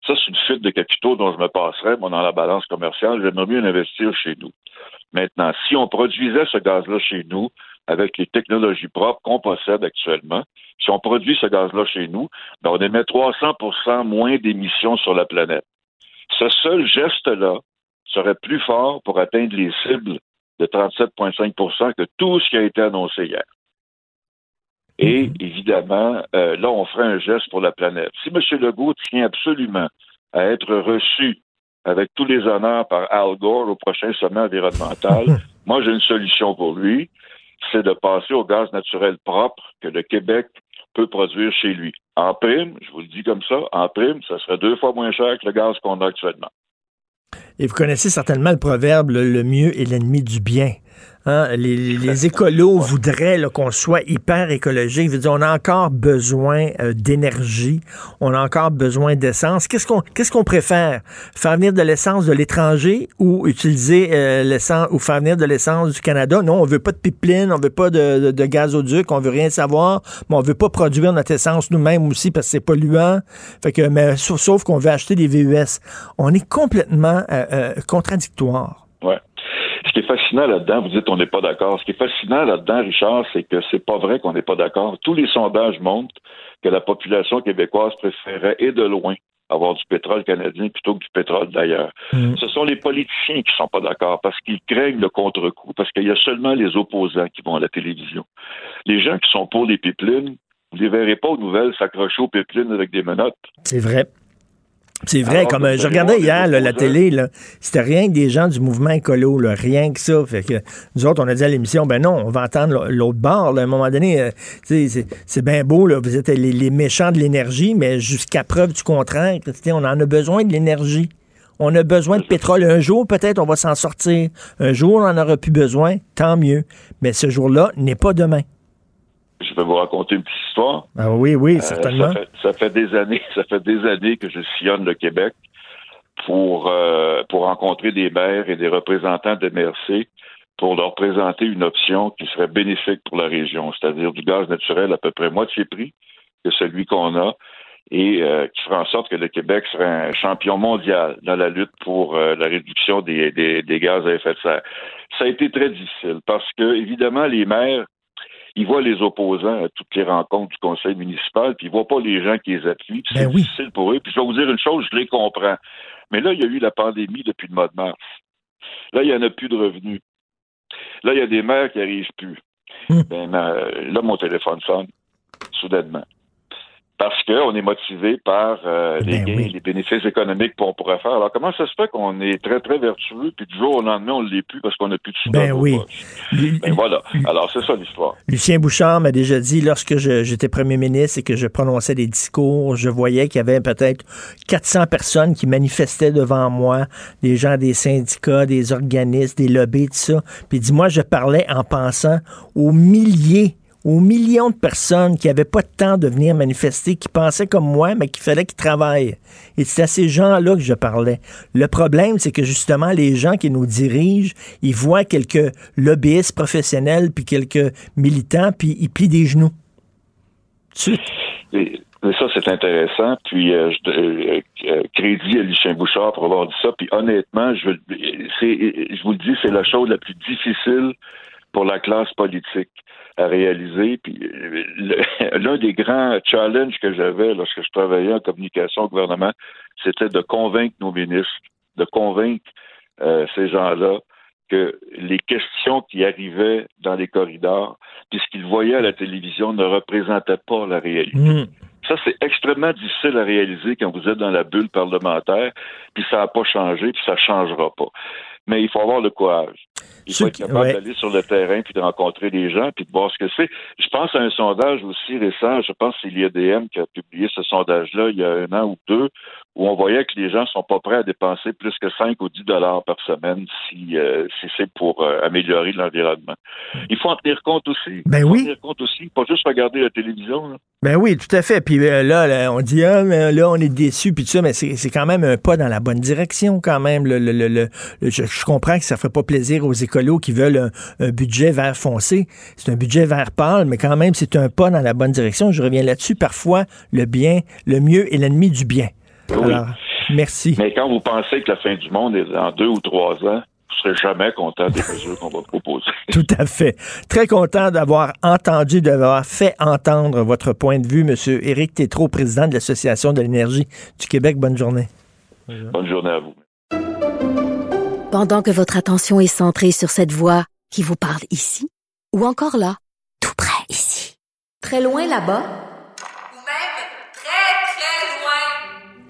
Ça, c'est une fuite de capitaux dont je me passerais, moi, dans la balance commerciale. J'aimerais mieux investir chez nous. Maintenant, si on produisait ce gaz-là chez nous, avec les technologies propres qu'on possède actuellement, si on produit ce gaz-là chez nous, ben on émet 300% moins d'émissions sur la planète. Ce seul geste-là serait plus fort pour atteindre les cibles de 37,5% que tout ce qui a été annoncé hier. Et évidemment, euh, là, on ferait un geste pour la planète. Si M. Legault tient absolument à être reçu avec tous les honneurs par Al Gore au prochain sommet environnemental, moi, j'ai une solution pour lui, c'est de passer au gaz naturel propre que le Québec peut produire chez lui. En prime, je vous le dis comme ça, en prime, ça serait deux fois moins cher que le gaz qu'on a actuellement. Et vous connaissez certainement le proverbe, le, mieux est l'ennemi du bien. Hein, les, les écolos voudraient là, qu'on soit hyper écologique. Dire, on a encore besoin euh, d'énergie, on a encore besoin d'essence. Qu'est-ce qu'on qu'est-ce qu'on préfère? Faire venir de l'essence de l'étranger ou utiliser euh, l'essence ou faire venir de l'essence du Canada? Non, on veut pas de pipeline, on veut pas de, de, de gazoduc, on veut rien savoir, mais on veut pas produire notre essence nous-mêmes aussi parce que c'est polluant. Fait que mais sauf, sauf qu'on veut acheter des VUS. On est complètement euh, euh, contradictoire. Ce qui est fascinant là-dedans, vous dites on n'est pas d'accord. Ce qui est fascinant là-dedans, Richard, c'est que c'est pas vrai qu'on n'est pas d'accord. Tous les sondages montrent que la population québécoise préférait et de loin avoir du pétrole canadien plutôt que du pétrole d'ailleurs. Mm. Ce sont les politiciens qui sont pas d'accord parce qu'ils craignent le contre-coup, parce qu'il y a seulement les opposants qui vont à la télévision. Les gens qui sont pour les pipelines, vous ne les verrez pas aux nouvelles s'accrocher aux pipelines avec des menottes. C'est vrai. C'est vrai, Alors, comme euh, je regardais hier là, la télé, là, c'était rien que des gens du mouvement écolo, là, rien que ça. Fait que nous autres, on a dit à l'émission, ben non, on va entendre l'autre bord. là. à un moment donné, euh, c'est c'est bien beau, là, vous êtes les, les méchants de l'énergie, mais jusqu'à preuve du contraire, on en a besoin de l'énergie. On a besoin de pétrole. Un jour, peut-être, on va s'en sortir. Un jour, on n'en aura plus besoin. Tant mieux. Mais ce jour-là n'est pas demain. Je vais vous raconter une petite histoire. Ah oui, oui, Euh, certainement. ça, fait, ça fait des années, ça fait des années que je sillonne le Québec pour euh, pour rencontrer des maires et des représentants de MRC pour leur présenter une option qui serait bénéfique pour la région, c'est-à-dire du gaz naturel à peu près moitié prix que celui qu'on a et euh, qui ferait en sorte que le Québec serait un champion mondial dans la lutte pour la réduction des, des, des gaz à effet de serre. Ça a été très difficile parce que, évidemment, les maires ils voient les opposants à toutes les rencontres du conseil municipal, puis ils voient pas les gens qui les appuient. puis C'est difficile pour eux. Puis je vais vous dire une chose, je les comprends. Mais là, il y a eu la pandémie depuis le mois de mars. Là, il n'y en a plus de revenus. Là, il y a des maires qui n'arrivent plus. Ben, ma- là, mon téléphone sonne, soudainement. Parce qu'on est motivé par euh, les gains, les bénéfices économiques qu'on pourrait faire. Alors, comment ça se fait qu'on est très, très vertueux, puis du jour au lendemain, on ne l'est plus parce qu'on n'a plus de sous Ben oui. Ben voilà. Alors, c'est ça l'histoire. Lucien Bouchard m'a déjà dit, lorsque j'étais premier ministre et que je prononçais des discours, je voyais qu'il y avait peut-être 400 personnes qui manifestaient devant moi, des gens des syndicats, des organismes, des lobbies, tout ça. Puis dis-moi, je parlais en pensant aux milliers aux millions de personnes qui n'avaient pas de temps de venir manifester, qui pensaient comme moi, mais qu'il fallait qu'ils travaillent. Et c'est à ces gens-là que je parlais. Le problème, c'est que justement, les gens qui nous dirigent, ils voient quelques lobbyistes professionnels, puis quelques militants, puis ils plient des genoux. Ça, c'est intéressant. Puis, euh, je, euh, euh, crédit à Lucien Bouchard pour avoir dit ça. Puis, honnêtement, je, je vous le dis, c'est la chose la plus difficile pour la classe politique à réaliser. Puis, l'un des grands challenges que j'avais lorsque je travaillais en communication au gouvernement, c'était de convaincre nos ministres, de convaincre euh, ces gens-là que les questions qui arrivaient dans les corridors, puis ce qu'ils voyaient à la télévision ne représentaient pas la réalité. Mm. Ça, c'est extrêmement difficile à réaliser quand vous êtes dans la bulle parlementaire, puis ça n'a pas changé, puis ça ne changera pas. Mais il faut avoir le courage. Il faut être capable ouais. d'aller sur le terrain, puis de rencontrer les gens, puis de voir ce que c'est. Je pense à un sondage aussi récent, je pense que c'est l'IADM qui a publié ce sondage-là il y a un an ou deux, où on voyait que les gens sont pas prêts à dépenser plus que 5 ou 10 dollars par semaine si, euh, si c'est pour euh, améliorer l'environnement. Il faut en tenir compte aussi. Ben Il faut oui. en tenir compte aussi, pas juste regarder la télévision. là. Ben oui, tout à fait. Puis euh, là, là, on dit, ah, mais là, on est déçus, puis tout ça, mais c'est quand même un pas dans la bonne direction, quand même. Le, le- le- je, je comprends que ça fait pas plaisir aux écolos qui veulent un, un budget vert foncé. C'est un budget vert pâle, mais quand même, c'est un pas dans la bonne direction. Je reviens là-dessus. Parfois, le bien, le mieux est l'ennemi du bien. Oui. Alors, merci. Mais quand vous pensez que la fin du monde est dans deux ou trois ans, vous serez jamais content des mesures qu'on va proposer. Tout à fait. Très content d'avoir entendu, d'avoir fait entendre votre point de vue, Monsieur Éric Tétrault, président de l'Association de l'énergie du Québec. Bonne journée. Bonne journée à vous. Pendant que votre attention est centrée sur cette voix qui vous parle ici, ou encore là, tout près ici, très loin là-bas, Ou même très, très loin.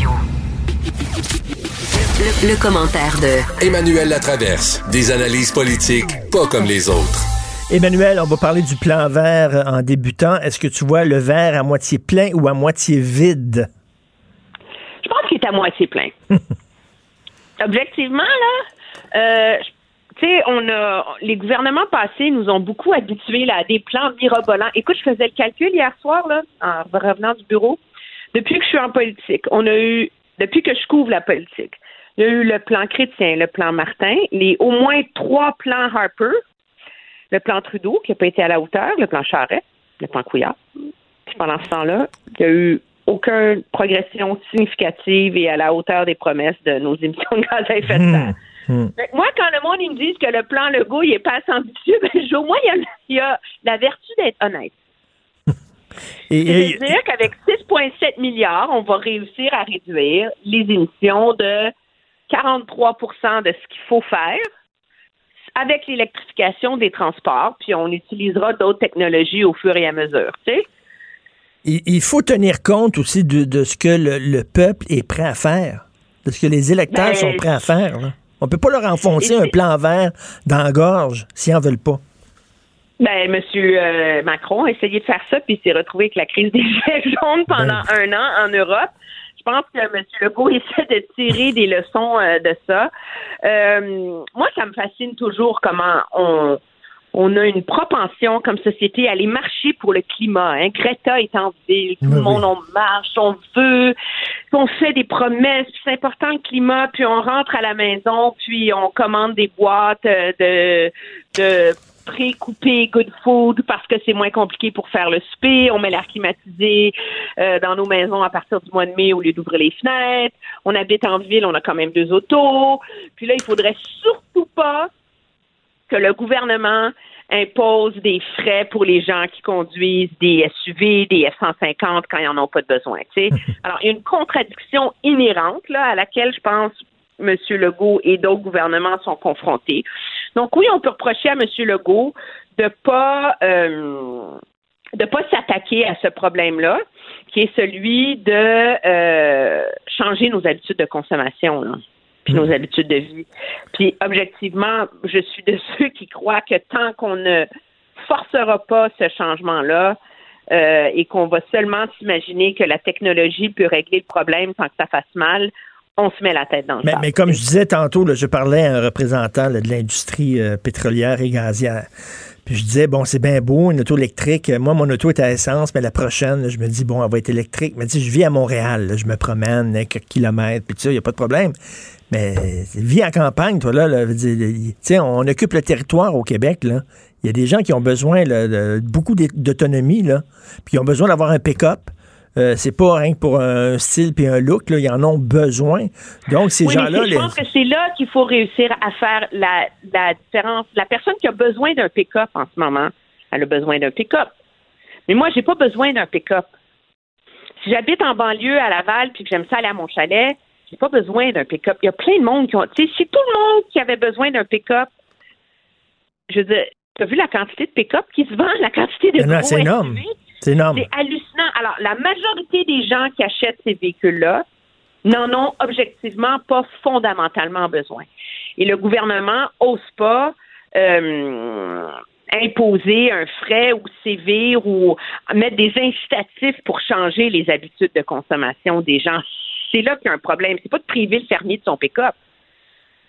Le, le commentaire de Emmanuel Latraverse. Des analyses politiques pas comme les autres. Emmanuel, on va parler du plan vert en débutant. Est-ce que tu vois le verre à moitié plein ou à moitié vide? Je pense qu'il est à moitié plein. Objectivement, là, euh, tu sais, on a les gouvernements passés nous ont beaucoup habitués là, à des plans mirobolants. Écoute, je faisais le calcul hier soir, là, en revenant du bureau. Depuis que je suis en politique, on a eu, depuis que je couvre la politique, il y a eu le plan chrétien, le plan Martin, les au moins trois plans Harper, le plan Trudeau qui n'a pas été à la hauteur, le plan Charest, le plan Couillard. Puis pendant ce temps-là, il n'y a eu aucune progression significative et à la hauteur des promesses de nos émissions de gaz à effet de serre. Fait que moi, quand le monde me dit que le plan Legault il est pas assez ambitieux, ben, au moins il y y a la vertu d'être honnête. C'est-à-dire qu'avec 6,7 milliards, on va réussir à réduire les émissions de 43% de ce qu'il faut faire avec l'électrification des transports, puis on utilisera d'autres technologies au fur et à mesure. Tu sais? il, il faut tenir compte aussi de, de ce que le, le peuple est prêt à faire, de ce que les électeurs Ben, sont prêts à faire. là. On peut pas leur enfoncer un plan vert dans la gorge s'ils en veulent pas. Ben, Monsieur euh, Macron a essayé de faire ça, puis il s'est retrouvé avec la crise des gilets jaunes pendant un an en Europe. Je pense que M. Legault essaie de tirer des leçons euh, de ça. Euh, moi, ça me fascine toujours comment on, on a une propension comme société à aller marcher pour le climat. Hein. Greta est en ville, tout le monde on marche, on veut, on fait des promesses, c'est important le climat, puis on rentre à la maison, puis on commande des boîtes euh, de, de pré-coupé good food parce que c'est moins compliqué pour faire le souper. On met l'air climatisé euh, dans nos maisons à partir du mois de mai au lieu d'ouvrir les fenêtres. On habite en ville, on a quand même deux autos. Puis là, il faudrait surtout pas que le gouvernement impose des frais pour les gens qui conduisent des SUV, des F-150 quand ils n'en ont pas de besoin. Alors, il y a une contradiction inhérente là, à laquelle je pense M. Legault et d'autres gouvernements sont confrontés. Donc oui, on peut reprocher à M. Legault de pas euh, de pas s'attaquer à ce problème-là, qui est celui de euh, changer nos habitudes de consommation. Là puis nos habitudes de vie. Puis objectivement, je suis de ceux qui croient que tant qu'on ne forcera pas ce changement-là euh, et qu'on va seulement s'imaginer que la technologie peut régler le problème sans que ça fasse mal, on se met la tête dans le Mais, sable. mais comme je disais tantôt, là, je parlais à un représentant là, de l'industrie euh, pétrolière et gazière. Puis je disais, bon, c'est bien beau, une auto électrique. Moi, mon auto est à essence, mais la prochaine, là, je me dis, bon, elle va être électrique. Mais tu sais, je vis à Montréal, je me promène quelques kilomètres, puis tu sais, il n'y a pas de problème. Mais vis en campagne, toi, là, tu sais, on occupe le territoire au Québec, là. Il y a des gens qui ont besoin de beaucoup d'autonomie, là, puis qui ont besoin d'avoir un pick-up. Euh, c'est pas rien que pour un style puis un look, là, ils en ont besoin. Donc, ces Oui, gens-là... je les- pense que c'est là qu'il faut réussir à faire la, la différence. La personne qui a besoin d'un pick-up en ce moment, elle a besoin d'un pick-up. Mais moi, j'ai pas besoin d'un pick-up. Si j'habite en banlieue à Laval puis que j'aime ça aller à mon chalet, j'ai pas besoin d'un pick-up. Il y a plein de monde qui ont. Tu sais, si tout le monde qui avait besoin d'un pick-up, je veux dire, tu as vu la quantité de pick-up qui se vend, la quantité de Non, c'est énorme. C'est énorme. C'est hallucinant. Alors, la majorité des gens qui achètent ces véhicules-là n'en ont objectivement pas fondamentalement besoin. Et le gouvernement n'ose pas euh, imposer un frais ou sévir ou mettre des incitatifs pour changer les habitudes de consommation des gens. C'est là qu'il y a un problème. C'est pas de priver le fermier de son pick-up.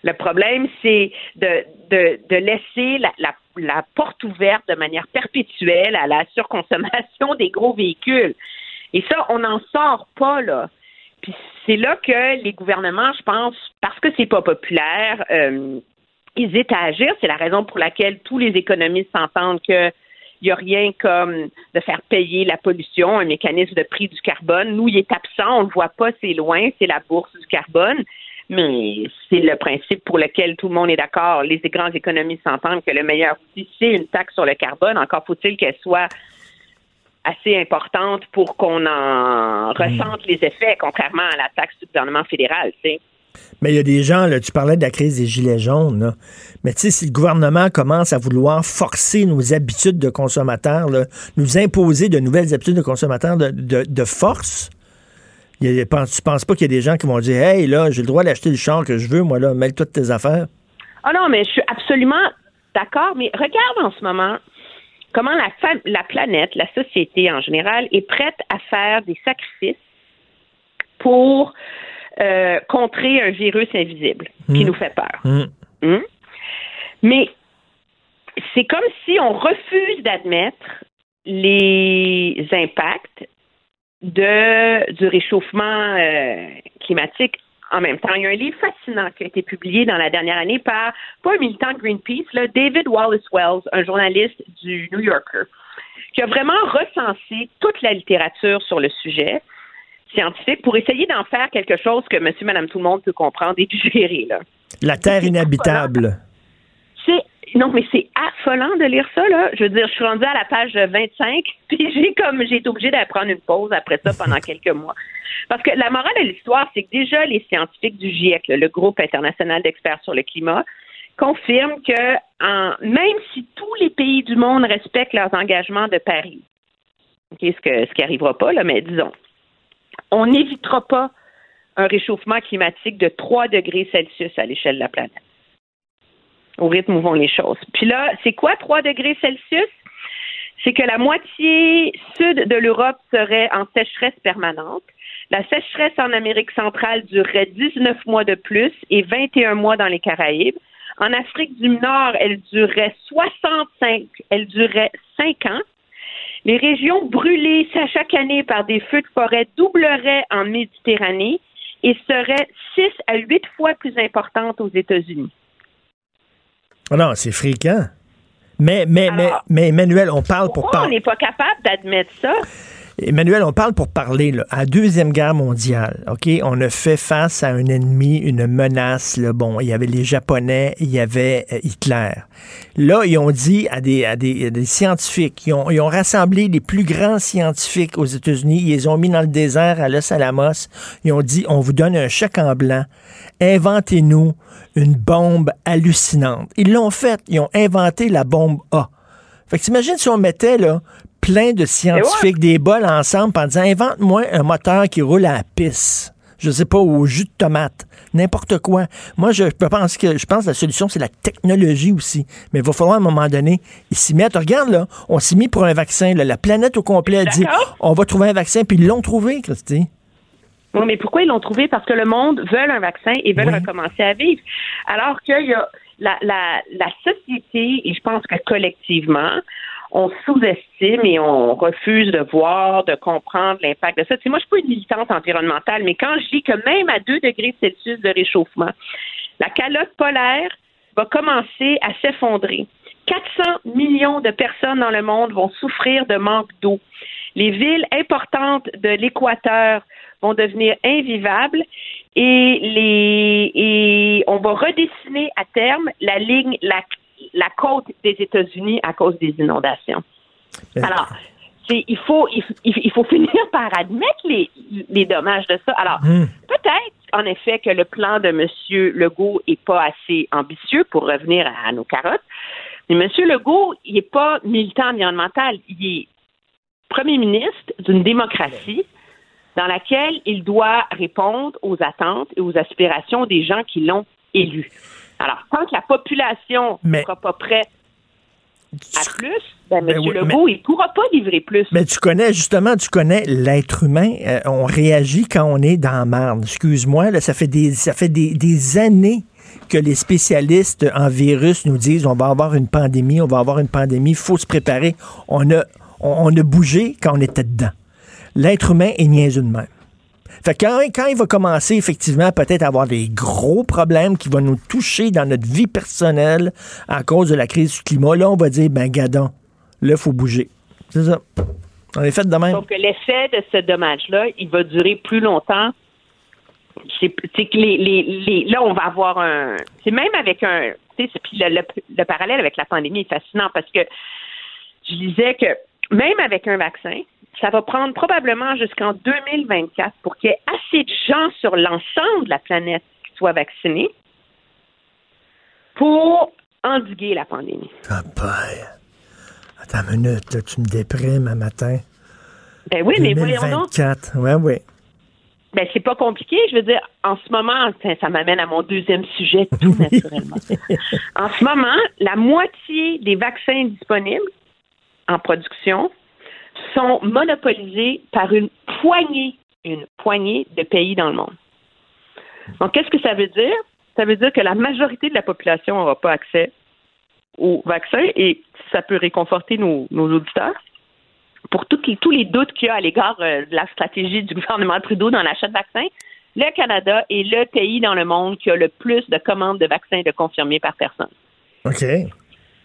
Le problème, c'est de, de, de laisser la, la, la porte ouverte de manière perpétuelle à la surconsommation des gros véhicules. Et ça, on n'en sort pas, là. Puis c'est là que les gouvernements, je pense, parce que c'est pas populaire, euh, hésitent à agir. C'est la raison pour laquelle tous les économistes s'entendent que il n'y a rien comme de faire payer la pollution, un mécanisme de prix du carbone. Nous, il est absent, on ne le voit pas, c'est loin, c'est la bourse du carbone. Mais c'est le principe pour lequel tout le monde est d'accord. Les grands économistes s'entendent que le meilleur outil, c'est une taxe sur le carbone. Encore faut-il qu'elle soit assez importante pour qu'on en ressente les effets, contrairement à la taxe du gouvernement fédéral. Mais il y a des gens, là, tu parlais de la crise des gilets jaunes, là. mais tu sais, si le gouvernement commence à vouloir forcer nos habitudes de consommateurs, nous imposer de nouvelles habitudes de consommateurs de, de force, il y a- penses- tu penses pas qu'il y a des gens qui vont dire Hey, là, j'ai le droit d'acheter le char que je veux, moi, là, mêle toutes tes affaires? Ah non, mais je suis absolument d'accord. Mais regarde en ce moment comment la, planète, la société en général, est prête à faire des sacrifices pour euh, contrer un virus invisible qui Mm. nous fait peur. Hmm? Mais c'est comme si on refuse d'admettre les impacts de, du réchauffement euh, climatique en même temps. Il y a un livre fascinant qui a été publié dans la dernière année par, pas un militant de Greenpeace, là, David Wallace Wells, un journaliste du New Yorker, qui a vraiment recensé toute la littérature sur le sujet scientifique pour essayer d'en faire quelque chose que monsieur, madame, tout le monde peut comprendre et digérer. Là. La terre inhabitable. Non, mais c'est affolant de lire ça là. Je veux dire, je suis rendue à la page 25, puis j'ai comme j'ai été obligée de prendre une pause après ça pendant quelques mois. Parce que la morale de l'histoire, c'est que déjà les scientifiques du GIEC, le groupe international d'experts sur le climat, confirment que en, même si tous les pays du monde respectent leurs engagements de Paris, ok, ce que ce qui arrivera pas là, mais disons, on n'évitera pas un réchauffement climatique de 3 degrés Celsius à l'échelle de la planète au rythme où vont les choses. Puis là, c'est quoi 3 degrés Celsius? C'est que la moitié sud de l'Europe serait en sécheresse permanente. La sécheresse en Amérique centrale durerait 19 mois de plus et 21 mois dans les Caraïbes. En Afrique du Nord, elle durerait 65, elle durerait 5 ans. Les régions brûlées chaque année par des feux de forêt doubleraient en Méditerranée et seraient 6 à 8 fois plus importantes aux États-Unis. Oh non, c'est fréquent. Mais, mais, mais, mais Emmanuel, on parle pour Pourquoi on n'est pas capable d'admettre ça? Emmanuel, on parle pour parler. À la Deuxième Guerre mondiale, OK, on a fait face à un ennemi, une menace. Bon, il y avait les Japonais, il y avait euh, Hitler. Là, ils ont dit à des scientifiques, ils ont, ils ont rassemblé les plus grands scientifiques aux États-Unis, ils les ont mis dans le désert à Los Alamos. Ils ont dit, on vous donne un chèque en blanc, inventez-nous une bombe hallucinante. Ils l'ont fait, ils ont inventé la bombe A. Fait que t'imagines si on mettait là, plein de scientifiques, des bols ensemble, en disant invente-moi un moteur qui roule à la pisse. Je sais pas, au jus de tomate. N'importe quoi. Moi, je pense que je pense que la solution, c'est la technologie aussi. Mais il va falloir à un moment donné, ils s'y mettent. Regarde, là, on s'est mis pour un vaccin. là. La planète au complet a dit on va trouver un vaccin, puis ils l'ont trouvé, Christy. Oui, mais pourquoi ils l'ont trouvé? Parce que le monde veut un vaccin et veut recommencer à vivre. Alors qu'il y a la, la, la société, et je pense que collectivement, on sous-estime et on refuse de voir, de comprendre l'impact de ça. Moi, je suis pas une militante environnementale, mais quand je dis que même à 2 degrés Celsius de réchauffement, la calotte polaire va commencer à s'effondrer. 400 millions de personnes dans le monde vont souffrir de manque d'eau. Les villes importantes de l'équateur vont devenir invivables et et on va redessiner à terme la ligne la, la côte des États-Unis à cause des inondations. Alors, il faut il, il faut finir par admettre les, les dommages de ça. Alors, peut-être en effet que le plan de M. Legault est pas assez ambitieux pour revenir à, à nos carottes. Mais M. Legault, il n'est pas militant environnemental, il est premier ministre d'une démocratie dans laquelle il doit répondre aux attentes et aux aspirations des gens qui l'ont élu. Alors, tant que la population ne sera pas prête à plus, ben, M. Ben oui, Legault, il ne pourra pas livrer plus. Mais tu connais, justement, tu connais l'être humain. Euh, on réagit quand on est dans merde. Excuse-moi, là, ça fait des, ça fait des, des années que les spécialistes en virus nous disent on va avoir une pandémie, on va avoir une pandémie, il faut se préparer. On a, on, on a bougé quand on était dedans. L'être humain est niaiseux de même. Fait quand, il va commencer effectivement peut-être à avoir des gros problèmes qui vont nous toucher dans notre vie personnelle à cause de la crise du climat, là, on va dire, ben, gadon, là, il faut bouger. C'est ça. On est fait de même. Donc, l'effet de ce dommage-là, il va durer plus longtemps. C'est que là, on va avoir un. C'est même avec un. Puis le, le, le parallèle avec la pandémie est fascinant parce que je disais que même avec un vaccin, ça va prendre probablement jusqu'en 2024 pour qu'il y ait assez de gens sur l'ensemble de la planète qui soient vaccinés pour endiguer la pandémie. Ah, boy. Attends une minute, là, tu me déprimes un matin. Ben oui, mais voyons donc. 2024. Ouais, ouais. Ben, c'est pas compliqué. Je veux dire, en ce moment, ça, ça m'amène à mon deuxième sujet, tout naturellement. en ce moment, la moitié des vaccins disponibles en production sont monopolisés par une poignée, une poignée de pays dans le monde. Donc, qu'est-ce que ça veut dire? Ça veut dire que la majorité de la population n'aura pas accès au vaccin et ça peut réconforter nos, auditeurs pour tous les doutes qu'il y a à l'égard euh, de la stratégie du gouvernement Trudeau dans l'achat de vaccins, le Canada est le pays dans le monde qui a le plus de commandes de vaccins de confirmés par personne. OK.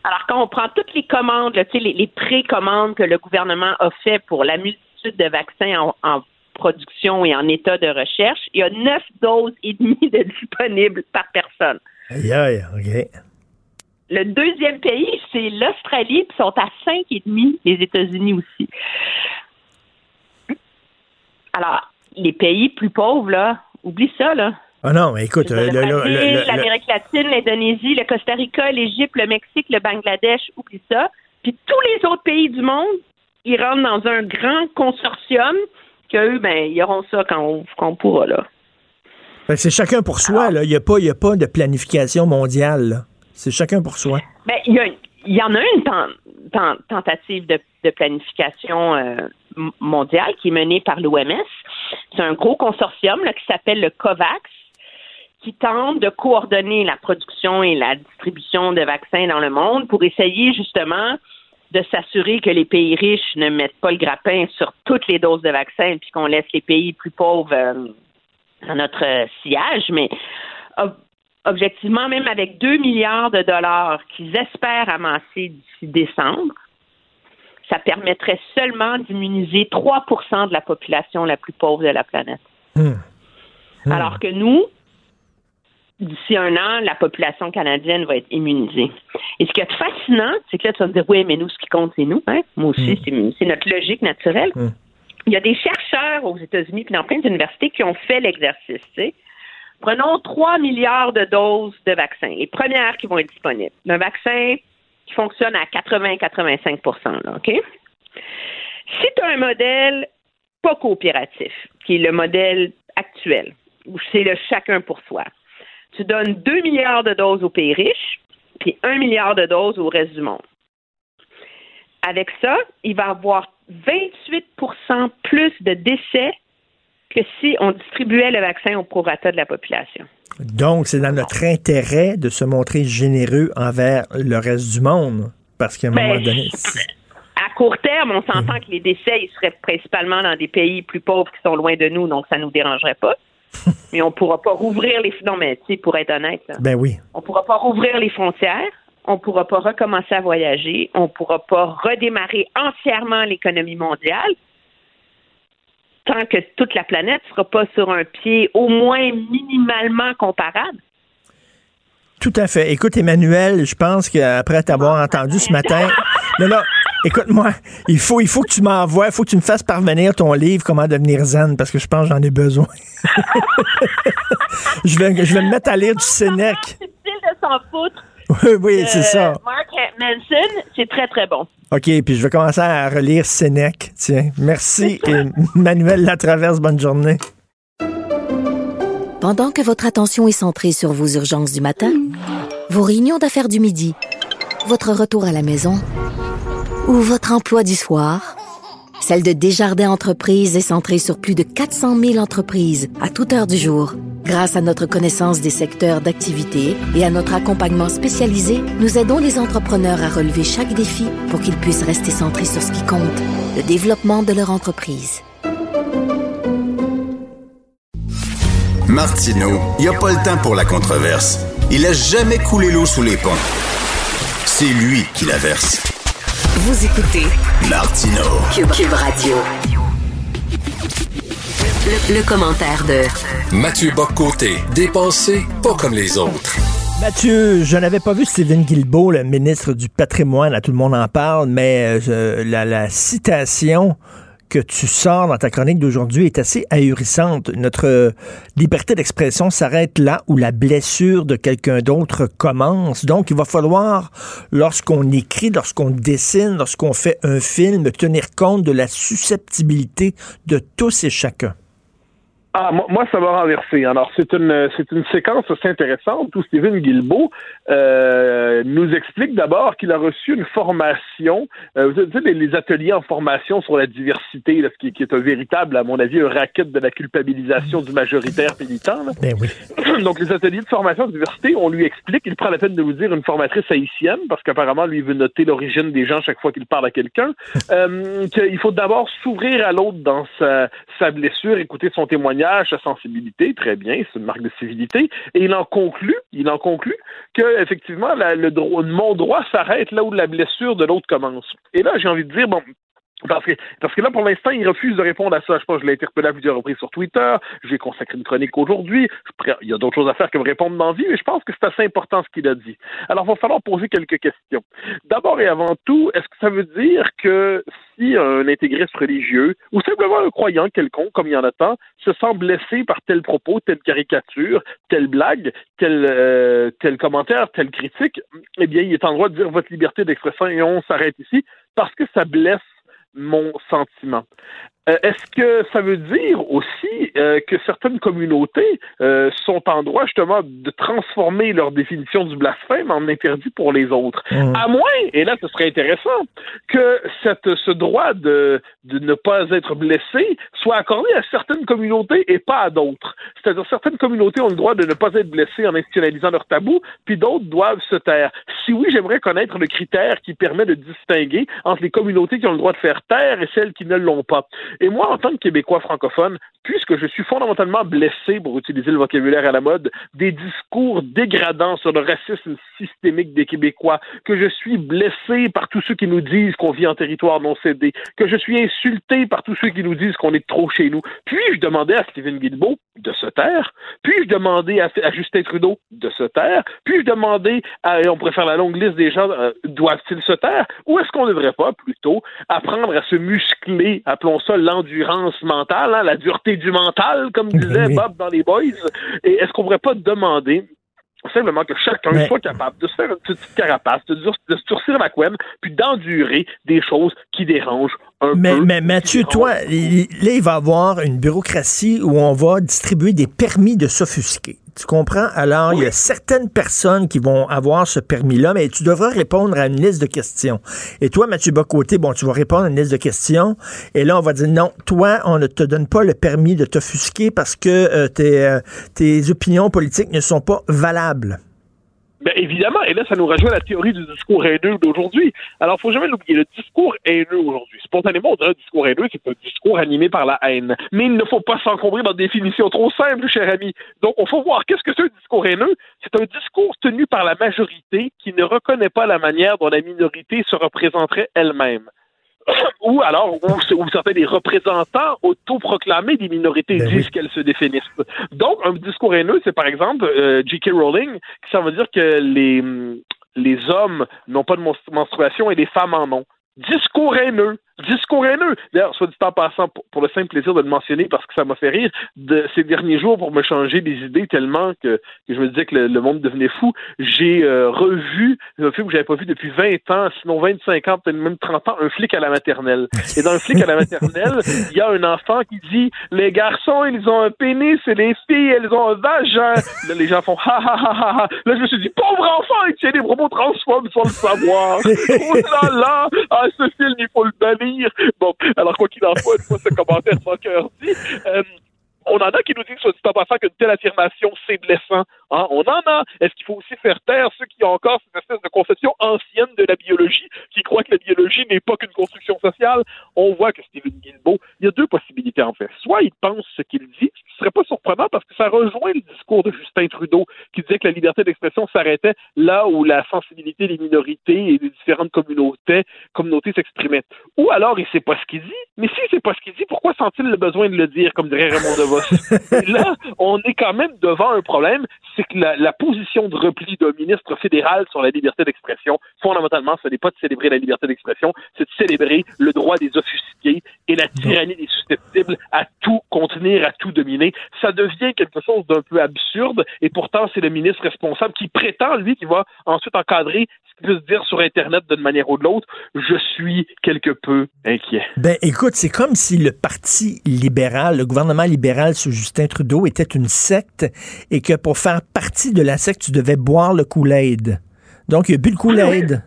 Alors, quand on prend toutes les commandes, là, les, les précommandes que le gouvernement a fait pour la multitude de vaccins en, en production et en état de recherche, il y a neuf doses et demie de disponibles par personne. Aïe, aïe, OK. Le deuxième pays, c'est l'Australie, puis ils sont à cinq et demi, les États-Unis aussi. Alors, les pays plus pauvres, là, oublie ça, là. Ah non, mais écoute, Le euh, l'Amérique latine, l'Indonésie, le Costa Rica, l'Égypte, le Mexique, le Bangladesh, oublie ça. Puis tous les autres pays du monde, ils rentrent dans un grand consortium qu'eux, ben, ils auront ça quand on, quand on pourra, là. C'est chacun pour soi, là. Il n'y a, pas- y a pas de planification mondiale, là. C'est chacun pour soi. Ben, il y, y en a une ten- ten- tentative de, de planification euh, mondiale qui est menée par l'OMS. C'est un gros consortium là, qui s'appelle le COVAX, qui tente de coordonner la production et la distribution de vaccins dans le monde pour essayer justement de s'assurer que les pays riches ne mettent pas le grappin sur toutes les doses de vaccins puis qu'on laisse les pays plus pauvres euh, dans notre euh, sillage. Mais ob- objectivement, même avec 2 milliards de dollars qu'ils espèrent amasser d'ici décembre, ça permettrait seulement d'immuniser 3% de la population la plus pauvre de la planète. Alors que nous, d'ici un an, la population canadienne va être immunisée. Et ce qui est fascinant, c'est que là, tu vas me dire, oui, mais nous, ce qui compte, c'est nous. Hein? Moi aussi, c'est- c'est notre logique naturelle. Il y a des chercheurs aux États-Unis puis dans plein d'universités qui ont fait l'exercice. tu sais. Prenons 3 milliards de doses de vaccins, les premières qui vont être disponibles. Un vaccin qui fonctionne à 80-85 là, OK? Si tu as un modèle pas coopératif, qui est le modèle actuel, où c'est le chacun pour soi, tu donnes 2 milliards de doses aux pays riches, puis 1 milliard de doses au reste du monde. Avec ça, il va y avoir 28% plus de décès que si on distribuait le vaccin au prorata de la population. Donc, c'est dans notre intérêt de se montrer généreux envers le reste du monde. Parce qu'à un Ben, moment donné, c'est- À court terme, on s'entend que les décès, ils seraient principalement dans des pays plus pauvres qui sont loin de nous, donc ça nous dérangerait pas. mais on pourra pas rouvrir les... Non, mais tu pour être honnête, là, ben oui. on pourra pas rouvrir les frontières, on pourra pas recommencer à voyager, on pourra pas redémarrer entièrement l'économie mondiale tant que toute la planète sera pas sur un pied au moins minimalement comparable. Tout à fait. Écoute, Emmanuel, je pense qu'après t'avoir entendu ce matin. Non, non, écoute-moi, il faut, il faut que tu m'envoies, il faut que tu me fasses parvenir ton livre Comment devenir zen, parce que je pense que j'en ai besoin. je, vais, je vais me mettre à lire du Sénèque. C'est difficile de s'en foutre. Oui, oui, c'est ça. Mark Manson, c'est très, très bon. OK, puis je vais commencer à relire Sénèque. Tiens, merci. Et Manuel Latraverse, bonne journée. Pendant que votre attention est centrée sur vos urgences du matin, vos réunions d'affaires du midi, votre retour à la maison ou votre emploi du soir, celle de Desjardins Entreprises est centrée sur plus de 400 000 entreprises à toute heure du jour. Grâce à notre connaissance des secteurs d'activité et à notre accompagnement spécialisé, nous aidons les entrepreneurs à relever chaque défi pour qu'ils puissent rester centrés sur ce qui compte, le développement de leur entreprise. Martineau, il n'y a pas le temps pour la controverse. Il a jamais coulé l'eau sous les ponts. C'est lui qui la verse. Vous écoutez Martineau. Cube, Cube Radio. Le, le commentaire de Mathieu Boccoté, dépensé pas comme les autres. Mathieu, je n'avais pas vu Stephen Guilbeault, le ministre du patrimoine, là, tout le monde en parle, mais euh, la, la citation que tu sors dans ta chronique d'aujourd'hui est assez ahurissante. Notre euh, liberté d'expression s'arrête là où la blessure de quelqu'un d'autre commence. Donc, il va falloir, lorsqu'on écrit, lorsqu'on dessine, lorsqu'on fait un film, tenir compte de la susceptibilité de tous et chacun. Ah, moi, ça va renverser. Alors, c'est une, c'est une séquence assez intéressante où Steven Guilbeault euh, nous explique d'abord qu'il a reçu une formation, euh, vous savez, les, ateliers en formation sur la diversité, là, ce qui, qui, est un véritable, à mon avis, un racket de la culpabilisation du majoritaire pénitent. Ben oui. Donc, les ateliers de formation de diversité, on lui explique, il prend la peine de vous dire une formatrice haïtienne, parce qu'apparemment, lui, il veut noter l'origine des gens chaque fois qu'il parle à quelqu'un, euh, qu'il faut d'abord s'ouvrir à l'autre dans sa, sa blessure, écouter son témoignage sa sensibilité, très bien, c'est une marque de civilité, et il en conclut, il en conclut que effectivement le droit, mon droit s'arrête là où la blessure de l'autre commence. Et là, j'ai envie de dire, bon, parce que, parce que là, pour l'instant, il refuse de répondre à ça. Je pense que je l'ai interpellé à plusieurs reprises sur Twitter. Je vais consacrer une chronique aujourd'hui. Il y a d'autres choses à faire que me répondre dans vie, mais je pense que c'est assez important ce qu'il a dit. Alors, il va falloir poser quelques questions. D'abord et avant tout, est-ce que ça veut dire que si un intégriste religieux ou simplement un croyant quelconque, comme il y en a tant, se sent blessé par tel propos, telle caricature, telle blague, tel, euh, tel commentaire, telle critique, eh bien, il est en droit de dire votre liberté d'expression et on s'arrête ici parce que ça blesse mon sentiment. Euh, est-ce que ça veut dire aussi euh, que certaines communautés euh, sont en droit justement de transformer leur définition du blasphème en interdit pour les autres? Mmh. À moins, et là ce serait intéressant, que cette, ce droit de, de ne pas être blessé soit accordé à certaines communautés et pas à d'autres. C'est-à-dire certaines communautés ont le droit de ne pas être blessées en institutionnalisant leur tabou, puis d'autres doivent se taire. Si oui, j'aimerais connaître le critère qui permet de distinguer entre les communautés qui ont le droit de faire taire et celles qui ne l'ont pas. Et moi, en tant que Québécois francophone, puisque je suis fondamentalement blessé, pour utiliser le vocabulaire à la mode, des discours dégradants sur le racisme systémique des Québécois, que je suis blessé par tous ceux qui nous disent qu'on vit en territoire non cédé, que je suis insulté par tous ceux qui nous disent qu'on est trop chez nous, puis-je demander à Stephen Guilbeault de se taire? Puis-je demander à, Justin Trudeau de se taire? Puis-je demander à, on pourrait faire la longue liste des gens, euh, doivent-ils se taire? Ou est-ce qu'on ne devrait pas, plutôt, apprendre à se muscler, appelons ça l'endurance mentale, hein, la dureté du mental, comme disait Bob dans les Boys. Et est-ce qu'on ne pourrait pas demander simplement que chacun soit capable de se faire une petite carapace, de, de se durcir la couenne, puis d'endurer des choses qui dérangent mais. Mais Mathieu, toi, là, il va y avoir une bureaucratie où on va distribuer des permis de s'offusquer. Tu comprends? Alors, il y a certaines personnes qui vont avoir ce permis-là, mais tu devras répondre à une liste de questions. Et toi, Mathieu Bocoté, bon, tu vas répondre à une liste de questions. Et là, on va dire non, toi, on ne te donne pas le permis de t'offusquer parce que euh, tes, euh, tes opinions politiques ne sont pas valables. Bien, évidemment, et là, ça nous rejoint la théorie du discours haineux d'aujourd'hui. Alors, faut jamais l'oublier, le discours haineux aujourd'hui, spontanément, on dirait un discours haineux, c'est un discours animé par la haine. Mais il ne faut pas s'encombrer dans des définitions trop simples, cher ami. Donc, on faut voir qu'est-ce que c'est un discours haineux. C'est un discours tenu par la majorité qui ne reconnaît pas la manière dont la minorité se représenterait elle-même ou alors où, certains des représentants autoproclamés des minorités ben disent qu'elles se définissent. Donc, un discours haineux, c'est par exemple euh, J.K. Rowling, qui ça veut dire que les, les hommes n'ont pas de menstruation et les femmes en ont. Discours haineux discours haineux. D'ailleurs, soit dit en passant, pour, le simple plaisir de le mentionner, parce que ça m'a fait rire, de ces derniers jours, pour me changer des idées tellement que, je me disais que le, monde devenait fou, j'ai euh, revu un film que j'avais pas vu depuis 20 ans, sinon 25 ans, peut-être même 30 ans, un flic à la maternelle. Et dans un flic à la maternelle, il y a un enfant qui dit les garçons, ils ont un pénis et les filles, elles ont un vagin. Là, les gens font ha ha ha ha. ha. Là, je me suis dit, pauvre enfant, il tient des propos transphobes sans le savoir. oh là là, ah, ce film, il faut le Bon, alors quoi qu'il en soit, une fois ce commentaire sans cœur dit, euh, on en a qui nous disent, soit dit en passant, qu'une telle affirmation, c'est blessant. Hein? On en a. Est-ce qu'il faut aussi faire taire ceux qui ont encore cette espèce de conception ancienne de la biologie, qui croient que la biologie n'est pas qu'une construction sociale? On voit que Stephen Guilbeault, il y a deux possibilités en fait. Soit il pense ce qu'il dit, ce qui serait pas surprenant parce que ça rejoint le discours de Justin Trudeau, qui disait que la liberté d'expression s'arrêtait là où la sensibilité des minorités et des différentes communautés, communautés s'exprimaient. Ou alors il sait pas ce qu'il dit, mais s'il sait pas ce qu'il dit, pourquoi sent-il le besoin de le dire, comme dirait Raymond Devos? Et là, on est quand même devant un problème, c'est que la, la position de repli d'un ministre fédéral sur la liberté d'expression, fondamentalement, ce n'est pas de célébrer la liberté d'expression, c'est de célébrer le droit des officiers et la tyrannie des susceptibles à tout contenir, à tout dominer. Ça devient quelque chose d'un peu absurde, et pourtant, c'est le ministre responsable qui prétend, lui, qui va ensuite encadrer ce qu'il peut se dire sur Internet d'une manière ou de l'autre. Je suis quelque peu inquiet. Ben, écoute, c'est comme si le Parti libéral, le gouvernement libéral sous Justin Trudeau était une secte et que pour faire partie de la secte, tu devais boire le Kool-Aid. Donc, il a bu le Kool-Aid.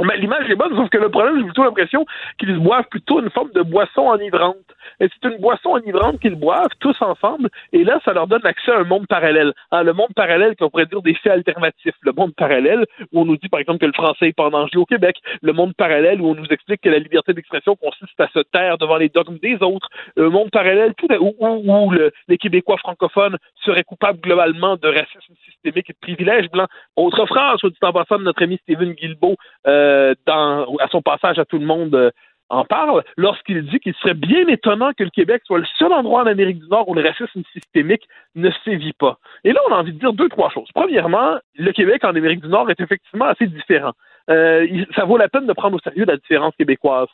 Mais l'image est bonne, sauf que le problème, j'ai plutôt l'impression qu'ils boivent plutôt une forme de boisson enivrante. Et c'est une boisson enivrante qu'ils boivent tous ensemble, et là, ça leur donne accès à un monde parallèle. Hein, le monde parallèle qu'on pourrait dire des faits alternatifs. Le monde parallèle où on nous dit, par exemple, que le français est pas en danger au Québec. Le monde parallèle où on nous explique que la liberté d'expression consiste à se taire devant les dogmes des autres. Le monde parallèle où le- les Québécois francophones seraient coupables globalement de racisme systémique et de privilèges blancs. Autre phrase, soit dit en passant, de notre ami Stephen Guilbeault, euh, dans, à son passage à tout le monde, euh, en parle lorsqu'il dit qu'il serait bien étonnant que le Québec soit le seul endroit en Amérique du Nord où le racisme systémique ne sévit pas. Et là, on a envie de dire deux, trois choses. Premièrement, le Québec en Amérique du Nord est effectivement assez différent. Euh, ça vaut la peine de prendre au sérieux la différence québécoise.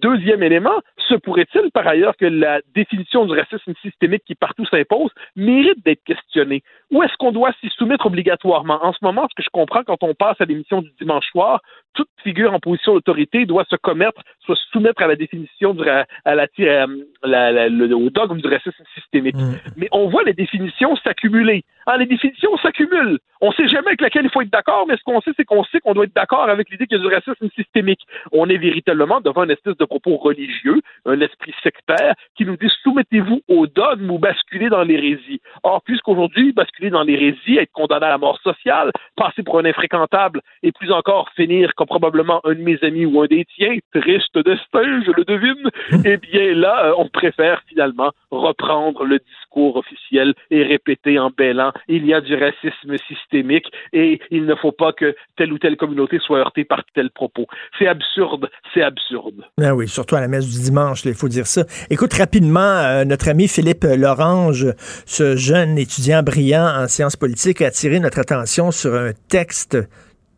Deuxième élément, se pourrait-il par ailleurs que la définition du racisme systémique qui partout s'impose mérite d'être questionnée? Ou est-ce qu'on doit s'y soumettre obligatoirement? En ce moment, ce que je comprends quand on passe à l'émission du dimanche soir, toute figure en position d'autorité doit se commettre, soit se soumettre à la définition du ra- à la, à la- la- le- au dogme du racisme systémique. Mais on voit les définitions s'accumuler. Ah, les définitions s'accumulent. On ne sait jamais avec laquelle il faut être d'accord, mais ce qu'on sait, c'est qu'on sait qu'on doit être d'accord avec l'idée qu'il y a du racisme systémique. On est véritablement devant une espèce de propos religieux, un esprit sectaire qui nous dit soumettez-vous au dogme ou basculez dans l'hérésie. Or, puisqu'aujourd'hui, basculer dans l'hérésie, être condamné à la mort sociale, passer pour un infréquentable et plus encore finir comme probablement un de mes amis ou un des tiens, triste destin, je le devine, eh bien là, euh, on préfère finalement reprendre le discours officiel et répéter en bêlant il y a du racisme systémique et il ne faut pas que telle ou telle communauté soit heurtée par tel propos. C'est absurde, c'est absurde. Ah oui, surtout à la messe du dimanche, il faut dire ça. Écoute, rapidement, euh, notre ami Philippe Lorange, ce jeune étudiant brillant en sciences politiques, a attiré notre attention sur un texte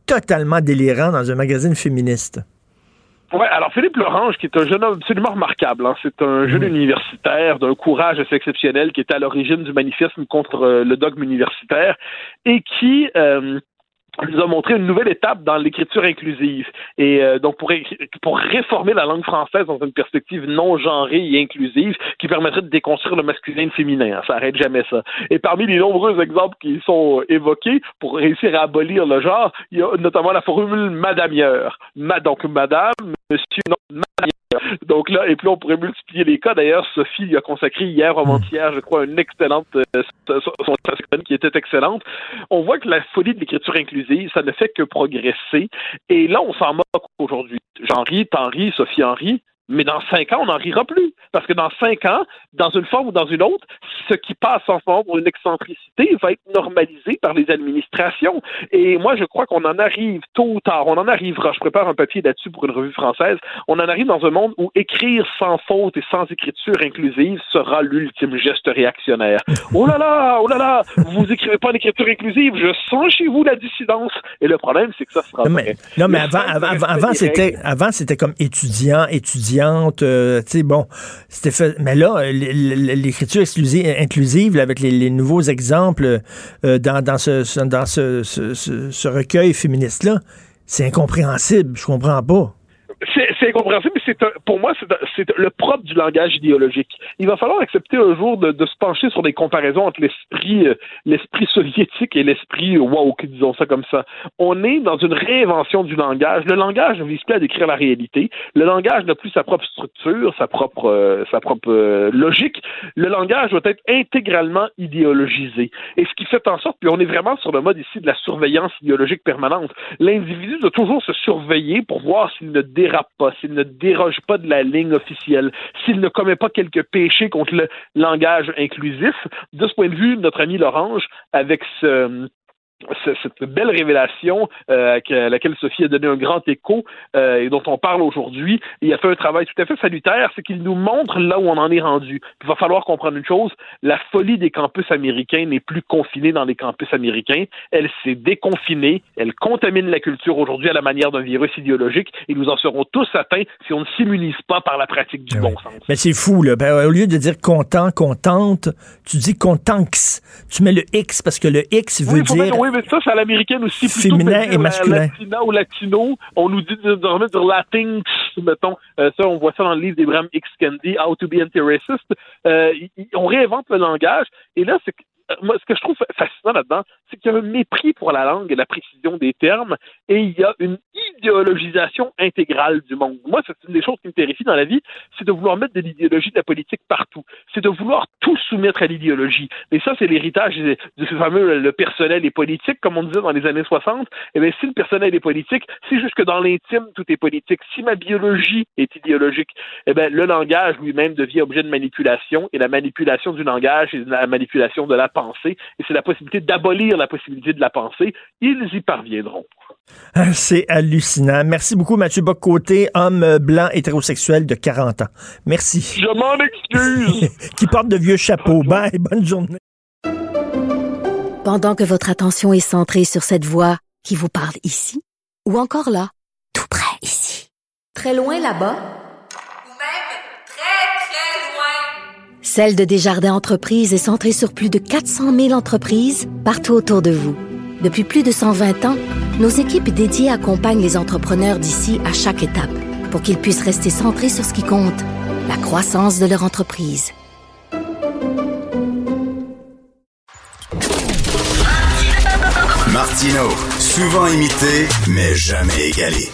totalement délirant dans un magazine féministe. Ouais, alors Philippe Lorange, qui est un jeune homme absolument remarquable, hein, c'est un jeune universitaire d'un courage assez exceptionnel qui est à l'origine du manifesme contre euh, le dogme universitaire et qui euh, nous a montré une nouvelle étape dans l'écriture inclusive. Et euh, donc, pour, pour réformer la langue française dans une perspective non genrée et inclusive qui permettrait de déconstruire le masculin et le féminin. hein. ça arrête jamais ça. Et parmi les nombreux exemples qui sont évoqués pour réussir à abolir le genre, il y a notamment la formule madamieur. Ma, donc, madame, monsieur, non, madamieur. Donc là, et puis on pourrait multiplier les cas. D'ailleurs, Sophie lui a consacré hier, avant-hier, je crois, une excellente, euh, son, qui était excellente. On voit que la folie de l'écriture inclusive, ça ne fait que progresser. Et là, on s'en moque aujourd'hui. T'en ris, Sophie en rit. Mais dans cinq ans, on n'en rira plus. Parce que dans cinq ans, dans une forme ou dans une autre, ce qui passe en moment pour une excentricité va être normalisé par les administrations. Et moi, je crois qu'on en arrive tôt ou tard. On en arrivera. Je prépare un papier là-dessus pour une revue française. On en arrive dans un monde où écrire sans faute et sans écriture inclusive sera l'ultime geste réactionnaire. Oh là là, oh là là, vous écrivez pas en écriture inclusive. Je sens chez vous la dissidence. Et le problème, c'est que ça sera Non, mais, vrai. non, mais avant, avant, avant, c'était, avant, c'était comme étudiant, euh, bon, c'était fait, mais là, l- l'écriture inclusive, avec les, nouveaux exemples euh, dans, ce- ce recueil féministe-là, c'est incompréhensible, je comprends pas. C'est incompréhensible, mais c'est pour moi, c'est le propre du langage idéologique. Il va falloir accepter un jour de, de se pencher sur des comparaisons entre l'esprit euh, l'esprit soviétique et l'esprit woke, disons ça comme ça. On est dans une réinvention du langage. Le langage ne vise plus à décrire la réalité. Le langage n'a plus sa propre structure, sa propre, euh, sa propre euh, logique. Le langage doit être intégralement idéologisé. Et ce qui fait en sorte, puis on est vraiment sur le mode ici de la surveillance idéologique permanente. L'individu doit toujours se surveiller pour voir s'il ne s'il ne déroge pas de la ligne officielle, s'il ne commet pas quelques péchés contre le langage inclusif. De ce point de vue, notre ami Lorange, avec ce cette belle révélation euh, à laquelle Sophie a donné un grand écho euh, et dont on parle aujourd'hui. Il a fait un travail tout à fait salutaire, c'est qu'il nous montre là où on en est rendu. il va falloir comprendre une chose, la folie des campus américains n'est plus confinée dans les campus américains, elle s'est déconfinée, elle contamine la culture aujourd'hui à la manière d'un virus idéologique et nous en serons tous atteints si on ne s'immunise pas par la pratique du Ah bon sens. Mais c'est fou, là. Ben, au lieu de dire content, contente, tu dis contanx. Tu mets le X parce que le X veut oui, dire. oui, ça, c'est à l'américaine aussi. Plutôt Féminin que et la- masculin. Latina ou latino, on nous dit remettre dire latinx, mettons. Euh, ça, on voit ça dans le livre d'Abraham X. Kendi, How to be anti-racist. Euh, on réinvente le langage. Et là, c'est euh, moi, ce que je trouve fascinant là-dedans, c'est qu'il y a un mépris pour la langue et la précision des termes, et il y a une idéologisation intégrale du monde. Moi, c'est une des choses qui me terrifie dans la vie, c'est de vouloir mettre de l'idéologie de la politique partout. C'est de vouloir tout soumettre à l'idéologie. Et ça, c'est l'héritage ce fameux le personnel et politique, comme on disait dans les années 60. Eh bien, si le personnel est politique, c'est juste que dans l'intime, tout est politique. Si ma biologie est idéologique, eh bien, le langage lui-même devient objet de manipulation, et la manipulation du langage est la manipulation de la pensée, et c'est la possibilité d'abolir la possibilité de la pensée. Ils y parviendront. C'est hallucinant. Merci beaucoup, Mathieu Bocoté, homme blanc hétérosexuel de 40 ans. Merci. Je m'en excuse. Qui porte de vieux chapeaux. Bye, bonne journée. Pendant que votre attention est centrée sur cette voix qui vous parle ici, ou encore là, tout près ici, très loin là-bas, Celle de Desjardins Entreprises est centrée sur plus de 400 000 entreprises partout autour de vous. Depuis plus de 120 ans, nos équipes dédiées accompagnent les entrepreneurs d'ici à chaque étape pour qu'ils puissent rester centrés sur ce qui compte, la croissance de leur entreprise. Martino, souvent imité, mais jamais égalé.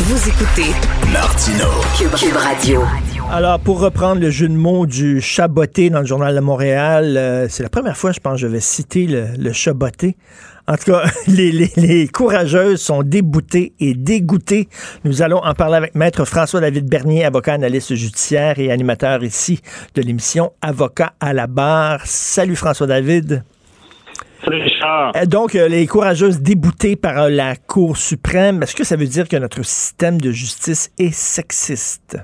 Vous écoutez Martino. Cube, Cube Radio. Alors, pour reprendre le jeu de mots du chaboté dans le Journal de Montréal, euh, c'est la première fois, je pense, que je vais citer le, le chaboté. En tout cas, les, les- les courageuses sont déboutées et dégoûtées. Nous allons en parler avec Maître François-David Bernier, avocat analyste judiciaire et animateur ici de l'émission Avocat à la barre. Salut François-David. Salut Richard. Euh, Donc, euh, les courageuses déboutées par euh, la Cour suprême, est-ce que ça veut dire que notre système de justice est sexiste?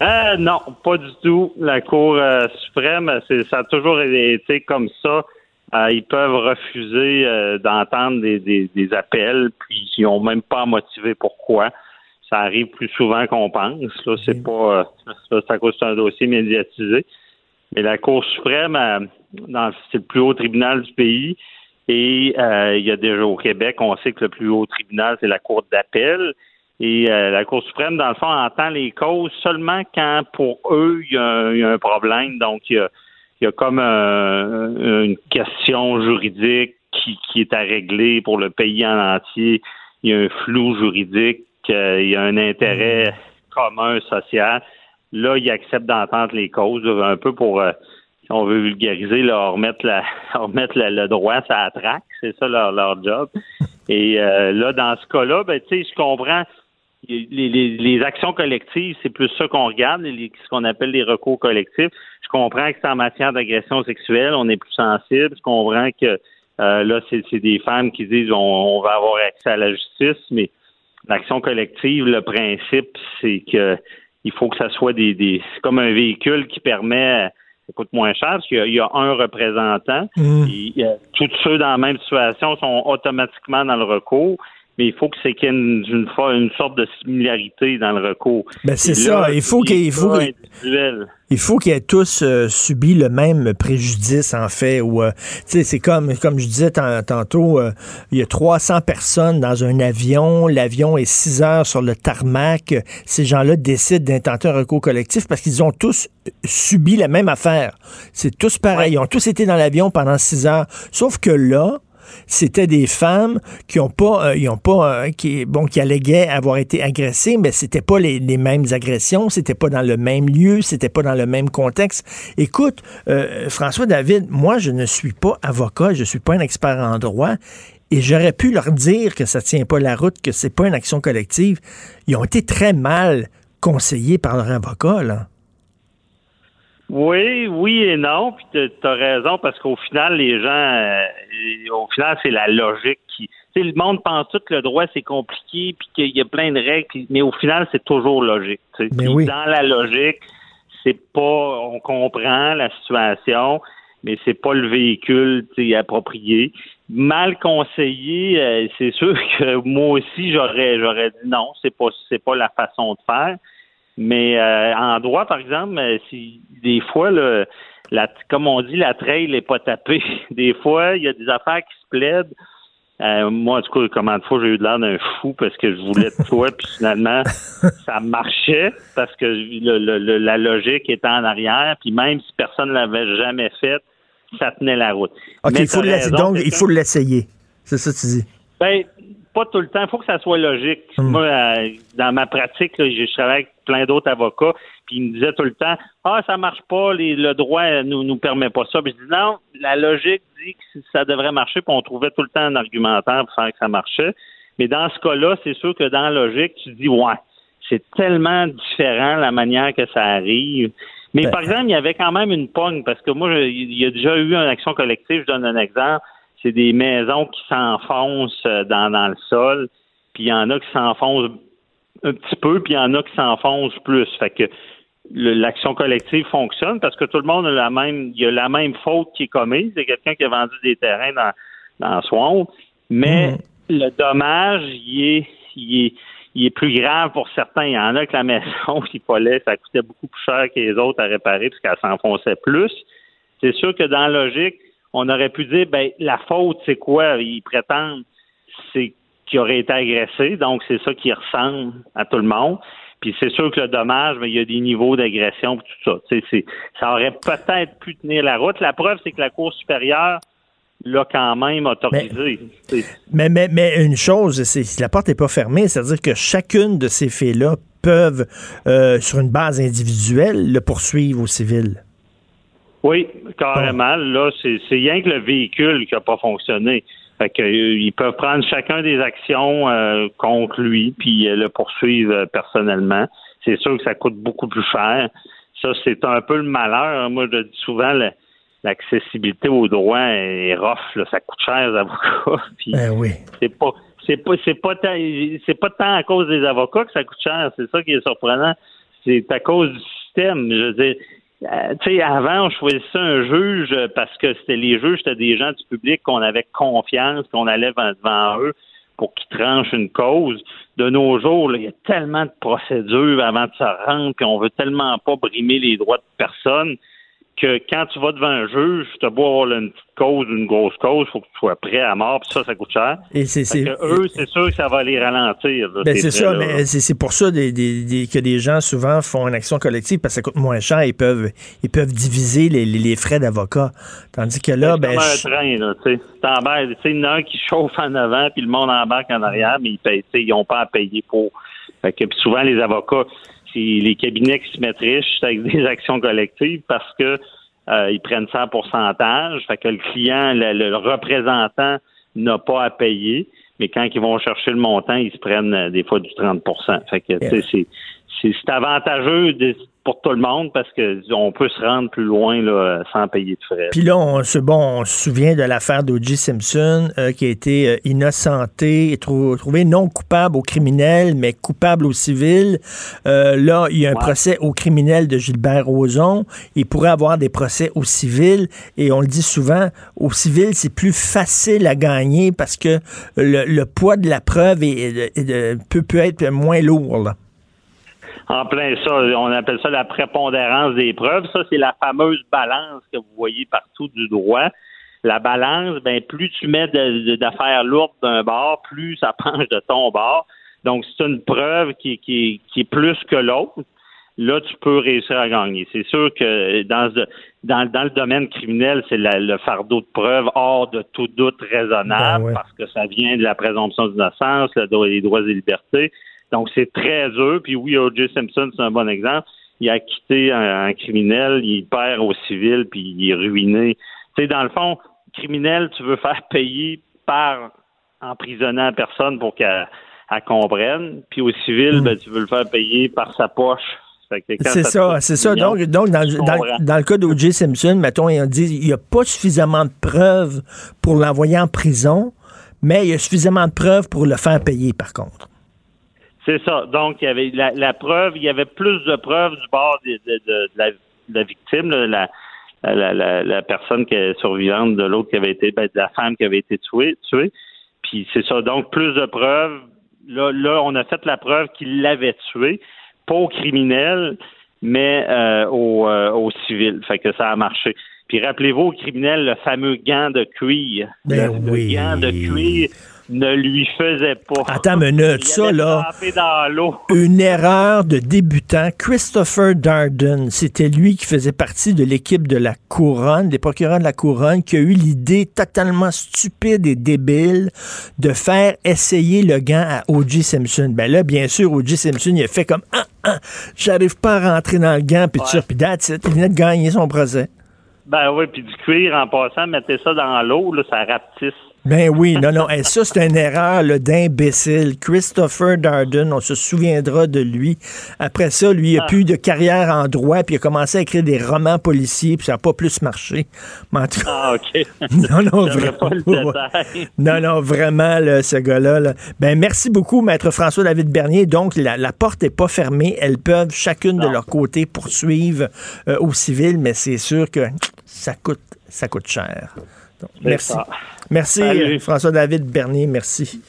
Euh, non, pas du tout. La Cour euh, suprême, ça a toujours été comme ça. Euh, ils peuvent refuser euh, d'entendre des, des- des appels, puis ils n'ont même pas à motiver pourquoi. Ça arrive plus souvent qu'on pense. Là, c'est pas euh, ça, c'est à cause d'un dossier médiatisé. Mais la Cour suprême, euh, dans, c'est le plus haut tribunal du pays. Et euh, il y a déjà au Québec, on sait que le plus haut tribunal, c'est la Cour d'appel. Et euh, la Cour suprême, dans le fond, entend les causes seulement quand, pour eux, il y a, un- il y a un problème. Donc, il y a, il y a comme un- une question juridique qui, qui est à régler pour le pays en entier. Il y a un flou juridique, euh, il y a un intérêt commun social. Là, ils acceptent d'entendre les causes, là, un peu pour, euh, si on veut vulgariser, leur remettre, la, remettre la- le droit à la traque. C'est ça leur, leur job. Et euh, là, dans ce cas-là, ben, tu sais, je comprends. Les, les- les actions collectives, c'est plus ça qu'on regarde, les- ce qu'on appelle les recours collectifs. Je comprends que c'est en matière d'agression sexuelle, on est plus sensible. Je comprends que euh, là, c'est des femmes qui disent on, on va avoir accès à la justice, mais l'action collective, le principe, c'est que il faut que ça soit des, des c'est comme un véhicule qui permet ça coûte moins cher parce qu'il y y, a un représentant. Et, euh, tous ceux dans la même situation sont automatiquement dans le recours, mais il faut que c'est qu'il y ait une, une, fo- une sorte de similarité dans le recours. Ben, c'est ça. Il faut qu'il faut, il qu'ils aient tous euh, subi le même préjudice, en fait. Ou, euh, tu sais, c'est comme, comme je disais tan- tantôt, euh, il y a 300 personnes dans un avion. L'avion est 6 heures sur le tarmac. Ces gens-là décident d'intenter un recours collectif parce qu'ils ont tous subi la même affaire. C'est tous pareil. Ils ont tous été dans l'avion pendant 6 heures. Sauf que là, c'était des femmes qui ont pas, euh, pas, euh, qui, bon, qui alléguaient avoir été agressées, mais c'était pas les, les mêmes agressions, c'était pas dans le même lieu, c'était pas dans le même contexte. Écoute, euh, François David, moi, je ne suis pas avocat, je suis pas un expert en droit. Et j'aurais pu leur dire que ça tient pas la route, que c'est pas une action collective. Ils ont été très mal conseillés par leur avocat, là. Oui, oui et non. Puis tu as raison parce qu'au final, les gens, euh, au final, c'est la logique qui. Tu sais, le monde pense tout que le droit c'est compliqué puis qu'il y a plein de règles, mais au final, c'est toujours logique. Mais oui. Dans la logique, c'est pas. On comprend la situation, mais c'est pas le véhicule approprié. Mal conseillé, euh, c'est sûr que moi aussi j'aurais j'aurais dit non, c'est pas c'est pas la façon de faire. Mais euh, en droit, par exemple, euh, si des fois, là, la, comme on dit, la trail n'est pas tapée. Des fois, il y a des affaires qui se plaident. Euh, moi, en tout cas, comment de fois j'ai eu de l'air d'un fou parce que je voulais de toi, puis finalement, ça marchait parce que le- le- le- la logique était en arrière, puis même si personne ne l'avait jamais fait, ça tenait la route. OK, Mais il faut t'as l'essayer. raison, Donc, il faut l'essayer. C'est ça que tu dis. ben, pas tout le temps. Il faut que ça soit logique. Moi, euh, dans ma pratique, là, je je travaille avec plein d'autres avocats, puis ils me disaient tout le temps Ah, ça marche pas, les- le droit nous nous permet pas ça. Puis je dis non, la logique dit que ça devrait marcher, puis on trouvait tout le temps un argumentaire pour faire que ça marchait. Mais dans ce cas-là, c'est sûr que dans la logique, tu dis Ouais, c'est tellement différent la manière que ça arrive. Mais par exemple, il y avait quand même une pogne, parce que moi, je- il y a déjà eu une action collective, je donne un exemple c'est des maisons qui s'enfoncent euh, dans, dans le sol, puis il y en a qui s'enfoncent un petit peu, puis il y en a qui s'enfoncent plus. Fait que l'action collective fonctionne parce que tout le monde a la même, il y a la même faute qui est commise. C'est quelqu'un qui a vendu des terrains dans, dans Swamp, mais le dommage, il est, il est, il est plus grave pour certains. Il y en a que la maison, il fallait, ça coûtait beaucoup plus cher que les autres à réparer parce qu'elle s'enfonçait plus. C'est sûr que dans la logique, on aurait pu dire, ben, la faute, c'est quoi? Ils prétendent, c'est qu'il aurait été agressé, donc c'est ça qui ressemble à tout le monde. Puis c'est sûr que le dommage, ben, il y a des niveaux d'agression et tout ça. Tu sais, c'est- ça aurait peut-être pu tenir la route. La preuve, c'est que la Cour supérieure l'a quand même autorisé. Mais, mais, mais une chose, c'est si la porte n'est pas fermée, c'est-à-dire que chacune de ces faits-là peuvent, euh, sur une base individuelle, le poursuivre au civil. Oui, carrément. Là, c'est rien que le véhicule qui n'a pas fonctionné. Fait que, euh, ils peuvent prendre chacun des actions euh, contre lui, puis euh, le poursuivre euh, personnellement. C'est sûr que ça coûte beaucoup plus cher. Ça, c'est un peu le malheur. Moi, je dis souvent, l'accessibilité au droit est rough. là. Ça coûte cher, les avocats. Puis Ben oui. c'est pas c'est pas c'est pas tant c'est pas tant à cause des avocats que ça coûte cher, c'est ça qui est surprenant. C'est à cause du système. Je veux dire, euh, tu sais, avant, on choisissait un juge parce que c'était les juges, c'était des gens du public qu'on avait confiance, qu'on allait devant, eux pour qu'ils tranchent une cause. De nos jours, il y a tellement de procédures avant de se rendre, puis on veut tellement pas brimer les droits de personne que quand tu vas devant un juge, tu as beau avoir une petite cause, une grosse cause, faut que tu sois prêt à mort, puis ça, ça coûte cher. Et c'est- c'est- eux, c'est sûr que ça va les ralentir. Ben, ces c'est ça, là. mais c'est c'est pour ça des- des- des- que des gens souvent font une action collective parce que ça coûte moins cher. Ils peuvent, ils peuvent diviser les, les- les frais d'avocat. Tandis que là, C'est ben, comme un train, là, tu sais. T'embarques, tu sais, il y en a un qui chauffe en avant, puis le monde embarque en arrière, mais ils payent, ils n'ont pas à payer pour. Fait que, puis souvent, les avocats, c'est les cabinets qui se mettent riches avec des actions collectives parce que euh, ils prennent ça en pourcentage. Fait que le client, le, le représentant n'a pas à payer, mais quand ils vont chercher le montant, ils se prennent euh, des fois du 30% Fait que, tu sais, c'est- c'est avantageux pour tout le monde parce que on peut se rendre plus loin là, sans payer de frais. Puis là, on se, bon, on se souvient de l'affaire d'O.J. Simpson euh, qui a été euh, innocenté, et trou- trouvé non coupable au criminel, mais coupable au civil. Euh, là, il y a un procès au criminel de Gilbert Rozon. Il pourrait avoir des procès au civil. Et on le dit souvent, au civil, c'est plus facile à gagner parce que le, le poids de la preuve est- est- est- peut, peut être moins lourd. là. En plein ça, on appelle ça la prépondérance des preuves. Ça, c'est la fameuse balance que vous voyez partout du droit. La balance, ben plus tu mets d'affaires lourdes d'un bord, plus ça penche de ton bord. Donc, c'est une preuve qui, qui, qui est plus que l'autre. Là, tu peux réussir à gagner. C'est sûr que dans, ce- dans, dans le domaine criminel, c'est le fardeau de preuve hors de tout doute raisonnable Ben ouais. parce que ça vient de la présomption d'innocence, le droit- les droits et libertés. Donc, c'est très dur. Puis oui, O.J. Simpson, c'est un bon exemple. Il a quitté un, un criminel, il perd au civil, puis il est ruiné. Tu sais, dans le fond, criminel, tu veux faire payer par emprisonnant la personne pour qu'elle elle comprenne. Puis au civil, ben, tu veux le faire payer par sa poche. C'est ça, c'est ça. Donc, donc dans le cas d'O.J. Simpson, mettons, on dit il n'y a pas suffisamment de preuves pour l'envoyer en prison, mais il y a suffisamment de preuves pour le faire payer, par contre. C'est ça. Donc, il y avait la, la preuve, il y avait plus de preuves du bord de, de- de- de la, de la victime, la, la, personne qui est survivante de l'autre qui avait été, ben, de la femme qui avait été tuée. tuée. Puis c'est ça. Donc, plus de preuves. Là, là, on a fait la preuve qu'il l'avait tué, pas au criminel, mais euh, au, euh, au civil. Fait que ça a marché. Puis rappelez-vous au criminel le fameux gant de cuir. Ben le, le oui. gant de cuir ne lui faisait pas. Attends une minute, ça, là. dans. Une erreur de débutant. Christopher Darden, c'était lui qui faisait partie de l'équipe de la Couronne, des procureurs de la Couronne, qui a eu l'idée totalement stupide et débile de faire essayer le gant à O.J. Simpson. Ben là, bien sûr, O.J. Simpson, il a fait comme ah, ah, j'arrive pas à rentrer dans le gant, puis ça, puis. Il venait de gagner son procès. Ben oui, puis du cuir en passant, mettez ça dans l'eau, là, ça rapetisse. Ben oui, non, non. Et ça, c'est une erreur d'imbécile. Christopher Darden, on se souviendra de lui. Après ça, lui, il a Ah. plus de carrière en droit, puis il a commencé à écrire des romans policiers, puis ça n'a pas plus marché. Mais en tout cas, Ah, OK. Non, non, vraiment. pas le détail. non, non, vraiment, là, ce gars-là. là. Ben, merci beaucoup, Maître François-David Bernier. Donc, la, la porte n'est pas fermée. Elles peuvent, chacune de leur côté, poursuivre euh, au civil, mais c'est sûr que ça coûte, ça coûte cher. Donc, merci. ça. Merci, Salut. euh, François-David Bernier. Merci.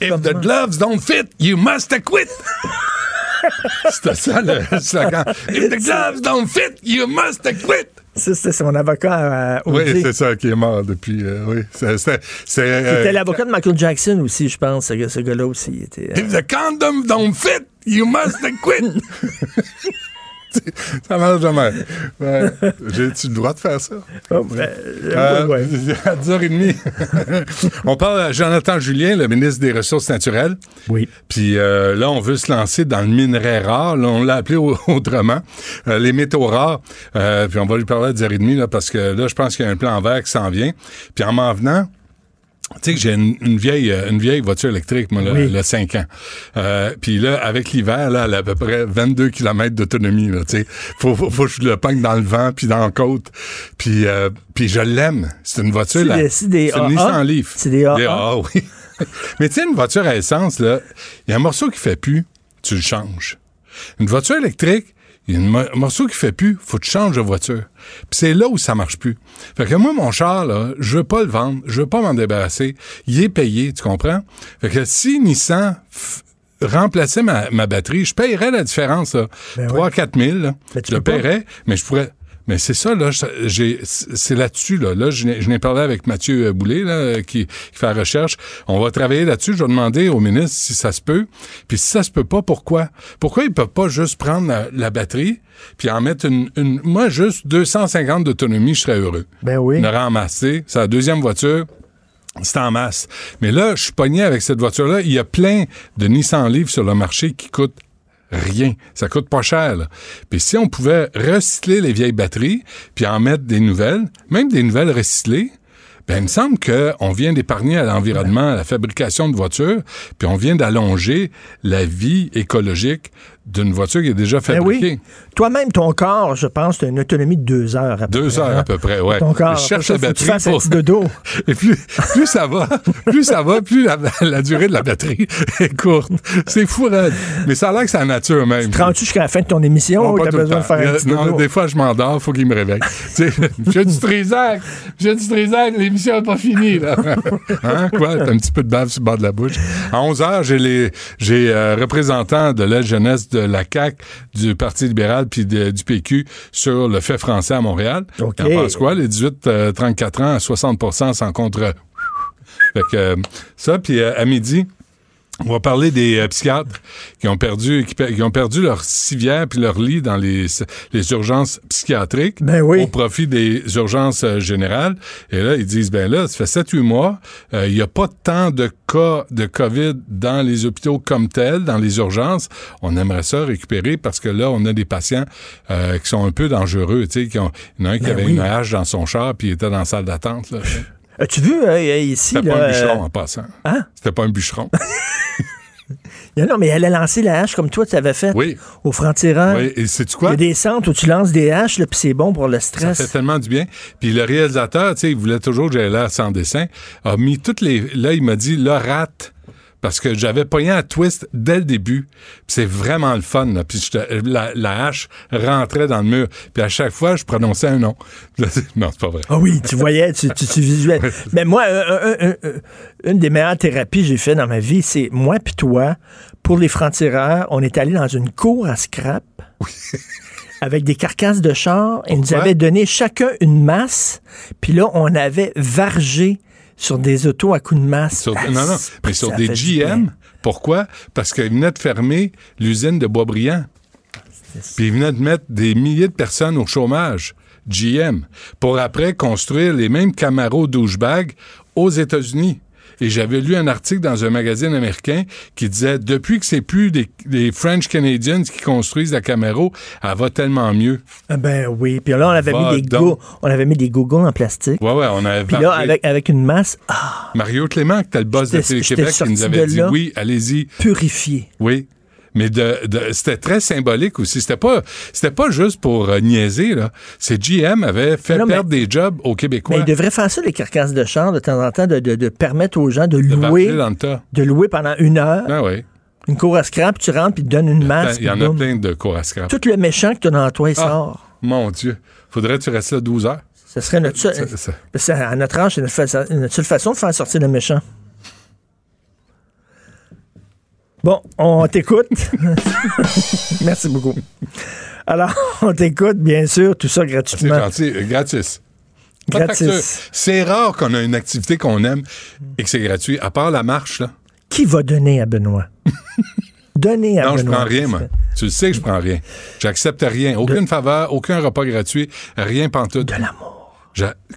If the gloves don't fit, you must quit. C'était ça le slogan. If the gloves don't fit, you must quit. Ça, c'était son avocat à Oui, c'est ça qui est mort depuis. euh, oui, c'était- euh, C'était l'avocat de Michael Jackson aussi, je pense. Ce, ce gars-là aussi. il Était, euh, If the condom don't fit, you must quit. ça marche jamais. Ouais. J'ai-tu le droit de faire ça? Oh, ben, Euh, ouais, À 10h30, on parle à Jonathan Julien, le ministre des Ressources naturelles. Oui. Puis euh, là, on veut se lancer dans le minerai rare. Là, on l'a appelé au- autrement. Euh, les métaux rares. Euh, puis on va lui parler à 10h30 là, parce que là, je pense qu'il y a un plan vert qui s'en vient. Puis en m'en venant, tu sais que j'ai une, une vieille euh, une vieille voiture électrique, moi, là, Oui. là, 5 ans. Euh, puis là, avec l'hiver, là, elle a à peu près 22 km d'autonomie, là, tu sais. Faut, faut, faut que je le pogne dans le vent, puis dans la côte. Puis, euh, puis je l'aime. C'est une voiture, C'est là. c'est des AA? Nissan Leaf. C'est des? AA, oui. Mais tu sais, une voiture à essence, là, il y a un morceau qui fait plus, tu le changes. Une voiture électrique, il y a un morceau qui fait plus, faut que tu changes de voiture. Puis c'est là où ça marche plus. Fait que moi, mon char, là, je veux pas le vendre, je veux pas m'en débarrasser. Il est payé, tu comprends? Fait que si Nissan f- remplaçait ma, ma batterie, je paierais la différence, là. 3-4 000, là. Ben tu je le paierais, mais je pourrais... Mais c'est ça, là, c'est là-dessus, là. Là, je n'ai je n'ai parlé avec Mathieu Boulay, là, qui, qui fait la recherche. On va travailler là-dessus. Je vais demander au ministre si ça se peut. Puis si ça se peut pas, pourquoi? Pourquoi ils peuvent pas juste prendre la, la batterie puis en mettre une, une... Moi, juste 250 d'autonomie, je serais heureux. Ben oui. Une ramassée. C'est la deuxième voiture. C'est en masse. Mais là, je suis pogné avec cette voiture-là. Il y a plein de Nissan Leaf sur le marché qui coûtent rien. Ça coûte pas cher. Là. Puis si on pouvait recycler les vieilles batteries, puis en mettre des nouvelles, même des nouvelles recyclées, ben, il me semble qu'on vient d'épargner à l'environnement, à la fabrication de voitures, puis on vient d'allonger la vie écologique d'une voiture qui est déjà Ben fabriquée. oui. Toi-même, ton corps, je pense, tu as une autonomie de deux heures. À peu Deux près, heures hein? à peu près, ouais. Ton corps. Je cherche la batterie. pour- petit dodo. Et plus, plus ça va, plus ça va, plus la, la durée de la batterie est courte. C'est fou. Mais ça a l'air que c'est la nature même. Tu te rends-tu jusqu'à la fin de ton émission Non, ou t'as besoin de faire un Il a- petit Non, dodo? des fois, je m'endors, faut qu'il me réveille. J'ai du Trisac, j'ai du Trisac, l'émission n'est pas finie, là. Hein, quoi? T'as un petit peu de bave sur le bord de la bouche. À 11 heures, j'ai les, j'ai, euh, représentants de la jeunesse de la CAQ, du Parti libéral puis de- du PQ sur le fait français à Montréal. OK. T'en penses quoi? Les 18-34 ans à 60% sans contre? Fait que, euh, ça, puis euh, à midi, on va parler des euh, psychiatres qui ont perdu qui, ont perdu leur civière puis leur lit dans les, les urgences psychiatriques Ben oui. au profit des urgences euh, générales. Et là, ils disent, ben là, ça fait 7-8 mois, euh, il n'y a pas tant de cas de COVID dans les hôpitaux comme tels, dans les urgences. On aimerait ça récupérer parce que là, on a des patients qui sont un peu dangereux. Tu sais, qui ont, il y en a un qui Ben avait oui. une hache dans son char puis il était dans la salle d'attente. là. As-tu vu euh, ici? C'était pas un bûcheron euh, en passant. Hein? C'était pas un bûcheron. Non, mais elle a lancé la hache comme toi, tu avais fait Oui. au franc-tireur. Oui, et Il quoi? y a des centres où tu lances des haches, là, puis c'est bon pour le Ça stress. fait tellement du bien. Puis le réalisateur, tu sais, il voulait toujours que j'aille là sans dessin, a mis toutes les... Là, il m'a dit, là, rate. Parce que j'avais pogné un twist dès le début. C'est vraiment le fun. Là. Puis j'étais- la, la hache rentrait dans le mur. Puis à chaque fois, je prononçais un nom. non, c'est pas vrai. Ah oui, tu voyais, tu, tu, tu visuel. Mais moi, un- un- un- un- une des meilleures thérapies que j'ai fait dans ma vie, c'est moi puis toi, pour les francs-tireurs, on est allé dans une cour à scrap avec des carcasses de char et nous avait donné chacun une masse. Puis là, on avait vargé sur des autos à coups de masse. Sur- Ah, non, non, mais sur des. GM. Pourquoi? Parce qu'ils venaient de fermer l'usine de Boisbriand. Puis ils venaient de mettre des milliers de personnes au chômage. GM. Pour après construire les mêmes Camaro douchebag aux États-Unis. Et j'avais lu un article dans un magazine américain qui disait depuis que c'est plus des, des French Canadians qui construisent la Camaro, elle va tellement mieux. Ah Ben oui. Puis là, on avait, Va mis des go- on avait mis des gougoules en plastique. Ouais, ouais, on avait Puis là, avec, avec une masse ah, Mario Clément, qui était le boss de Télé-Québec, qui nous avait dit là. oui, allez-y. purifiée. Oui. Mais de, de- c'était très symbolique aussi. C'était pas, c'était pas juste pour euh, niaiser, là. C'est GM avait fait Non, mais- perdre des jobs aux Québécois. Mais ils devraient faire ça, les carcasses de char, de temps en temps, de, de- de permettre aux gens de louer, dans le tas. de louer pendant une heure Ah oui. une cour à scrap, tu rentres, puis tu donnes une masse. Il y en a plein de cours à scrap. Tout le méchant que tu as dans toi, il Ah. sort. Mon Dieu. Faudrait que tu restes là 12 heures. Ce serait notre seule- à notre âge, c'est notre, fa- notre seule façon de faire sortir le méchant. Bon, on t'écoute. Merci beaucoup. Alors, on t'écoute, bien sûr, tout ça C'est gratuitement. gentil. euh, gratis. C'est rare qu'on a une activité qu'on aime et que c'est gratuit. À part la marche, là. Qui va donner à Benoît? Donner à Non, je Benoît. prends rien, moi. Tu le sais que je prends rien. J'accepte rien. Aucune faveur, aucun repas gratuit, rien pantoute. De l'amour.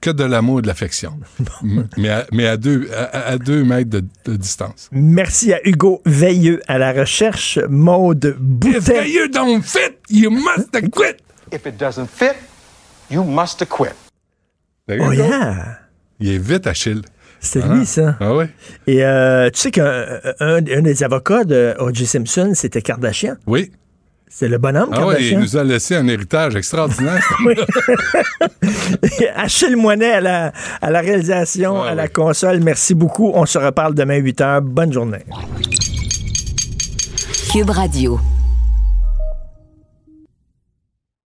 Que de l'amour et de l'affection. Mais à, mais à deux, à, à deux mètres de, de distance. Merci à Hugo Veilleux à la recherche, Maude Boutet. Veilleux don't fit, you must quit. If it doesn't fit, you must quit. Oh yeah! Il est vite, Achille. C'est Ah. lui, ça. Ah oui? Et euh, tu sais qu'un un, un des avocats de O.J. Simpson, c'était Kardashian. Oui. C'est le bonhomme, Ah oui, il nous a laissé un héritage extraordinaire. Achille Moinet à la, à la réalisation, à la console. Merci beaucoup. On se reparle demain 8 h. Bonne journée. Cube Radio.